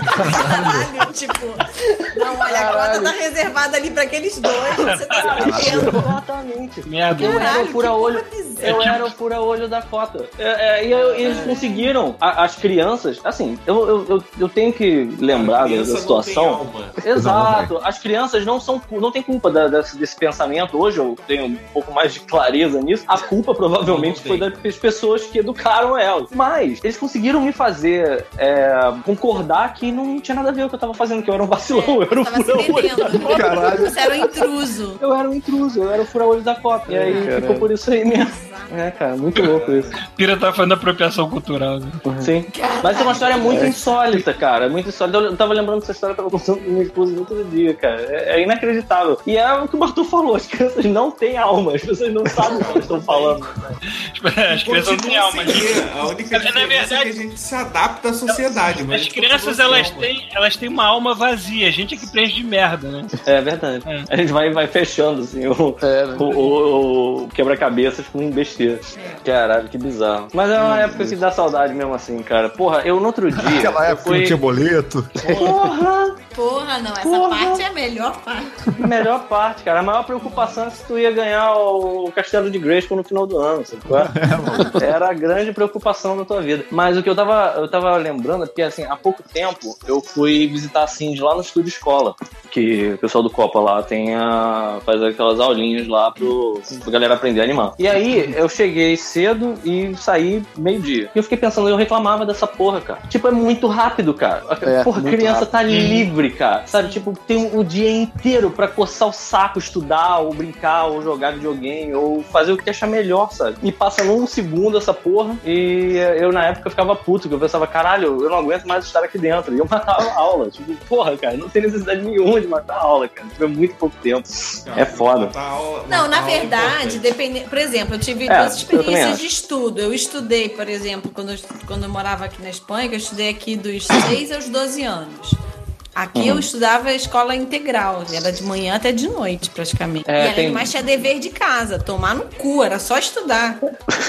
Caralho, tipo. Não, olha, a cota tá reservada ali pra aqueles dois. Você tá entendendo. Exatamente. merda. Eu era o fura-olho. Eu era o fura-olho da cota. É, é, e eu- eles conseguiram. A- as crianças, assim, eu, eu, eu, eu tenho que lembrar da, situação. Exato. As crianças não são não tem culpa da- desse, desse pensamento. Hoje eu tenho um pouco mais de clareza nisso. A culpa provavelmente foi das pessoas que educaram elas. Mas eles conseguiram me fazer é, concordar que não tinha nada a ver com o que eu tava fazendo, que eu era um vacilão, eu era um fura-olho. Caralho. Você era um intruso. Eu era um intruso, eu era o fura-olho da cota. E aí Caralho. ficou por isso aí mesmo. É, cara, muito louco isso. Pira tá fazendo apropriação cultural. Né? Sim. Mas é uma história muito insólita, cara. Muito insólita. Eu tava lembrando dessa história, eu tava contando com minha esposa no outro dia, cara. É, é inacreditável. E é o que o Bartô falou: as crianças não têm alma, as pessoas não sabem o que elas estão falando. As crianças não têm alma. Ter. A única Na diferença é que a gente se adapta à sociedade. mas As crianças, elas. Têm, elas têm uma alma vazia. A gente é que preenche de merda, né? É verdade. É. A gente vai, vai fechando, assim, o, É, né? o, o- o quebra-cabeças com besteira. Caralho, que bizarro. Mas é uma época que dá saudade mesmo assim, cara. Porra, eu no outro dia. Naquela eu época fui... não tinha boleto. Porra! Porra, não, essa Porra. parte é a melhor parte. Melhor parte, cara. A maior preocupação é se tu ia ganhar o Castelo de Grayskull no final do ano, sabe qual é? Era a grande preocupação da tua vida. Mas o que eu tava, eu tava lembrando é porque, assim, há pouco tempo eu fui visitar a Cindy lá no Estúdio Escola, que o pessoal do Copa lá tem a, faz aquelas aulinhas lá pro, pra galera aprender a animar. E aí eu cheguei cedo e saí meio-dia. E eu fiquei pensando, eu reclamava dessa porra, cara. Tipo, é muito rápido, cara. É, porra, criança rápido. tá livre, cara. Sabe, tipo, tem o dia inteiro pra coçar o saco, estudar, ou brincar, ou jogar videogame, ou fazer o que achar melhor, sabe? E passa num segundo essa porra. E eu, na época, ficava puto, que eu pensava, caralho, eu não aguento mais estar aqui dentro. E eu matava a aula. Tipo, porra, cara, não tem necessidade nenhuma de matar a aula, cara. É muito pouco tempo. É foda. Matar aula- Não, na matar é verdade, depende. Por exemplo, eu tive É, duas experiências de estudo. Eu estudei, por exemplo, quando eu, quando eu morava aqui na Espanha, que eu estudei aqui dos 6 aos 12 anos. Aqui Uhum. eu estudava a escola integral, era de manhã até de noite, praticamente. É, e além tem- do mais, tinha dever de casa, tomar no cu, era só estudar.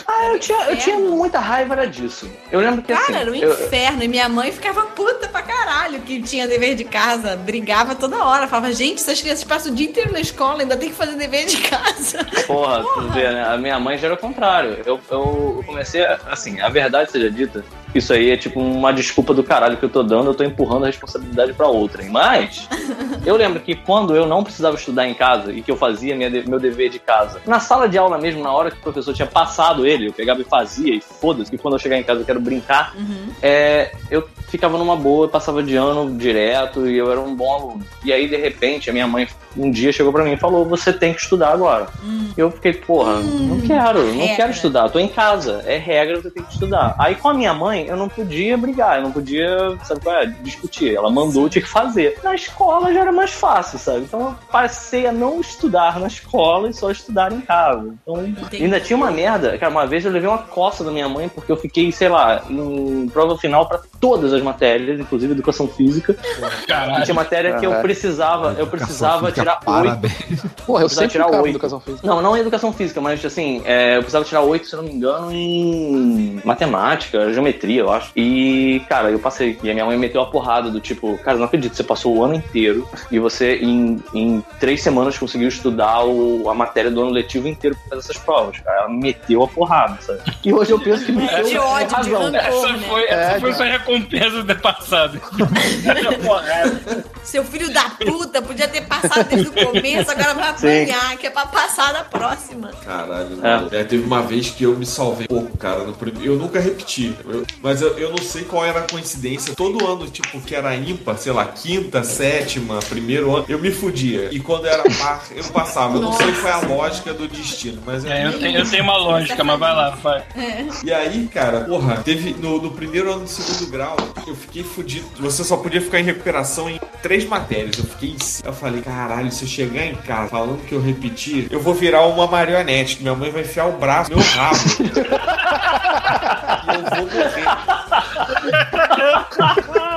Ah, eu tinha, eu tinha muita raiva era disso. Eu lembro que assim. Cara, era um eu- inferno. E minha mãe ficava puta pra caralho que tinha dever de casa. Brigava toda hora. Falava, gente, essas crianças passam o dia inteiro na escola, ainda tem que fazer dever de casa. Porra, tu vê, né? A minha mãe já era o contrário. Eu, eu comecei, a- assim, a verdade seja dita, isso aí é tipo uma desculpa do caralho que eu tô dando, eu tô empurrando a responsabilidade pra outrem. Mas, eu lembro que quando eu não precisava estudar em casa e que eu fazia minha meu dever de casa, na sala de aula mesmo, na hora que o professor tinha passado ele, eu pegava e fazia, e foda-se, e quando eu chegar em casa eu quero brincar, é, eu ficava numa boa, passava de ano direto e eu era um bom aluno. E aí, de repente, a minha mãe um dia chegou pra mim e falou: Você tem que estudar agora. E eu fiquei, porra, não quero, não regra. quero estudar, tô em casa, é regra, você tem que estudar. Aí com a minha mãe, eu não podia brigar, eu não podia, sabe qual é? Discutir. Ela mandou, eu tinha que fazer. Na escola já era mais fácil, sabe? Então eu passei a não estudar na escola e só estudar em casa. Então, Entendi. ainda tinha uma merda, cara, uma vez eu levei uma coça da minha mãe porque eu fiquei, sei lá, em prova final pra todas as matérias, inclusive educação física. E Caralho. tinha matéria que eu Caralho. precisava, eu precisava tirar oito. Porra, eu Precisava sempre tirar oito. educação física. Não, não em educação física, mas assim, é, eu precisava tirar oito, se eu não me engano, em matemática, geometria, eu acho. E, cara, eu passei. E a minha mãe meteu a porrada do tipo, cara, não acredito, você passou o ano inteiro e você, em, em três semanas, conseguiu estudar o- a matéria do ano letivo inteiro pra fazer essas provas. Cara, ela meteu a porrada, sabe? E hoje eu penso que meteu De ódio, de razão. rancor, Essa né? foi, essa É, foi sua recompensa do passado. Seu filho da puta podia ter passado desde o começo, agora vai apanhar, que é pra passar na próxima. Caralho, É. não. É, teve uma vez que eu me salvei pouco, cara. No prim... Eu nunca repeti. Eu- Mas eu, eu não sei qual era a coincidência. Todo ano, tipo, que era ímpar, sei lá, quinta, sétima, primeiro ano, eu me fudia. E quando era par, eu passava. Eu não sei qual é a lógica do destino, mas É, eu, tenho, eu tenho uma lógica, mas vai lá, vai. E aí, cara, porra, teve no, no primeiro ano do segundo grau, eu fiquei fudido. Você só podia ficar em recuperação em três matérias. Eu fiquei em cinco. Eu falei, caralho, se eu chegar em casa falando que eu repeti, eu vou virar uma marionete, minha mãe vai enfiar o braço no meu rabo. eu vou morrer.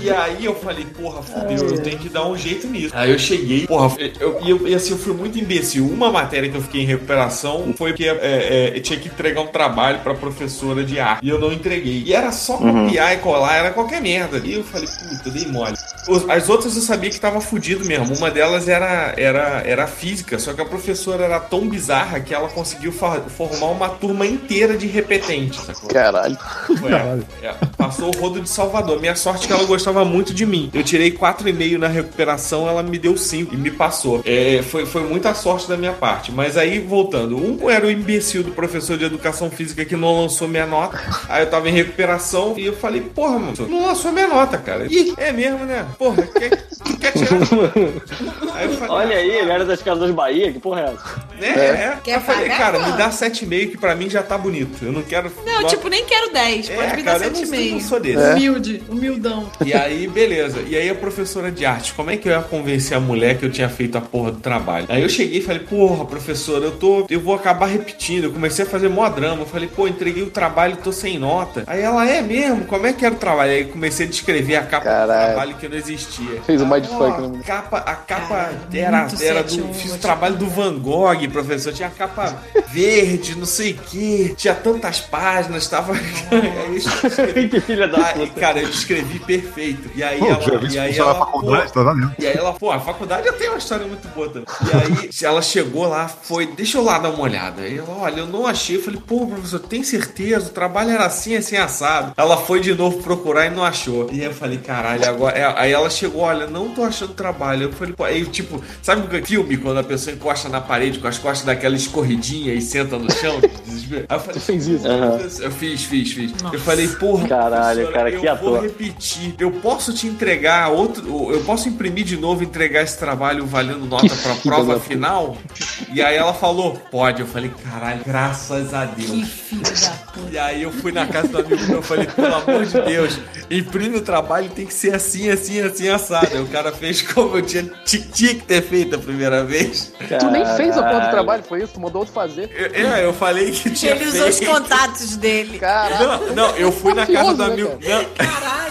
E aí eu falei, porra, fudeu, eu tenho que dar um jeito nisso. Aí eu cheguei, porra, eu, e eu, e assim, eu fui muito imbecil. Uma matéria que eu fiquei em recuperação foi que é, é, eu tinha que entregar um trabalho pra professora de arte. E eu não entreguei. E era só copiar e colar, era qualquer merda. E eu falei, puta, dei mole. As outras eu sabia que tava fudido mesmo. Uma delas era, era, era física, só que a professora era tão bizarra que ela conseguiu formar uma turma inteira de repetentes, sacou? Caralho. É, é. Passou o rodo de Salvador. Minha sorte é que ela gostava muito de mim. Eu tirei 4,5 na recuperação, ela me deu 5 e me passou. É, foi, foi muita sorte da minha parte. Mas aí, voltando, um era o imbecil do professor de educação física que não lançou minha nota. Aí eu tava em recuperação e eu falei, porra, mano, não lançou minha nota, cara. Ih, é mesmo, né? Porra, quer, quer tirar? Aí falei, Olha aí, galera das Casas Bahia, que porra é essa? É, é. Quer eu falei, cara, me dá 7,5 que pra mim já tá bonito. Eu não quero. Não, tipo, nem quero 10. Pode é, me dar cara, eu não, eu não 7,5. sou desse. Humilde, humildão. E aí, beleza. E aí a professora de arte, como é que eu ia convencer a mulher que eu tinha feito a porra do trabalho? Aí eu cheguei e falei, porra, professora, eu tô. Eu vou acabar repetindo. Eu comecei a fazer mó drama. Eu falei, pô, entreguei o trabalho e tô sem nota. Aí ela, é mesmo? Como é que era o trabalho? Aí comecei a descrever a capa Caralho. do trabalho que não existia. Fez um Ela, mindfuck, ó, né? capa, A capa Cara, era, era do. Fiz o trabalho do Van Gogh, professor. Tinha capa verde, não sei o que. Tinha tantas páginas, tava. Que filha da Aí, cara, eu descrevi perfeito. E aí Pô, ela. já vi e aí ela faculdade, pô, tá e aí ela, pô, a faculdade já tem uma história muito boa também. E aí ela chegou lá, foi, deixa eu lá dar uma olhada. Aí ela, olha, eu não achei. Eu falei, pô, professor, tem certeza? O trabalho era assim, assim, assado. Ela foi de novo procurar e não achou. E aí eu falei, caralho, agora. é, Aí ela chegou, olha, não tô achando trabalho. Eu falei, pô, aí tipo, sabe o filme quando a pessoa encosta na parede com as costas daquela escorridinha e senta no chão? desespero? Aí eu falei, Você fez isso? Aham. eu fiz, fiz, fiz. Eu falei, porra, Caralho, cara, eu que vou ator. Eu posso te entregar outro. Eu posso imprimir de novo e entregar esse trabalho valendo nota pra prova final? E aí ela falou, pode. Eu falei, caralho, graças a Que Deus. filho da puta. E aí eu fui na casa do amigo meu, eu falei, pelo amor de Deus, imprime o trabalho, tem que ser assim, assim, assim, assado. Aí o cara fez como eu tinha, ti- tinha que ter feito a primeira vez. Tu nem fez a porra do Caralho. trabalho, foi isso? Tu mandou outro fazer? Eu, é, eu falei que tinha Ele usou os feito. contatos dele. Caralho. Não, não, eu fui na casa do né, amigo. Não, Caralho.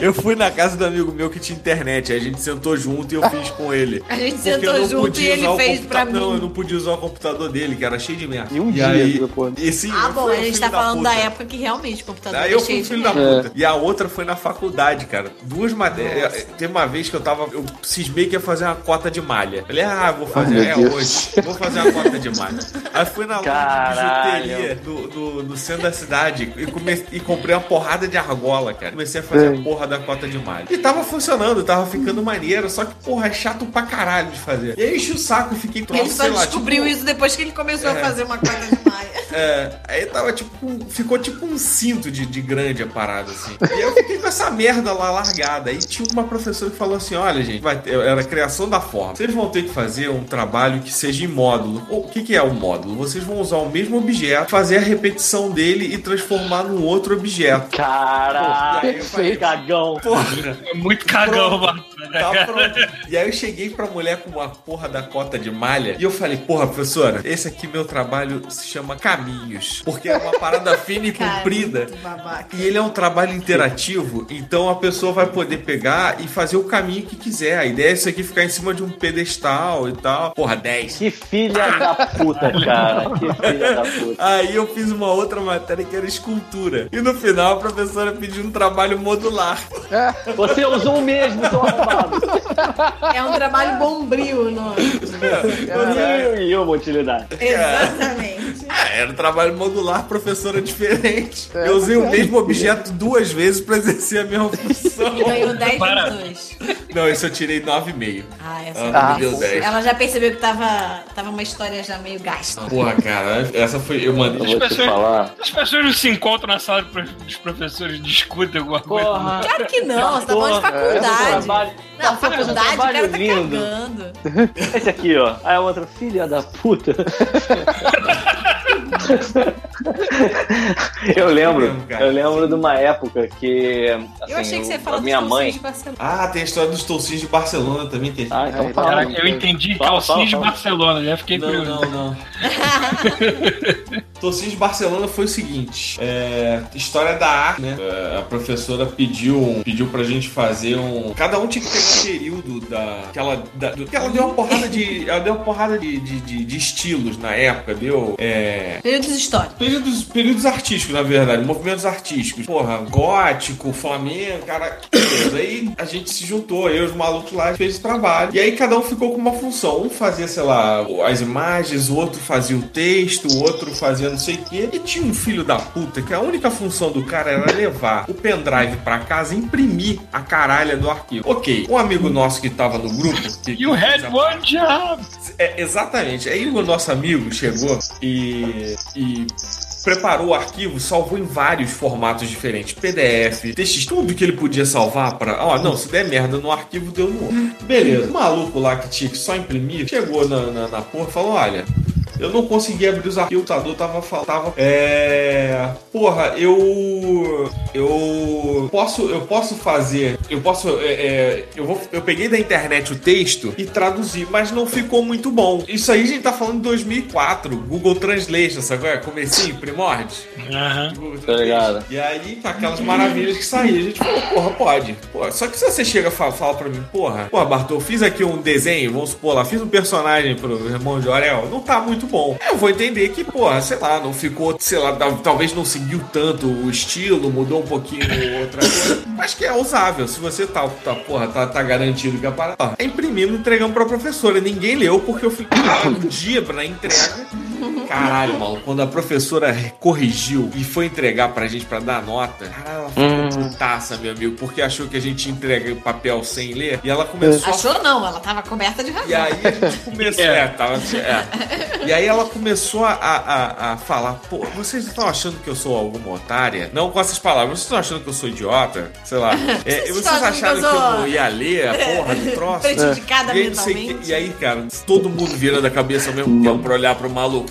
Eu fui na casa do amigo meu que tinha internet. Aí a gente sentou junto e eu fiz com ele. A gente sentou eu não junto podia e ele fez pra mim. Não, eu não podia usar o computador dele, que era cheio de merda. E um e dia, aí, essa porra. e sim, Ah, bom, a gente tá falando da puta. época que realmente o computador Aí é eu cheio fui de filho da merda. puta. E a outra foi na faculdade, cara. Duas matérias. Tem uma vez que eu tava. Eu cismei que ia fazer uma cota de malha. Falei, ah, vou fazer. meu é Deus. hoje. Vou fazer uma cota de malha. Aí fui na loja de Caralho. bijuteria no, no, no centro da cidade e, come- e comprei uma porrada de argola, cara. Comecei a fazer Sim. a porra da cota de malha. E tava funcionando, tava ficando maneiro. Só que, porra, é chato pra caralho de fazer. E aí enchi o saco e fiquei troço, Ele só sei lá, descobriu tipo, isso depois que ele começou a É. fazer uma coisa de maia. é, aí tava tipo. Ficou tipo um cinto de, de grande a parada, assim. E eu fiquei com essa merda lá largada. Aí tinha uma professora que falou assim: olha, gente, vai ter- era a criação da forma. Vocês vão ter que fazer um trabalho que seja em módulo. O que, que é o módulo? Vocês vão usar o mesmo objeto, fazer a repetição dele e transformar num outro objeto. Caralho, Perfeito. Cagão. Porra, É muito cagão, mano. Tá pronto. E aí eu cheguei pra mulher com uma porra da cota de malha e eu falei, porra, professora, esse aqui meu trabalho se chama Caminhos. Porque é uma parada fina e Cara, comprida. E ele é um trabalho interativo, então a pessoa vai poder pegar e fazer o caminho que quiser. A ideia é isso aqui ficar em cima de um pedestal e tal. Porra, 10. Que filha da puta, cara. Que filha da puta. Aí eu fiz uma outra matéria que era escultura. E no final a professora pediu um trabalho modular. Você usou o mesmo, seu arrombado. É um trabalho bombril, não. Mil e uma utilidade. Exatamente. Ah, era um trabalho modular, professora diferente. É, eu usei o é. mesmo objeto duas vezes pra exercer a mesma função. E ganhou 10 Para. minutos. Não, isso eu tirei 9,5. Ah, essa Ah, ah, me deu 10. Ela já percebeu que tava, tava uma história já meio gasta. Porra, cara, essa foi. Eu mandei. Te pessoas- falar. As pessoas não se encontram na sala dos professores e discutem alguma coisa. Porra. Claro que não, você tá falando de Porra, faculdade. Não, Tá fazendo um faculdade, o cara tá lindo. cagando. Esse aqui, ó. Aí a outra, filha da puta. eu lembro, lembro, cara. eu lembro de uma época que. Assim, Eu achei que você ia falar minha mãe. calcinhos de Barcelona. Ah, tem a história dos toucinhos de Barcelona também. Tem. Ah, então É, fala. Eu entendi Fala, calcinhas de fala. Barcelona, já fiquei Não, curioso. não, não. Tocinhos de Barcelona foi o seguinte: é, história da arte, né? É, a professora pediu, pediu pra gente fazer um. Cada um tinha que pegar um período da. Que ela, da, do- que ela deu uma porrada de. Ela deu uma porrada de, de, de- de estilos na época, deu. É, Períodos históricos. Períodos, períodos artísticos, na verdade, movimentos artísticos. Porra, gótico, flamengo, cara. Aí a gente se juntou, eu e os malucos lá, fez o trabalho. E aí cada um ficou com uma função. Um fazia, sei lá, as imagens, o outro fazia o texto, o outro fazia não sei o quê. E tinha um filho da puta que a única função do cara era levar o pendrive pra casa e imprimir a caralha do arquivo. Ok, um amigo nosso que tava no grupo. Que, You had one job! é, exatamente. Aí o nosso amigo chegou e, e preparou o arquivo, salvou em vários formatos diferentes, PDF, TX, tudo que ele podia salvar para, ó, não, se der merda no arquivo deu no outro. Beleza. O maluco lá que tinha que só imprimir chegou na, na, na porra e falou, olha, Eu não conseguia abrir os arquivos, o computador tava faltava. É. Porra, eu. Eu posso. Eu posso fazer. Eu posso. é, é, eu, vou, eu peguei da internet o texto e traduzi, mas não ficou muito bom. Isso aí a gente tá falando de 2004. Google Translation, sabe? é? Comecinho, primórdios. Aham. Google Tá ligado? E aí, tá aquelas maravilhas que saíam. A gente falou, porra, pode. Pô, só que se você chega e fala, fala pra mim, porra, porra, Bartol, fiz aqui um desenho, vamos supor lá, fiz um personagem pro irmão de Orel, não tá muito bom. Eu vou entender que, porra, sei lá, não ficou, sei lá, tal- talvez não seguiu tanto o estilo, mudou um pouquinho outra coisa, mas que é usável. Se você tá, tá porra, tá, tá garantido que a parada. É imprimimos e entregamos pra professora. Ninguém leu porque eu fiquei um dia pra entrega. Caralho, maluco, quando a professora corrigiu e foi entregar pra gente pra dar nota, caralho, ela ficou Hum. putaça, meu amigo, porque achou que a gente entrega o papel sem ler e ela começou a Achou não, ela tava coberta de razão. e aí a gente começou. É, tava. É. E aí ela começou a, a, a falar: pô, vocês estão achando que eu sou alguma otária? Não com essas palavras, vocês estão achando que eu sou idiota? Sei lá. É, Vocês vocês acharam que que eu eu sou- não ia ler a porra do troço? Prejudicada E que- mentalmente. e aí, cara, todo mundo virando a cabeça ao mesmo tempo pra olhar pro maluco.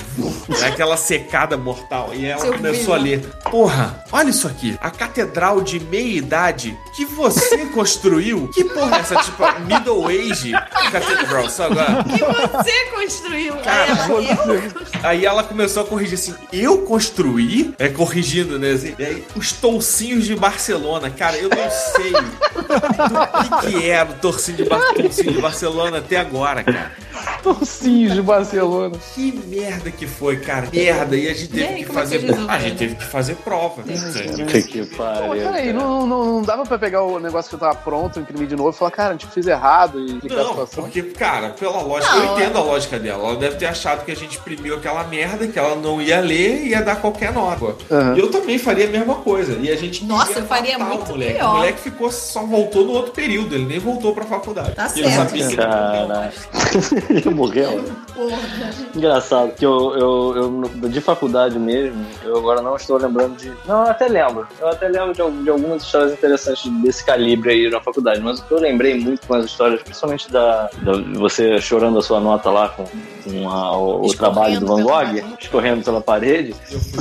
É aquela secada mortal. E ela Seu começou a ler. Porra, olha isso aqui. A catedral de meia-idade que você construiu. Que porra é essa? Tipo, Middle Age Catedral, sabe? agora? Que você construiu. Cara, Aí ela, eu? Aí ela começou a corrigir assim, eu construí? É corrigindo, né? Assim, e aí, os toucinhos de Barcelona, cara, eu não sei do que, que era o torcinho de, Bar toucinho de Barcelona até agora, cara. Torcinhos de Barcelona. Que merda que foi, cara. Merda. E a gente E teve aí, que é que fazer. resolveu? a gente teve que fazer prova. Que que pariu. peraí, não, não, não dava pra pegar o negócio que eu tava pronto, imprimir de novo e falar, cara, a gente fez errado e explicar a Não, situação. porque, cara, pela lógica, Não, eu entendo a lógica dela. Ela deve ter achado que a gente imprimiu aquela merda, que ela não ia ler e ia dar qualquer nota. E eu também faria a mesma coisa. E a gente Nossa, eu faria matar muito o moleque. pior. O moleque ficou, só voltou no outro período, ele nem voltou pra faculdade. Tá Ele certo. sabia que ele morreu mais. ele morreu. Porra. Engraçado, que eu, eu, eu no- de faculdade mesmo, eu agora não estou lembrando de. Não, eu até lembro. Eu até lembro de, de algumas histórias interessantes desse calibre aí na faculdade. Mas o que eu lembrei muito com as histórias, principalmente da, da você chorando a sua nota lá com, com a- o, o trabalho do Van Gogh, escorrendo pela parede,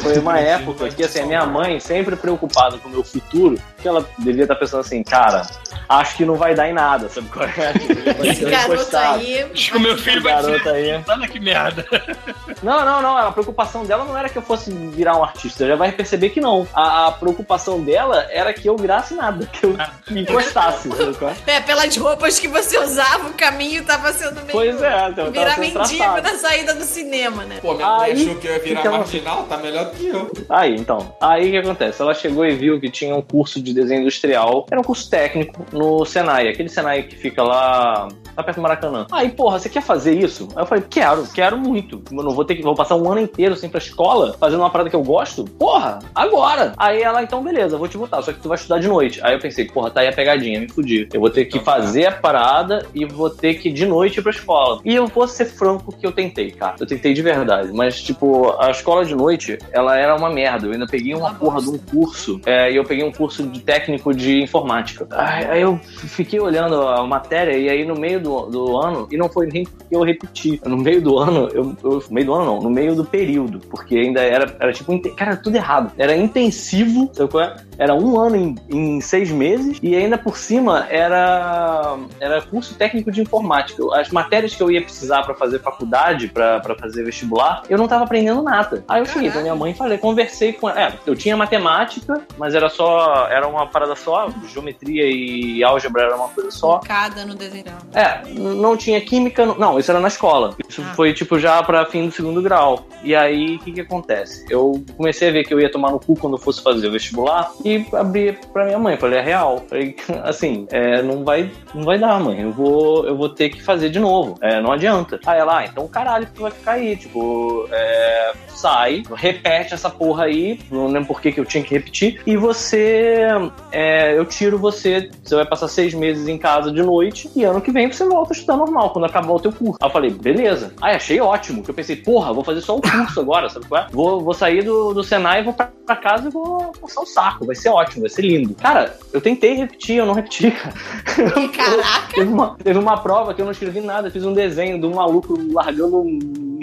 foi uma época que assim, a minha mãe, sempre preocupada com o meu futuro, que ela devia estar pensando assim, cara, acho que não vai dar em nada, sabe qual é? Tipo, vai Esse ser um garoto aí. Acho que o meu filho vai Garota ser. aí. Olha que merda. Não, não, não. A preocupação dela não era que eu fosse virar um artista. Já vai perceber que não. A, a preocupação dela era que eu virasse nada, que eu me encostasse. sabe qual é? É, pelas roupas que você usava, o caminho tava sendo meio. Pois é, então, Virar mendigo na saída do cinema, né? Pô, minha mãe Aí, achou que eu ia virar então- marginal, tá melhor do que eu. Aí, então. Aí o que acontece? Ela chegou e viu que tinha um curso de desenho industrial. Era um curso técnico no Senai. Aquele Senai que fica lá, lá perto do Maracanã. Aí, porra, você quer fazer isso? Aí eu falei, quero, quero muito. Eu não vou ter que. Vou passar um ano inteiro sem ir pra escola fazendo uma parada que eu gosto? Porra, agora! Aí ela, então, beleza, vou te botar. Só que tu vai estudar de noite. Aí eu pensei, porra, tá aí a pegadinha, me fudi. Eu vou ter que fazer a parada e vou ter que ir de noite ir pra escola. E eu vou ser franco que eu tentei, cara. Eu tentei de verdade. Mas, tipo, a escola de noite, ela era uma merda. Eu ainda peguei uma Uma porra de um curso. É, e eu peguei um curso de técnico de informática. Aí, eu fiquei olhando a matéria e aí no meio do, do ano, e não foi nem porque eu repeti. No meio do ano, eu, eu- no meio do ano não, no meio do período. Porque ainda era, era tipo, cara, tudo errado. Era intensivo, sabe qual é? Era um ano em, em seis meses e ainda por cima era, era curso técnico de informática. As matérias que eu ia precisar pra fazer faculdade, pra pra fazer vestibular, eu não tava aprendendo nada. Aí eu cheguei pra minha mãe e falei, conversei com ela. É, eu tinha matemática, mas era só, era uma parada só, geometria e álgebra era uma coisa só. Focada no desenho. É, não tinha química, não- não, isso era na escola. Isso Ah. foi tipo já pra fim do segundo grau. E aí, o que que acontece? Eu comecei a ver que eu ia tomar no cu quando eu fosse fazer o vestibular e abri pra minha mãe, falei, é real. Falei, assim, é, não vai, não vai dar, mãe. Eu vou, eu vou ter que fazer de novo. É, não adianta. Aí ela, ah, então caralho, tu vai ficar aí, tipo, é, sai, repete essa porra aí, não lembro por que que eu tinha que repetir, e você, é, eu tiro você, você vai passar seis meses em casa de noite, e ano que vem você volta a estudar normal, quando acabar o teu curso. Aí eu falei, beleza. Aí achei ótimo, que eu pensei, porra, vou fazer só o curso agora, sabe qual é? Vou, vou sair do, do Senai, vou pra, pra casa e vou passar o saco, vai ser ótimo, vai ser lindo. Cara, eu tentei repetir, eu não repeti, cara. Caraca! Teve uma, teve uma prova que eu não escrevi nada, fiz um desenho de um maluco largando um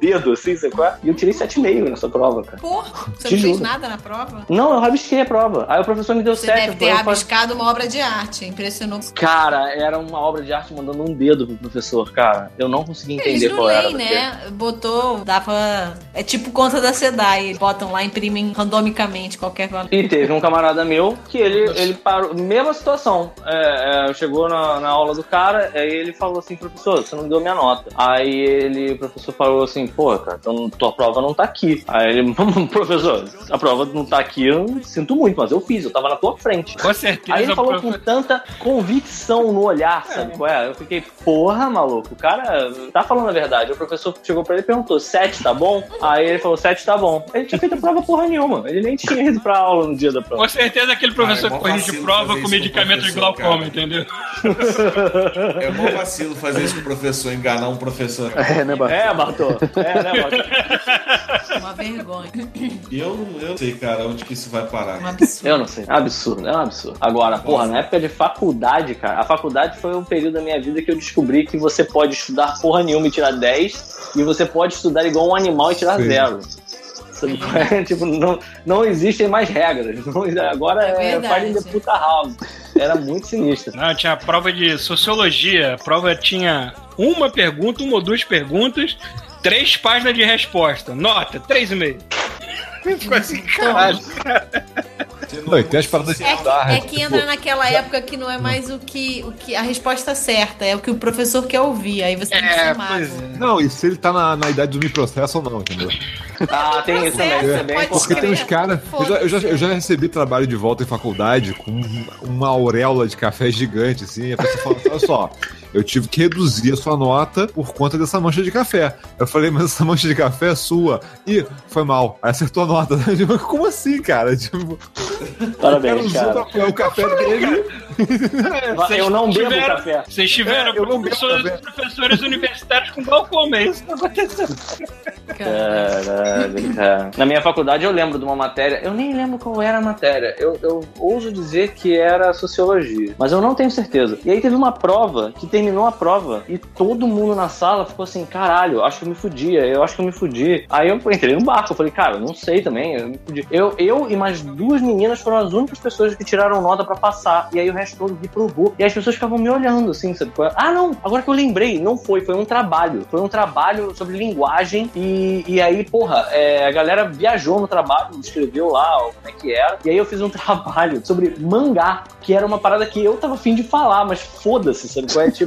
dedo, assim, qual é? E eu tirei 7,5 nessa prova, cara. Porra, você Te não fez juro. nada na prova? Não, eu rabisquei a prova. Aí o professor me deu Você 7. deve ter rabiscado uma obra de arte. Impressionou. Cara, era uma obra de arte mandando um dedo pro professor, cara. Eu não consegui entender Eles qual era. leem, né? Botou, dava. É tipo conta da SEDAI. Botam lá, imprimem randomicamente qualquer valor. E teve um camarada meu que ele, ele parou, mesma situação. É, é, chegou na, na aula do cara, aí ele falou assim, professor, você não deu minha nota. Aí ele, o professor falou assim, pô, cara, então tua prova não tá aqui. Aí ele, professor, a prova não tá aqui, eu sinto muito, mas eu fiz, eu tava na tua frente. Com certeza. Aí ele falou profe- com tanta convicção no olhar, sabe qual é? Eu fiquei, porra, maluco, o cara tá falando a verdade. O professor chegou pra ele e perguntou, sete tá bom? Aí ele falou, sete tá bom. Ele tinha feito a prova porra nenhuma. Ele nem tinha ido pra aula no dia da prova. Com certeza aquele professor Ah, é mó que corrige vacilo prova com medicamento de glaucoma, cara. entendeu? É mó vacilo fazer isso com o professor, enganar um professor. É, né, Bartô? É, É, né, Bartô? Uma vergonha. E eu não eu sei, cara, onde que isso vai parar. Um absurdo. Eu não sei. É um absurdo, é um absurdo. Agora, porra, na época de faculdade, cara, a faculdade foi um período da minha vida que eu descobri que você pode estudar porra nenhuma e tirar 10, e você pode estudar igual um animal e tirar Sim. zero. É? Tipo, não, não existem mais regras. Não- agora É é, the puta house. Era muito sinistro. Não, tinha a prova de sociologia. A prova tinha uma pergunta, uma ou duas perguntas, três páginas de resposta. Nota, três e meio. Ficou assim, caralho. Não, tem as paradas de É que, é né? que Tipo, entra naquela época que não é mais o que, o que a resposta certa, é o que o professor quer ouvir. Aí você tem que É, ser mago. é. Não, e se ele tá na, na idade do me processo ou não, entendeu? Ah, tem isso também. Isso é Pode Porque importante. tem uns caras. Eu já, eu, já, eu já recebi trabalho de volta em faculdade com uma auréola de café gigante, assim, e a pessoa fala: olha só, eu tive que reduzir a sua nota por conta dessa mancha de café. Eu falei, mas essa mancha de café é sua. Ih, foi mal. Aí acertou a nota. Tipo, Como assim, cara? Tipo, Parabéns, o cara usou o café dele. Eu não bebo tiveram- café. Vocês tiveram É, eu não bebo professores, café. professores universitários com glaucoma, é isso que aconteceu. Caralho, cara. Na minha faculdade eu lembro de uma matéria, eu nem lembro qual era a matéria. Eu, eu ouso dizer que era sociologia, mas eu não tenho certeza. E aí teve uma prova que terminou a prova e todo mundo na sala ficou assim: caralho, acho que eu me fudia, eu acho que eu me fudi. Aí eu entrei no barco, eu falei, cara, não sei também, eu me fudi. Eu, eu e mais duas meninas foram as únicas pessoas que tiraram nota pra passar. E aí o resto todo reprovou. E as pessoas ficavam me olhando assim, sabe? Ah, não, agora que eu lembrei, não foi, foi um trabalho. Foi um trabalho sobre linguagem e, e aí, porra, é, a galera viajou no trabalho, escreveu lá como é que era. E aí eu fiz um trabalho sobre mangá, que era uma parada que eu tava afim de falar, mas foda-se, sabe? qual é? Tipo,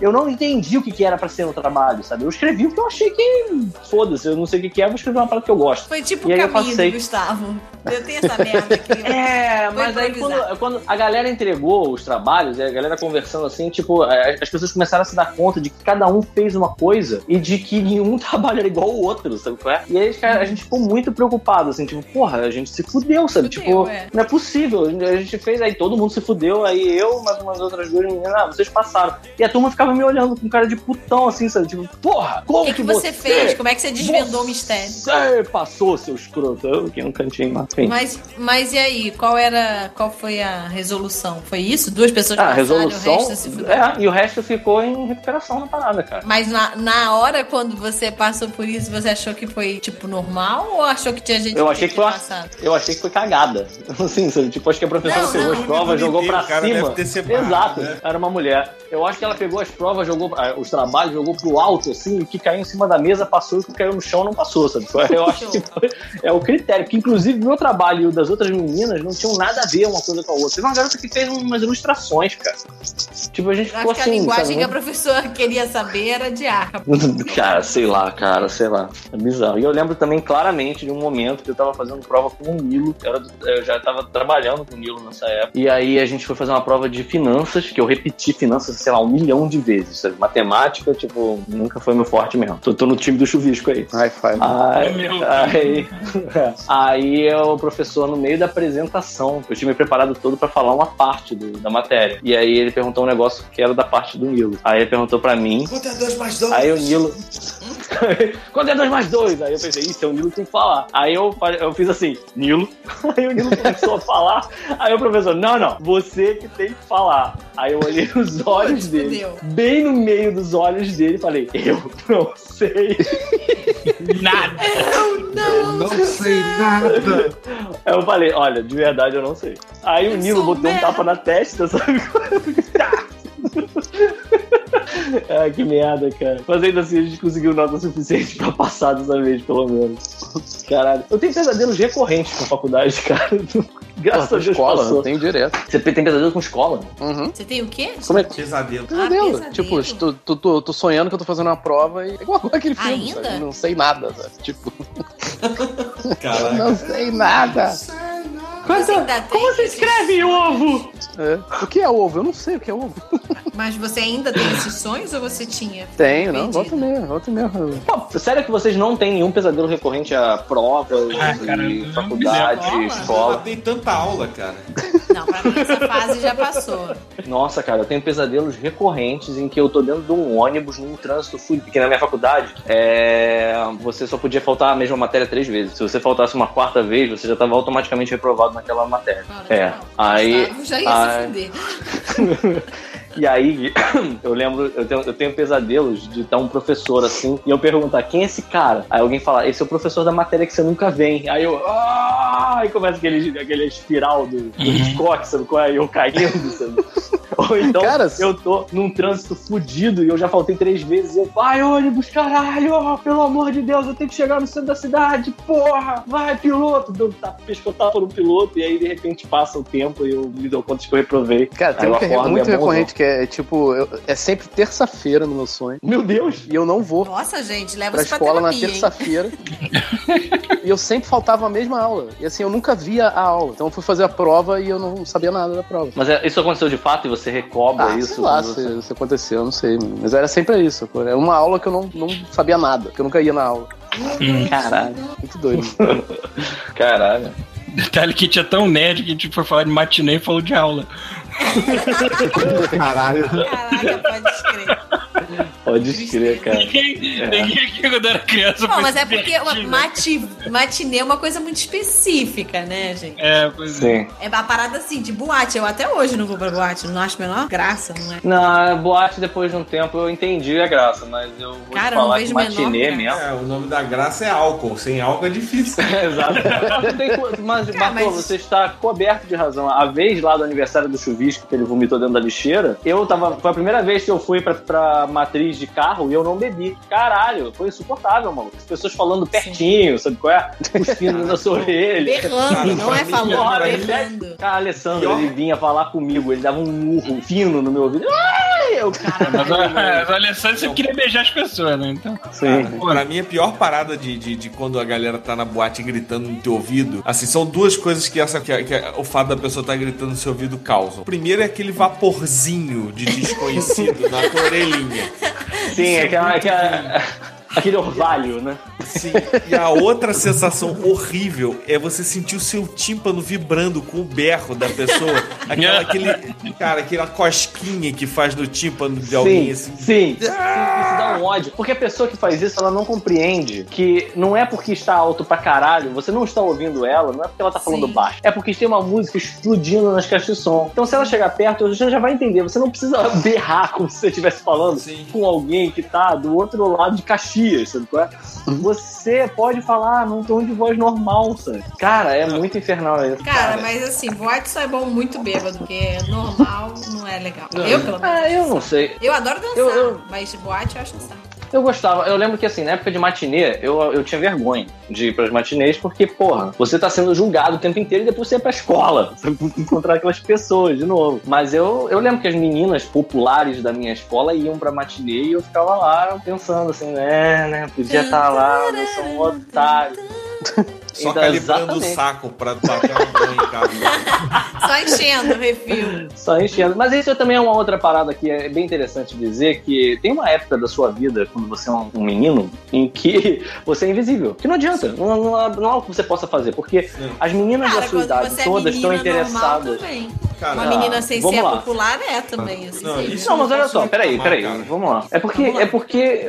eu não entendi o que, que era pra ser no trabalho, sabe? Eu escrevi o que eu achei que. Foda-se, eu não sei o que, que é, vou escrever uma parada que eu gosto. Foi tipo o caminho passei. do Gustavo. Eu tenho essa merda aqui. É, mas aí quando, quando a galera entregou os trabalhos, a galera conversando assim, tipo, é, as pessoas começaram a se dar conta de que cada um fez uma coisa e de que nenhum trabalho era igual ao outro, sabe qual é? E aí a gente ficou muito preocupado, assim, tipo, porra, a gente se fudeu, sabe? Fudeu, tipo, é. não é possível. A gente fez, aí todo mundo se fudeu, aí eu, mais umas outras duas meninas, ah, vocês passaram. E a turma ficava me olhando com cara de putão, assim, sabe? Tipo, porra, como O que, que você fez? Como é que você desvendou o mistério? Você passou, seu escroto. Eu fiquei no cantinho, mas enfim. Mas, mas e aí, qual era. Qual foi a resolução? Foi isso? Duas pessoas Ah, passaram, resolução. o resto se fudeu? É, e o resto ficou em recuperação na parada, cara. Mas na, na hora, quando você passou por isso, você achou que foi, tipo, normal? Ou achou que tinha gente Eu achei que foi passado? eu achei que foi cagada. Assim, sabe? Tipo, acho que a professora Não, pegou não, as provas, jogou pra cara cima. deve ter separado, Exato, né? era uma mulher. Eu acho que ela pegou as provas, jogou ah, os trabalhos, jogou pro alto, assim, o que caiu em cima da mesa passou, e o que caiu no chão não passou, sabe? Eu acho que foi, é o critério. Porque, inclusive, meu trabalho e o das outras meninas não tinham nada a ver uma coisa com a outra. Teve uma garota que fez umas ilustrações, cara. Tipo, a gente Eu ficou acho que a assim, linguagem sabe? que a professora queria saber era de arca. Cara, sei lá, cara, sei lá. É bizarro. E eu lembro também claramente de um momento que eu tava fazendo prova com o Nilo. Do- eu já tava trabalhando com o Nilo nessa época. E aí a gente foi fazer uma prova de finanças, que eu repeti finanças, sei lá, um milhão de vezes. Sabe? Matemática, tipo, nunca foi meu forte mesmo. Tô, tô no time do chuvisco aí. High five. Aí, Meu aí, aí é o professor, no meio da apresentação, eu tinha me preparado todo pra falar uma parte do- da matéria. E aí ele perguntou um negócio que era da parte do Nilo. Aí ele perguntou pra mim, Quanto é 2 mais 2? Aí o Nilo. quando é 2 mais 2? Aí eu pensei, isso é o Nilo que tem que falar. Aí eu, eu fiz assim, Nilo. Aí o Nilo começou a falar. Aí o professor, não, não, você que tem que falar. Aí eu olhei nos olhos Putz, dele, fudeu. bem no meio dos olhos dele, falei, eu não sei. Nada. Não sei nada. Aí eu falei, olha, de verdade eu não sei. Aí o Eu Nilo sou botou um tapa na testa, sabe? ah, que merda, cara. Mas ainda assim a gente conseguiu nota suficiente pra passar dessa vez, pelo menos. Caralho. Eu tenho pesadelos recorrentes com faculdade, cara. Graças Pô, a Deus escola, passou. eu tenho direto. Você tem pesadelo com escola? Uhum. Você tem o quê? Como é que. Pesadelo. Pesadelo. pesadelo. Tipo, tô, tô, tô, tô sonhando que eu tô fazendo uma prova e. É igual aquele filme. Ainda? sabe? Não sei nada, sabe? Tipo, Caraca. não sei nada. Tem Como você esses- escreve ovo? É. O que é ovo? Eu não sei o que é ovo. Mas você ainda tem esses sonhos ou você tinha? Tenho, não. Volta mesmo, volta mesmo. Pô, sério que vocês não têm nenhum pesadelo recorrente a provas Ah, cara, e faculdade, lembro. Eu escola? dei tanta aula, cara. Não, pra mim essa fase já passou. Nossa, cara, eu tenho pesadelos recorrentes em que eu tô dentro de um ônibus num trânsito fudido. Porque na minha faculdade, é, você só podia faltar a mesma matéria três vezes. Se você faltasse uma quarta vez, você já estava automaticamente reprovado naquela matéria. Claro, É, não. aí- Gustavo já ia aí- E aí, eu lembro, eu tenho, eu tenho pesadelos de estar um professor assim, e eu perguntar, quem é esse cara? Aí alguém fala, esse é o professor da matéria que você nunca vem. Aí eu, ah! Aí começa aquele, aquele espiral do, do Hitchcock, sabe qual é? E eu caindo, sabe? Ou então, Cara, eu tô num trânsito fudido e eu já faltei três vezes. E eu, vai, ônibus, caralho, pelo amor de Deus, eu tenho que chegar no centro da cidade, porra, vai, piloto. Dou tá, pescotar no piloto, e aí de repente passa o tempo e eu me dou conta de que eu reprovei. Cara, tem um é acordo e muito é recorrente que é tipo, eu- é sempre terça-feira no meu sonho. Meu Deus! E eu não vou Nossa, gente, leva pra isso pra escola na terapia, hein? terça-feira. e eu sempre faltava a mesma aula. E assim, eu nunca via a aula. Então eu fui fazer a prova e eu não sabia nada da prova. Mas é- isso aconteceu de fato e você recobra Ah, isso? sei lá se, você- se aconteceu, eu não sei. Mas era sempre isso. pô. Era uma aula que eu não, não sabia nada, que eu nunca ia na aula. Caralho. Muito doido. Caralho. Detalhe que tinha tão nerd que a gente foi falar de matinê e falou de aula. Caralho. Caraca, pode escrever. Pode crer, cara. Ninguém, ninguém aqui quando era criança Não, mas é porque mati, matinê é uma coisa muito específica, né, gente? É, pois é. É uma parada assim, de boate. Eu até hoje não vou pra boate, não acho a menor graça, não é? Na boate, depois de um tempo, eu entendi a graça, mas eu vou Cara, te eu não falar vejo que matinê mesmo. É, o nome da graça é álcool. Sem álcool é difícil. Exato. Mas, Cara, Bartô, mas- você está coberto de razão. A vez lá do aniversário do chuvisco, que ele vomitou dentro da lixeira, eu tava. Foi a primeira vez que eu fui pra, pra matriz de carro e eu não bebi. Caralho, foi insuportável, mano. As pessoas falando pertinho, sabe qual é? Cuspindo na sua orelha. Berrando, não é falando, pra é. Cara, Alessandro, ele vinha falar comigo, ele dava um murro fino no meu ouvido. Ai, eu, Mas, caralho. mas o Alessandro sempre queria beijar as pessoas, né? Então. Sim. Pra mim, a pior parada de, de, de quando a galera tá na boate gritando no teu ouvido, assim, são duas coisas que, essa, que, que o fato da pessoa tá gritando no seu ouvido causam. Primeiro é aquele vaporzinho de desconhecido na tua orelhinha. Sim, aquela, aquela- aquele orvalho, né? Sim. E a outra sensação horrível é você sentir o seu tímpano vibrando com o berro da pessoa. Aquela, aquele, cara, aquela cosquinha que faz no tímpano de alguém, sim, assim. sim. Isso dá um ódio. Porque a pessoa que faz isso, ela não compreende que não é porque está alto pra caralho, você não está ouvindo ela, não é porque ela tá falando Sim. baixo. É porque tem uma música explodindo nas caixas de som. Então, se ela chegar perto, você já vai entender. Você não precisa berrar como se você estivesse falando Sim. com alguém que tá do outro lado de Caxias, sabe qual é? Você pode falar num tom de voz normal, sabe? Cara, é muito infernal isso. Cara, mas assim, boate só é bom muito bêbado, porque normal não é legal. Eu, pelo menos. Ah, eu não sei. Eu adoro dançar, Eu- eu- mas boate eu acho saco. Eu gostava, eu lembro que assim, na época de matinê, eu, eu tinha vergonha de ir pras matinês, porque, porra, você tá sendo julgado o tempo inteiro e depois você ia pra escola, você vai encontrar aquelas pessoas de novo. Mas eu, eu lembro que as meninas populares da minha escola iam pra matinê e eu ficava lá pensando assim, é, né, podia estar lá, eu sou um otário. Só Então, calibrando o saco pra bater uma banha em casa. Só enchendo o refil. Só enchendo. Mas isso também é uma outra parada que é bem interessante dizer, que tem uma época da sua vida, quando você é um, um menino, em que você é invisível. Que não adianta, não, não, há- não há o que você possa fazer, porque as meninas Cara, da sua idade é todas estão interessadas. Cara, Uma menina sem vamos ser lá. popular é também, assim. Não, isso- Não, mas olha só, peraí, reclamar, peraí, cara. vamos lá. É porque, lá. é porque,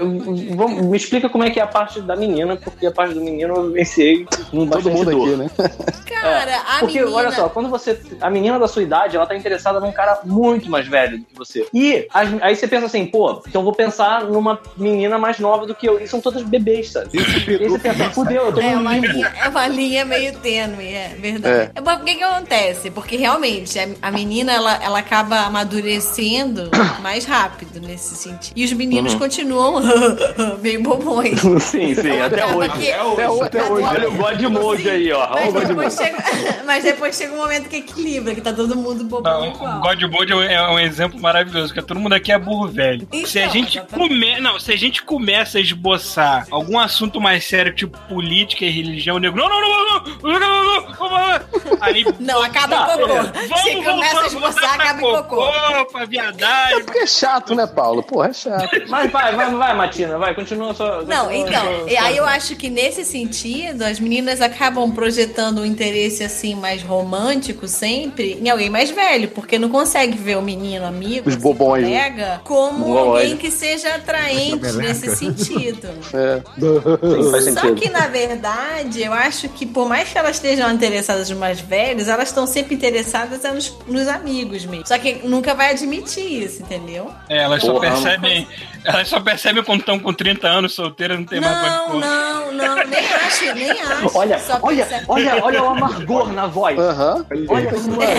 vamos, me explica como é que é a parte da menina, porque a parte do menino eu vivenciei com Todo mundo dor. aqui, né? Cara, a Porque, menina... olha só, quando você. A menina da sua idade, ela tá interessada num cara muito mais velho do que você. E as- aí você pensa assim, pô, então eu vou pensar numa menina mais nova do que eu. E são todas bebês, sabe? E aí você pensa, fudeu, eu tô É no uma, linha, é uma linha meio tênue, é verdade. É. Mas por que que acontece? Porque realmente a, menina ela, ela acaba amadurecendo mais rápido nesse sentido. E os meninos Uhum. continuam meio bobões. Sim, sim, até Acaba hoje. que- Até hoje. Até hoje. Olha o Godmode aí, ó. Mas o Godmode. depois, chega, mas depois chega um momento que equilibra, que tá todo mundo bobão O igual. God Mode é um- é um exemplo maravilhoso, porque todo mundo aqui é burro velho. Então, se a gente exatamente. come... não, se a gente começa a esboçar algum assunto mais sério, tipo política política e religião, o negro. não, não, não, não, não, não, não, Aí, não, acaba tá, em cocô. Vamos, Se começa a esboçar, acaba em cocô. Opa, viadagem. Porque é chato, né, Paulo? Porra, é chato. Mas vai, vai, vai, Matina, vai, continua só. Não, então, e aí eu acho que nesse sentido, as meninas acabam projetando um interesse assim mais romântico sempre em alguém mais velho, porque não consegue ver o menino amigo, os assim, bobões, colega, como Bobóide. alguém que seja atraente nesse sentido. É. Sim, faz sentido. Só que na verdade, eu acho que por mais que elas estejam interessadas nos mais velhos, elas estão sempre interessadas é nos, nos amigos mesmo. Só que nunca vai admitir isso, entendeu? É, elas só Porra. percebem. Elas só percebem quando estão com 30 anos solteiras, não tem mais pra Não, não, não, nem acho, nem acho. Olha, Só olha, percebe- olha, olha o amargor na voz. Aham. Olha como é.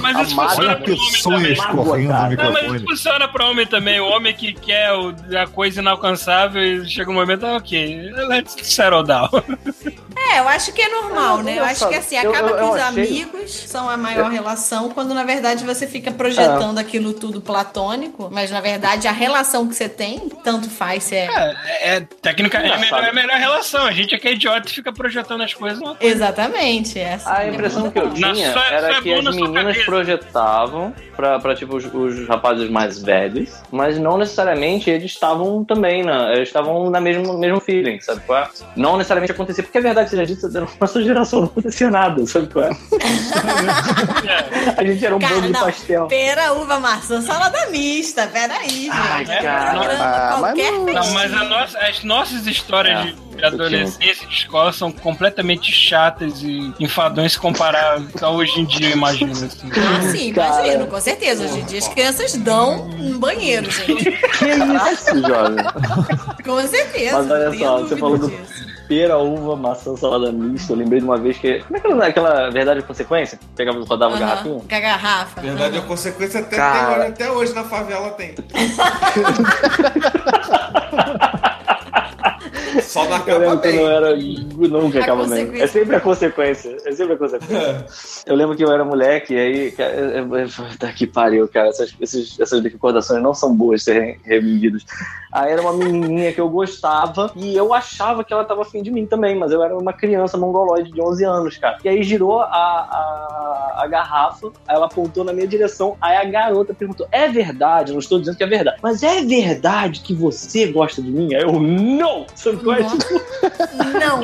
mas, mas isso Amado, funciona pro homem também. Não, mas isso funciona pra homem também. O homem que quer a coisa inalcançável e chega um momento, ah, ok, let's settle down. now. É, eu acho que é normal, É, né? Eu acho que assim, acaba eu- que eu os achei- amigos são a maior relação, quando na verdade você fica projetando aquilo tudo platônico, mas na verdade a relação que você tem, tanto faz se é. É, é técnica, é a melhor, é a melhor relação. A gente é que é idiota e fica projetando as coisas. numa coisa. Exatamente, é assim. A impressão que eu Na tinha sua- era sua que as na meninas projetavam pra, pra tipo, os, os rapazes mais velhos, mas não necessariamente eles estavam também na. Eles estavam na mesmo, mesmo feeling, sabe qual é? Não necessariamente acontecia, porque a verdade seja dita, na nossa geração não acontecia nada, sabe qual é? a gente era um Cara, bando de pastel. Pera, uva, maçã, salada mista. Peraí, Ai, cara. Ah, mas qualquer não- Não, mas a nossa- as nossas histórias É, de, de adolescência e de escola são completamente chatas e enfadões se comparar a hoje em dia, imagino. Assim. Ah, sim, Cara. imagino, com certeza. Hoje em dia as crianças dão no banheiro, gente. Que isso, jovem? Com certeza. Mas olha só, você falou do disso. Pera, uva, maçã, salada mista. Eu lembrei de uma vez que. Como é que era aquela verdade e consequência? Pegava, rodava Aham, garrafinha? Com a garrafa. Verdade é Aham. consequência até, Cara. tem, até hoje na favela tem. Só não Eu acaba lembro que eu bem. não era. Nunca A acaba bem. consequência. É sempre a consequência. É sempre a consequência. Eu lembro que eu era moleque, e aí. Cara, eu- eu- tá que pariu, cara. Essas, esses- essas recordações não são boas de serem revividas. Aí era uma menininha que eu gostava e eu achava que ela tava afim de mim também, mas eu era uma criança mongoloide de 11 anos, cara. E aí girou a, a, a garrafa, aí ela apontou na minha direção, aí a garota perguntou: É verdade? Eu não estou dizendo que é verdade, mas é verdade que você gosta de mim? Aí eu, não! Você não gosta? Não.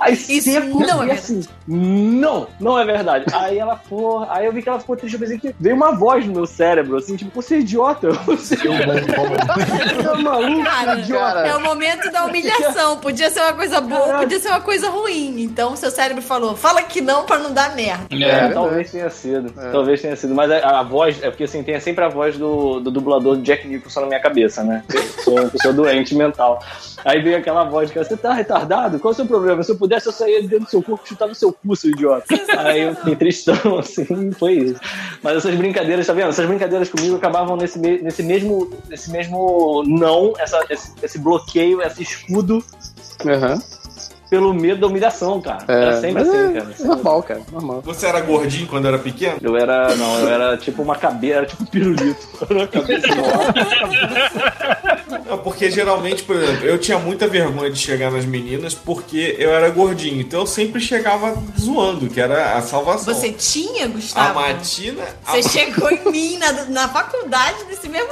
Aí Isso seco, não é assim, não, não é verdade. Aí ela, porra, aí eu vi que ela ficou triste, eu pensei que veio uma voz no meu cérebro, assim, tipo, você é idiota, você é maluco, Cara, idiota. é o momento da humilhação. Podia ser uma coisa boa, Caralho. podia ser uma coisa ruim. Então seu cérebro falou: fala que não pra não dar merda. É, É. talvez tenha sido, talvez tenha sido, mas a, a voz, é porque assim, tem sempre a voz do, do dublador Jack Nicholson na minha cabeça, né? Eu sou uma pessoa doente mental. Aí veio aquela voz que você tá retardado? Qual é o seu problema? Se eu pudesse, eu saía de dentro do seu corpo e chutava seu cu, seu idiota. Aí eu fiquei tristão, assim, foi isso. Mas essas brincadeiras, tá vendo? Essas brincadeiras comigo acabavam nesse, nesse, mesmo, nesse mesmo não, essa, esse, esse bloqueio, esse escudo Aham. Pelo medo da humilhação, cara. Era sempre assim, é, cara. é normal, cara. Normal. Você era gordinho quando era pequeno? Eu era, não, eu era tipo uma cabeça, era tipo um pirulito. Era uma cabeça enorme. Não, porque geralmente, por exemplo, eu tinha muita vergonha de chegar nas meninas porque eu era gordinho. Então eu sempre chegava zoando, que era a salvação. Você tinha, A Gustavo? Matina. a- Você chegou em mim na, na faculdade desse mesmo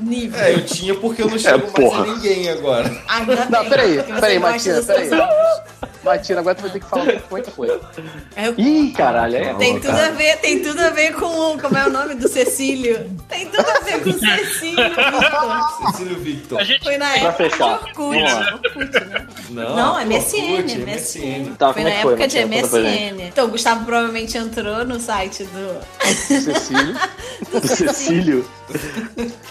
nível. É, eu tinha porque eu não chego mais porra. a ninguém agora. Ainda Não, bem, peraí, peraí, Matina, peraí. Matina, agora tu vai ter que falar como é que foi. É, Ih, caralho, é. Tem tudo a ver, tem tudo a ver com o- como é o nome do Cecílio? Tem tudo a ver com o Cecílio. Victor. Cecílio Victor. A gente Foi na época fechar. de Orkut. Lá. Orkut, né? Não, Não, é MSN, Orkut, MSN. Tá, Foi como na é que foi? época de. MSN. Então, o Gustavo provavelmente entrou no site do. Cecílio. Cecílio.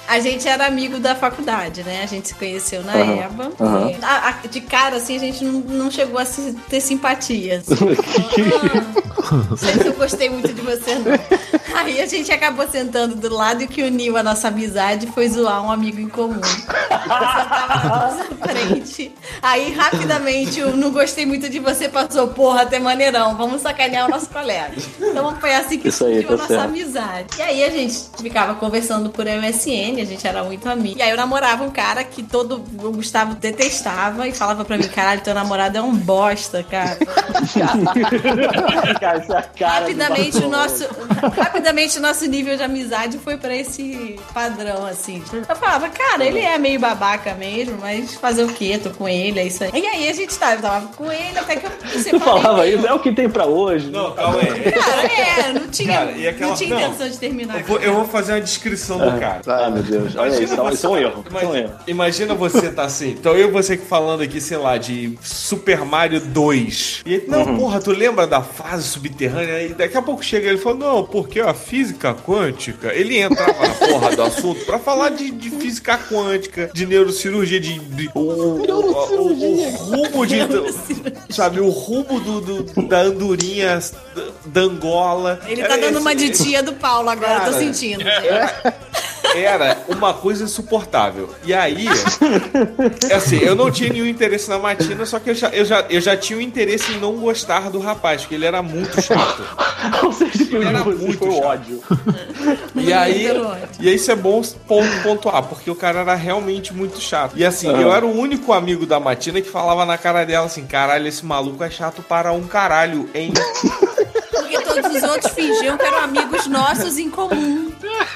A gente era amigo da faculdade, né? A gente se conheceu na Aham, EBA. E a- a- de cara, assim, a gente não, não chegou a se- ter simpatia. Não sei se eu gostei muito de você, não. Aí a gente acabou sentando do lado e o que uniu a nossa amizade foi zoar um amigo em comum. Eu sentava na nossa frente. Aí, rapidamente, eu não gostei muito de você, passou, porra, até maneirão, vamos sacanear o nosso colega. Então foi assim que surgiu a tá nossa certo. amizade. E aí a gente ficava conversando por MSN, a gente era muito amigo. E aí eu namorava um cara que todo o Gustavo detestava e falava pra mim, caralho, teu namorado é um bosta, cara. Cara, é rapidamente o nosso rapidamente o nosso nível de amizade foi pra esse padrão assim eu falava cara ele é meio babaca mesmo mas fazer o quê tô com ele é isso aí e aí a gente tava eu tava com ele até que eu Tu falava isso, é o que tem pra hoje. Não, calma aí. cara é não tinha Cara, e aquela- não tinha não. intenção de terminar Eu vou, eu vou fazer uma descrição do cara. Ah, meu Deus. Olha isso, Imagina isso é um erro. Isso é um Imagina, erro. imagina você tá assim. Então eu e você que falando aqui, sei lá, de Super Mario 2. E ele, não, Uhum. porra, tu lembra da fase subterrânea? E daqui a pouco chega ele e fala, não, porque a física quântica. Ele entrava na porra do assunto pra falar de, de física quântica, de neurocirurgia, de. de o, o, o, o rumo de. sabe, o rumo do, do- da andorinha da Angola. ele Era tá dando esse- uma de tia do Paulo agora eu tô Cara, sentindo era uma coisa insuportável. E aí, é assim, eu não tinha nenhum interesse na Matina, só que eu já, eu já, eu já tinha um interesse em não gostar do rapaz, porque ele era muito chato. Ou seja, que Era o muito foi o chato. ódio. E aí, e aí isso é bom ponto, pontuar, porque o cara era realmente muito chato. E assim, eu era o único amigo da Matina que falava na cara dela assim, caralho, esse maluco é chato para um caralho, hein? Porque todos os outros fingiam que eram amigos nossos em comum.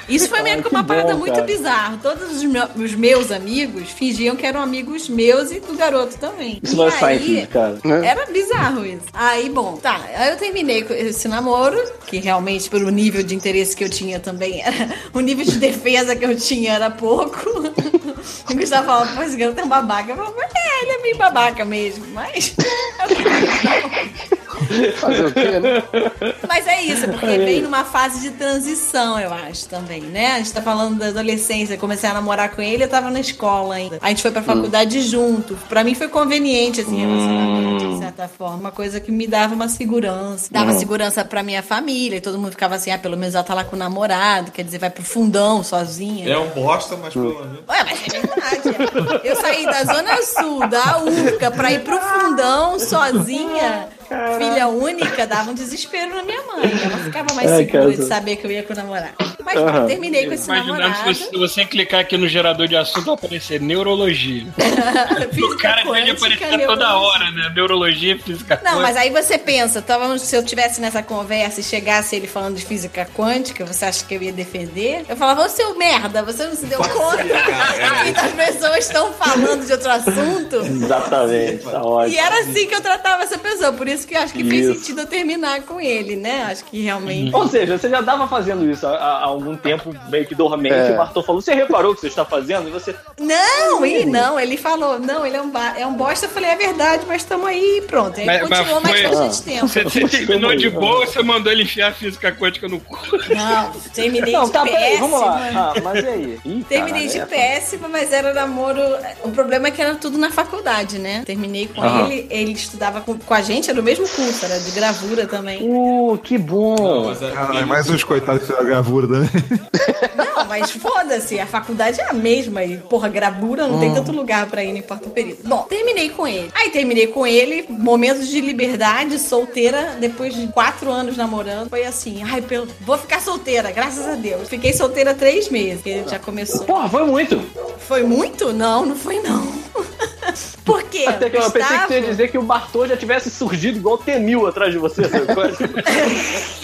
Isso foi meio que uma que parada bom, muito bizarra. Todos os, meu- os meus amigos fingiam que eram amigos meus e do garoto também. Isso e não é aí, Seinfeld, cara. Era bizarro isso. Aí, bom, tá. Aí eu terminei com esse namoro, que realmente, pelo nível de interesse que eu tinha também, era, o nível de defesa que eu tinha era pouco. O Gustavo falava, pô, esse garoto é um babaca. Eu falava, é, ele é meio babaca mesmo, mas. Fazer o quê, né? Mas é isso, porque vem numa fase de transição, eu acho, também, né? A gente tá falando da adolescência, eu comecei a namorar com ele, eu tava na escola ainda. A gente foi pra faculdade junto. Pra mim foi conveniente, assim, relacionamento, de certa forma. Uma coisa que me dava uma segurança. Dava segurança pra minha família, e todo mundo ficava assim, ah, pelo menos ela tá lá com o namorado, quer dizer, vai pro fundão sozinha. É um bosta, mas pelo menos. Ué, mas é verdade. Eu saí da Zona Sul, da URCA, pra ir pro fundão sozinha. Filha única, dava um desespero na minha mãe. Ela ficava mais Ai, segura cara. de saber que eu ia com o namorado. Mas Aham. terminei com esse Imaginando namorado. se você, você clicar aqui no gerador de assunto vai aparecer neurologia. o cara quântica, aparecer toda hora, né? Neurologia, física Não, mas aí você pensa, tava, se eu tivesse nessa conversa e chegasse ele falando de física quântica, você acha que eu ia defender? Eu falava, ô seu merda, você não se deu conta que as pessoas estão falando de outro assunto? Exatamente, tá ótimo. E era assim que eu tratava essa pessoa, por isso que eu acho que fez Isso. sentido eu terminar com ele, né? Acho que realmente. Ou seja, você já tava fazendo isso há, há algum tempo, meio que dormente. É. O Bartô falou: Você reparou o que você está fazendo? E você. Não, e não, ele falou, não, ele é um, ba- é um bosta. Eu falei, é verdade, mas estamos aí e pronto. Aí Mas- continuou mas mais foi- bastante tempo. Você, você terminou de boa, você mandou ele enfiar a física quântica no cu. Não, terminei Não, de tá, peraí, péssima. vamos lá. Ah, mas e aí? Ih, Terminei caralho, de é- péssima, mas era namoro. O problema é que era tudo na faculdade, né? Terminei com Aham. ele, ele estudava com, com a gente, era o mesmo curso, era de gravura também. Uh, que bom. Mas, é- Caralho, mais uns coitados que fizeram a gravura também. Não, mas foda-se, a faculdade é a mesma. E, porra, gravura não Hum. tem tanto lugar pra ir, não importa o período. Bom, terminei com ele. Aí terminei com ele, momentos de liberdade, solteira, depois de quatro anos namorando. Foi assim, ai, pelo... vou ficar solteira, graças a Deus. Fiquei solteira três meses, porque já começou. Porra, foi muito. Foi muito? Não, não foi não. Quê? Até que eu pensei que você ia dizer que o Bartô já tivesse surgido igual o T-1000 atrás de você. sabe?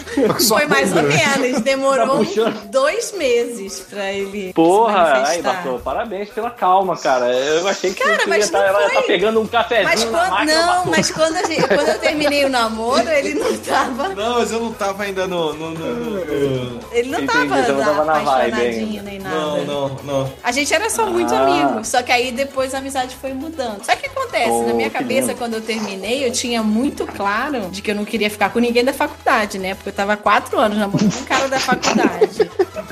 Foi mais ou menos. Demorou Tá dois meses pra ele Porra, aí. Bartô, parabéns pela calma, cara. Eu achei que Cara, você mas ia tá, não ela tá pegando um cafezinho Mas quando, máquina. não, mas quando, a gente- quando eu terminei o namoro, ele não tava. Não, mas eu não tava ainda no. no, no- no- Ele não Entendi, tava, não tava na vibe apaixonadinho nem nada. Não, não, não. A gente era só muito Ah. amigo. Só que aí depois a amizade foi mudando. Só que acontece, Oh, na minha cabeça, lindo. quando eu terminei, eu tinha muito claro de que eu não queria ficar com ninguém da faculdade, né? Porque eu tava há quatro anos namorando um cara da faculdade.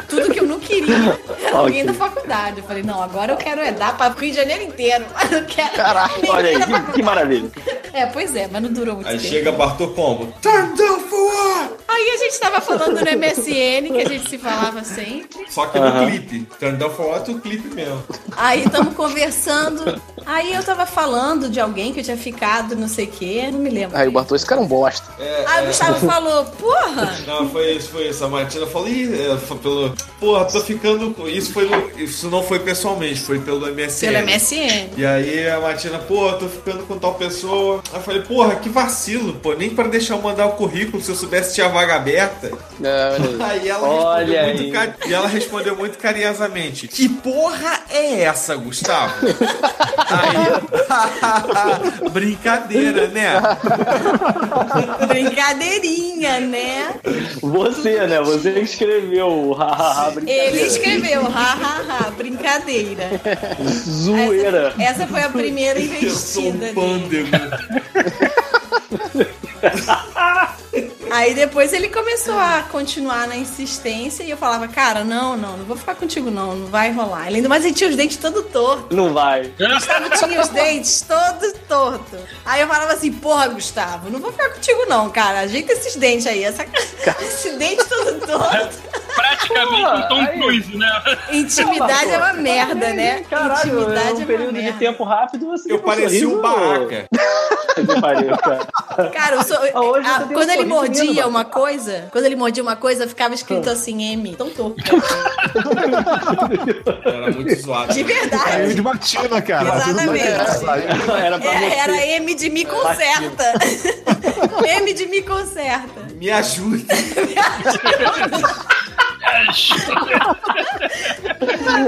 Tudo não queria alguém Ok. da faculdade. Eu falei, não, agora eu quero é dar pra Rio de Janeiro inteiro. Mas não quero. Caraca, Olha aí, que, que maravilha. É, pois é, mas não durou muito Aí tempo. chega Bartô Combo. Turn down for what? Aí a gente tava falando no MSN, que a gente se falava sempre. Só que no Aham. clipe. Turn down for what, o clipe mesmo. Aí estamos conversando. Aí eu tava falando de alguém que eu tinha ficado, não sei o quê, não me lembro. Aí o Bartô, esse cara é um bosta. Aí o Gustavo falou, porra! Não, foi isso, foi isso. A Martina falou, ih, é, foi pelo. Porra, tô ficando. com- Isso foi no- Isso não foi pessoalmente, foi pelo MSN. Pelo MSN. E aí a Martina, pô, tô ficando com tal pessoa. Aí eu falei, porra, que vacilo, pô. Nem pra deixar eu mandar o currículo se eu soubesse que tinha vaga aberta. Olha aí. Aí ela Olha respondeu muito aí. cari- E ela respondeu muito carinhosamente. Que porra é essa, Gustavo? Aí. Brincadeira, né? Brincadeirinha, né? Você, né? Você que escreveu o Ele escreveu, hahaha, brincadeira. Zoeira. Essa, essa foi a primeira Eu sou um investida pândego. Aí depois ele começou a continuar na insistência e eu falava, cara, não, não, não vou ficar contigo não, não vai rolar. Ele ainda mais ele tinha os dentes todo torto. Não vai. Gustavo tinha os dentes todo torto. Aí eu falava assim, porra, Gustavo, não vou ficar contigo não, cara. Ajeita esses dentes aí. Essa... Esse dente todo torto. Praticamente um Tom. Cruise, né? Intimidade é uma merda, né? Caralho, Intimidade é é um uma período de merda. tempo rápido. Você Eu um parecia um barraca. Cara. Eu sou- Ah, um quando ele sorriso mordia uma coisa, quando ele mordia uma coisa, ficava escrito assim, M. Tão torto. Era muito zoado. De verdade. de batina, cara. Exatamente. Era pra É, era M de me conserta. M de me conserta. Me ajuda.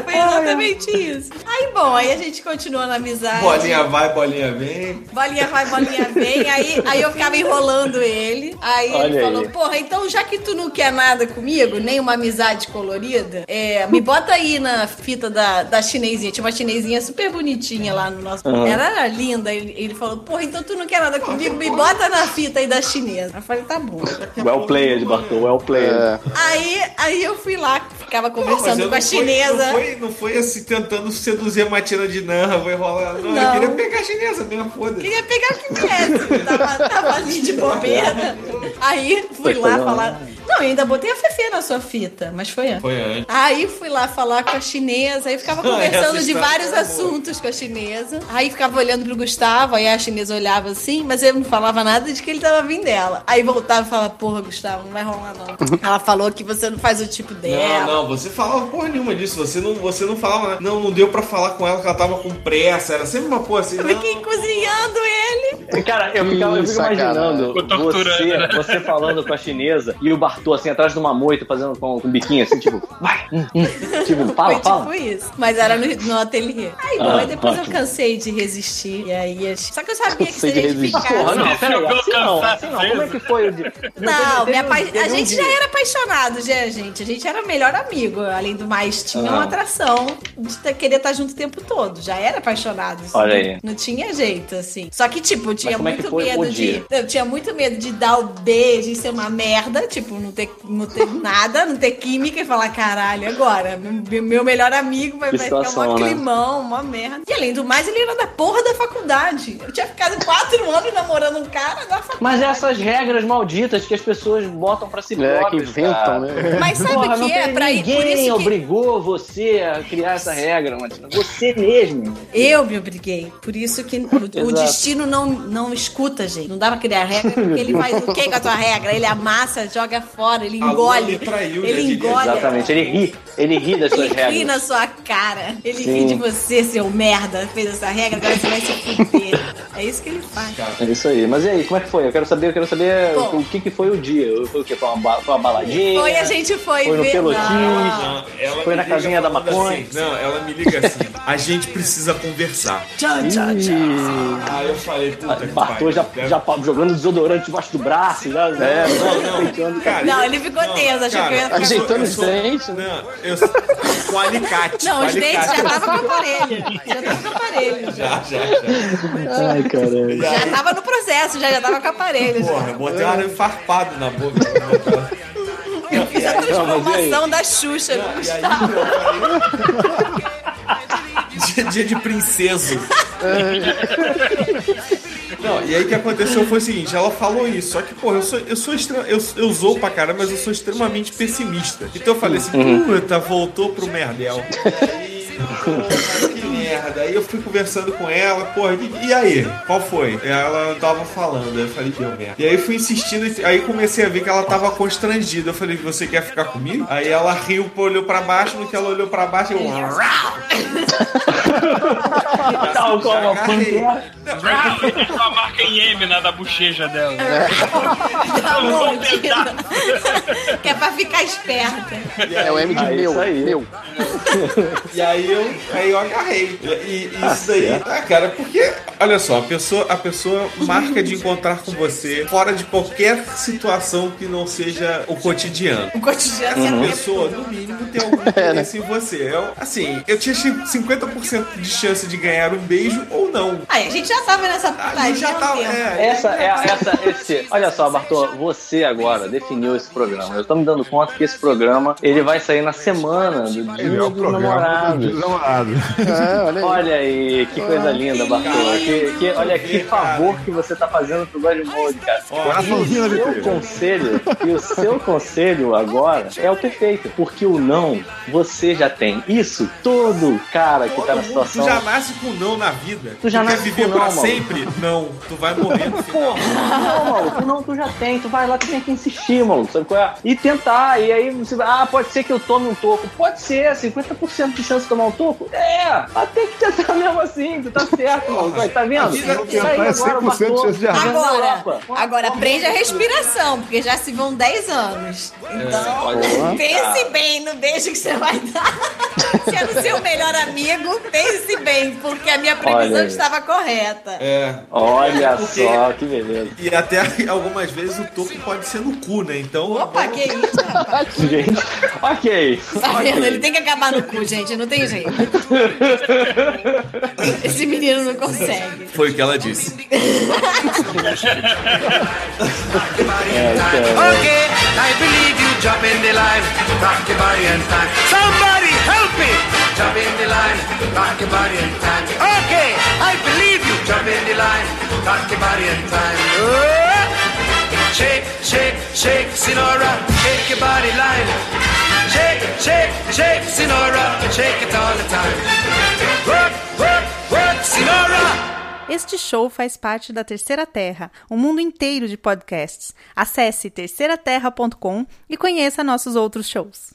Foi exatamente isso. Aí, bom, aí a gente continuou na amizade. Bolinha vai, bolinha vem. Bolinha vai, bolinha vem. Aí, aí eu ficava enrolando ele. Aí ele Olha falou: aí. Porra, então já que tu não quer nada comigo, nem uma amizade colorida, é, me bota aí na fita da, da chinesinha. Tinha uma chinesinha super bonitinha lá no nosso. Era linda. Ele, ele falou: Porra, então tu não quer nada comigo, me bota na fita aí da chinesa. Eu falei: Tá bom. Well played, Bartô, well played. É, Aí, aí eu fui lá, ficava Não, conversando eu com a não fui- chinesa. não, foi, não foi assim tentando seduzir a Matina de Nanra, vou enrolar. Não, Não. eu queria pegar a chinesa mesmo, foda-se. Queria pegar o que viesse. Tava, tava ali de bobeira. Aí fui lá falar. Não, eu ainda botei a Fefe na sua fita, mas foi antes. Foi antes. Aí fui lá falar com a chinesa, aí ficava conversando de vários boa. assuntos com a chinesa. Aí ficava olhando pro Gustavo, aí a chinesa olhava assim, mas eu não falava nada de que ele tava vindo dela. Aí voltava e falava, porra, Gustavo, não vai rolar não. Ela falou que você não faz o tipo dela. Não, não, você falava porra nenhuma disso. Você não, você não falava nada. Não, não deu pra falar com ela que ela tava com pressa. Era sempre uma porra assim. Eu Não, fiquei cozinhando ele. Cara, eu, ficava, eu fico imaginando você, né? você falando com a chinesa e o Bartô assim atrás de uma moita fazendo com, com um biquinho assim, tipo, vai, hum, hum. tipo, fala, Foi fala. tipo isso. Mas era no, no ateliê. Aí, bom, Ah, aí depois eu ótimo. cansei de resistir. E aí, só que eu sabia que seria de resistir. eficaz. Porra, não, peraí, assim não, assim não. Como é que foi o dia? Não, teve me um- apa- teve a um gente dia. já era apaixonado, já, gente. A gente era melhor amigo. Além do mais, tinha uma Ah. atração de querer estar junto o tempo todo. Já era apaixonado. assim, Olha não- aí. Não tinha jeito, assim. Só que, tipo, eu tinha é muito o medo de. Eu tinha muito medo de dar o beijo e ser uma merda. Tipo, não ter, não ter nada, não ter química e falar, caralho, agora, meu, meu melhor amigo vai, Que vai ficar um né? climão, uma merda. E além do mais, ele era da porra da faculdade. Eu tinha ficado quatro anos namorando um cara da faculdade. Mas essas regras malditas que as pessoas botam pra si é, que próprias, inventam, cara. né? Mas sabe Porra, o não que é? tem Pra ninguém que obrigou você a criar essa regra, Matina. Você mesmo. eu me obriguei. Por isso que o, o destino não, não escuta, gente. Não dá pra criar regra, porque ele faz o que com a tua regra? Ele amassa, joga fora ele engole. me traiu, ele né, engole. Exatamente, ele ri. Ele ri das suas Ele ri regras. na sua cara. Ele Sim. ri de você, seu merda. Fez essa regra, agora você vai se fuder. É isso que ele faz. É isso aí. Mas e aí, como é que foi? Eu quero saber, eu quero saber Bom. o que, que foi o dia. Foi o quê? Foi uma, foi uma baladinha? Foi, a gente foi, Foi no ver. Pelotinho. Não. Não, ela Foi na casinha da falando maconha? assim, não, ela me liga assim. A gente precisa conversar. Tchau, tchau, tchau. Aí eu falei, puta que já, pariu. já pa- jogando desodorante debaixo do braço. Já, é, Não, não, cara, Não, ele ficou tenso, achou cara, que eu ia Ajeitando os dentes, né? Não, eu com alicate. Não, com os dentes já tava com aparelho. Já tava com aparelho. Já, Já, já, já. Ai, caramba. já tava no processo, já, já tava com aparelho. já. Porra, eu botei um arame farpado na boca. Eu fiz a transformação da Xuxa no aí, Gustavo. dia, dia de princeso. Não, e aí o que aconteceu foi o seguinte, ela falou isso, só que, porra, eu sou, eu sou extra, eu, eu zoo pra caramba, mas eu sou extremamente pessimista. Então eu falei assim, puta, voltou pro merdel. Porra, que merda. Aí eu fui conversando com ela, porra, e, e aí? Qual foi? Ela tava falando, eu falei, deu merda. E aí fui insistindo, aí comecei a ver que ela tava constrangida. Eu falei, você quer ficar comigo? Aí ela riu, olhou pra baixo, no que ela olhou pra baixo, eu. Tal uma agarrei. pantera. Com a marca em M na da bochecha dela. Tá mordida. Que é pra ficar esperta. É o M de Ah, meu, isso aí. meu. E aí eu, aí eu agarrei. E, e isso daí, ah, cara, porque, olha só, a pessoa, a pessoa marca de encontrar com você fora de qualquer situação que não seja o cotidiano. O cotidiano Essa é pessoa, no mínimo, tem algum interesse em você. Eu, assim, eu tinha 50% de chance de ganhar um beijo ou não. Aí, a gente já tava nessa putaria já tá. tempo. É, Essa é a- essa, esse. Olha só, Bartô, você agora definiu esse programa. Eu tô me dando conta que esse programa ele vai sair na semana do dia é do Dia dos namorados. Namorados. É, olha aí. Olha aí, que coisa linda, Bartô. Que, que- olha que favor que você tá fazendo pro Godmode, cara. Na E o seu conselho, e o seu conselho agora é o perfeito. Porque o não, você já tem. Isso, todo cara que tá Todo na situação. tu já nasce com não na vida. Tu já quer nasce viver com não, pra maluco. sempre? Não. Tu vai morrer final. Não, maluco, não, tu já tem, tu vai lá, tu tem que insistir, maluco, sabe qual é? E tentar, e aí você vai, ah, pode ser que eu tome um toco, pode ser, 50% de chance de tomar um toco? É, mas tem que tentar mesmo assim, tu tá certo, Aí, tá vendo? Isso aí é agora, 100% de chance de arrancar. tá na Agora, agora prende a respiração, porque já se vão 10 anos. Então, aí, pense bem no beijo que você vai dar. Se é no seu melhor amigo, pense bem, porque a minha previsão estava correta. É. Olha Porque- só, que beleza. E até algumas vezes o toco pode ser no cu, né? Então. Opa, que isso, rapaz. Gente, ok. Tá vendo? Ele tem que acabar no cu, gente, não tem jeito. Esse menino não consegue. Foi o que ela disse. É. Okay, I believe you jump in the line, rock your body and time. Somebody help me! Jump in the line, rock your body and time. Okay, I believe you jump in the line, rock your body and time. Oh! Shake, shake, shake, Sinora, shake your body line. Shake, shake, shake, Sinora, shake it all the time. Work, work, work, Sinora. Este show faz parte da Terceira Terra, um mundo inteiro de podcasts. Acesse terceiraterra.com e conheça nossos outros shows.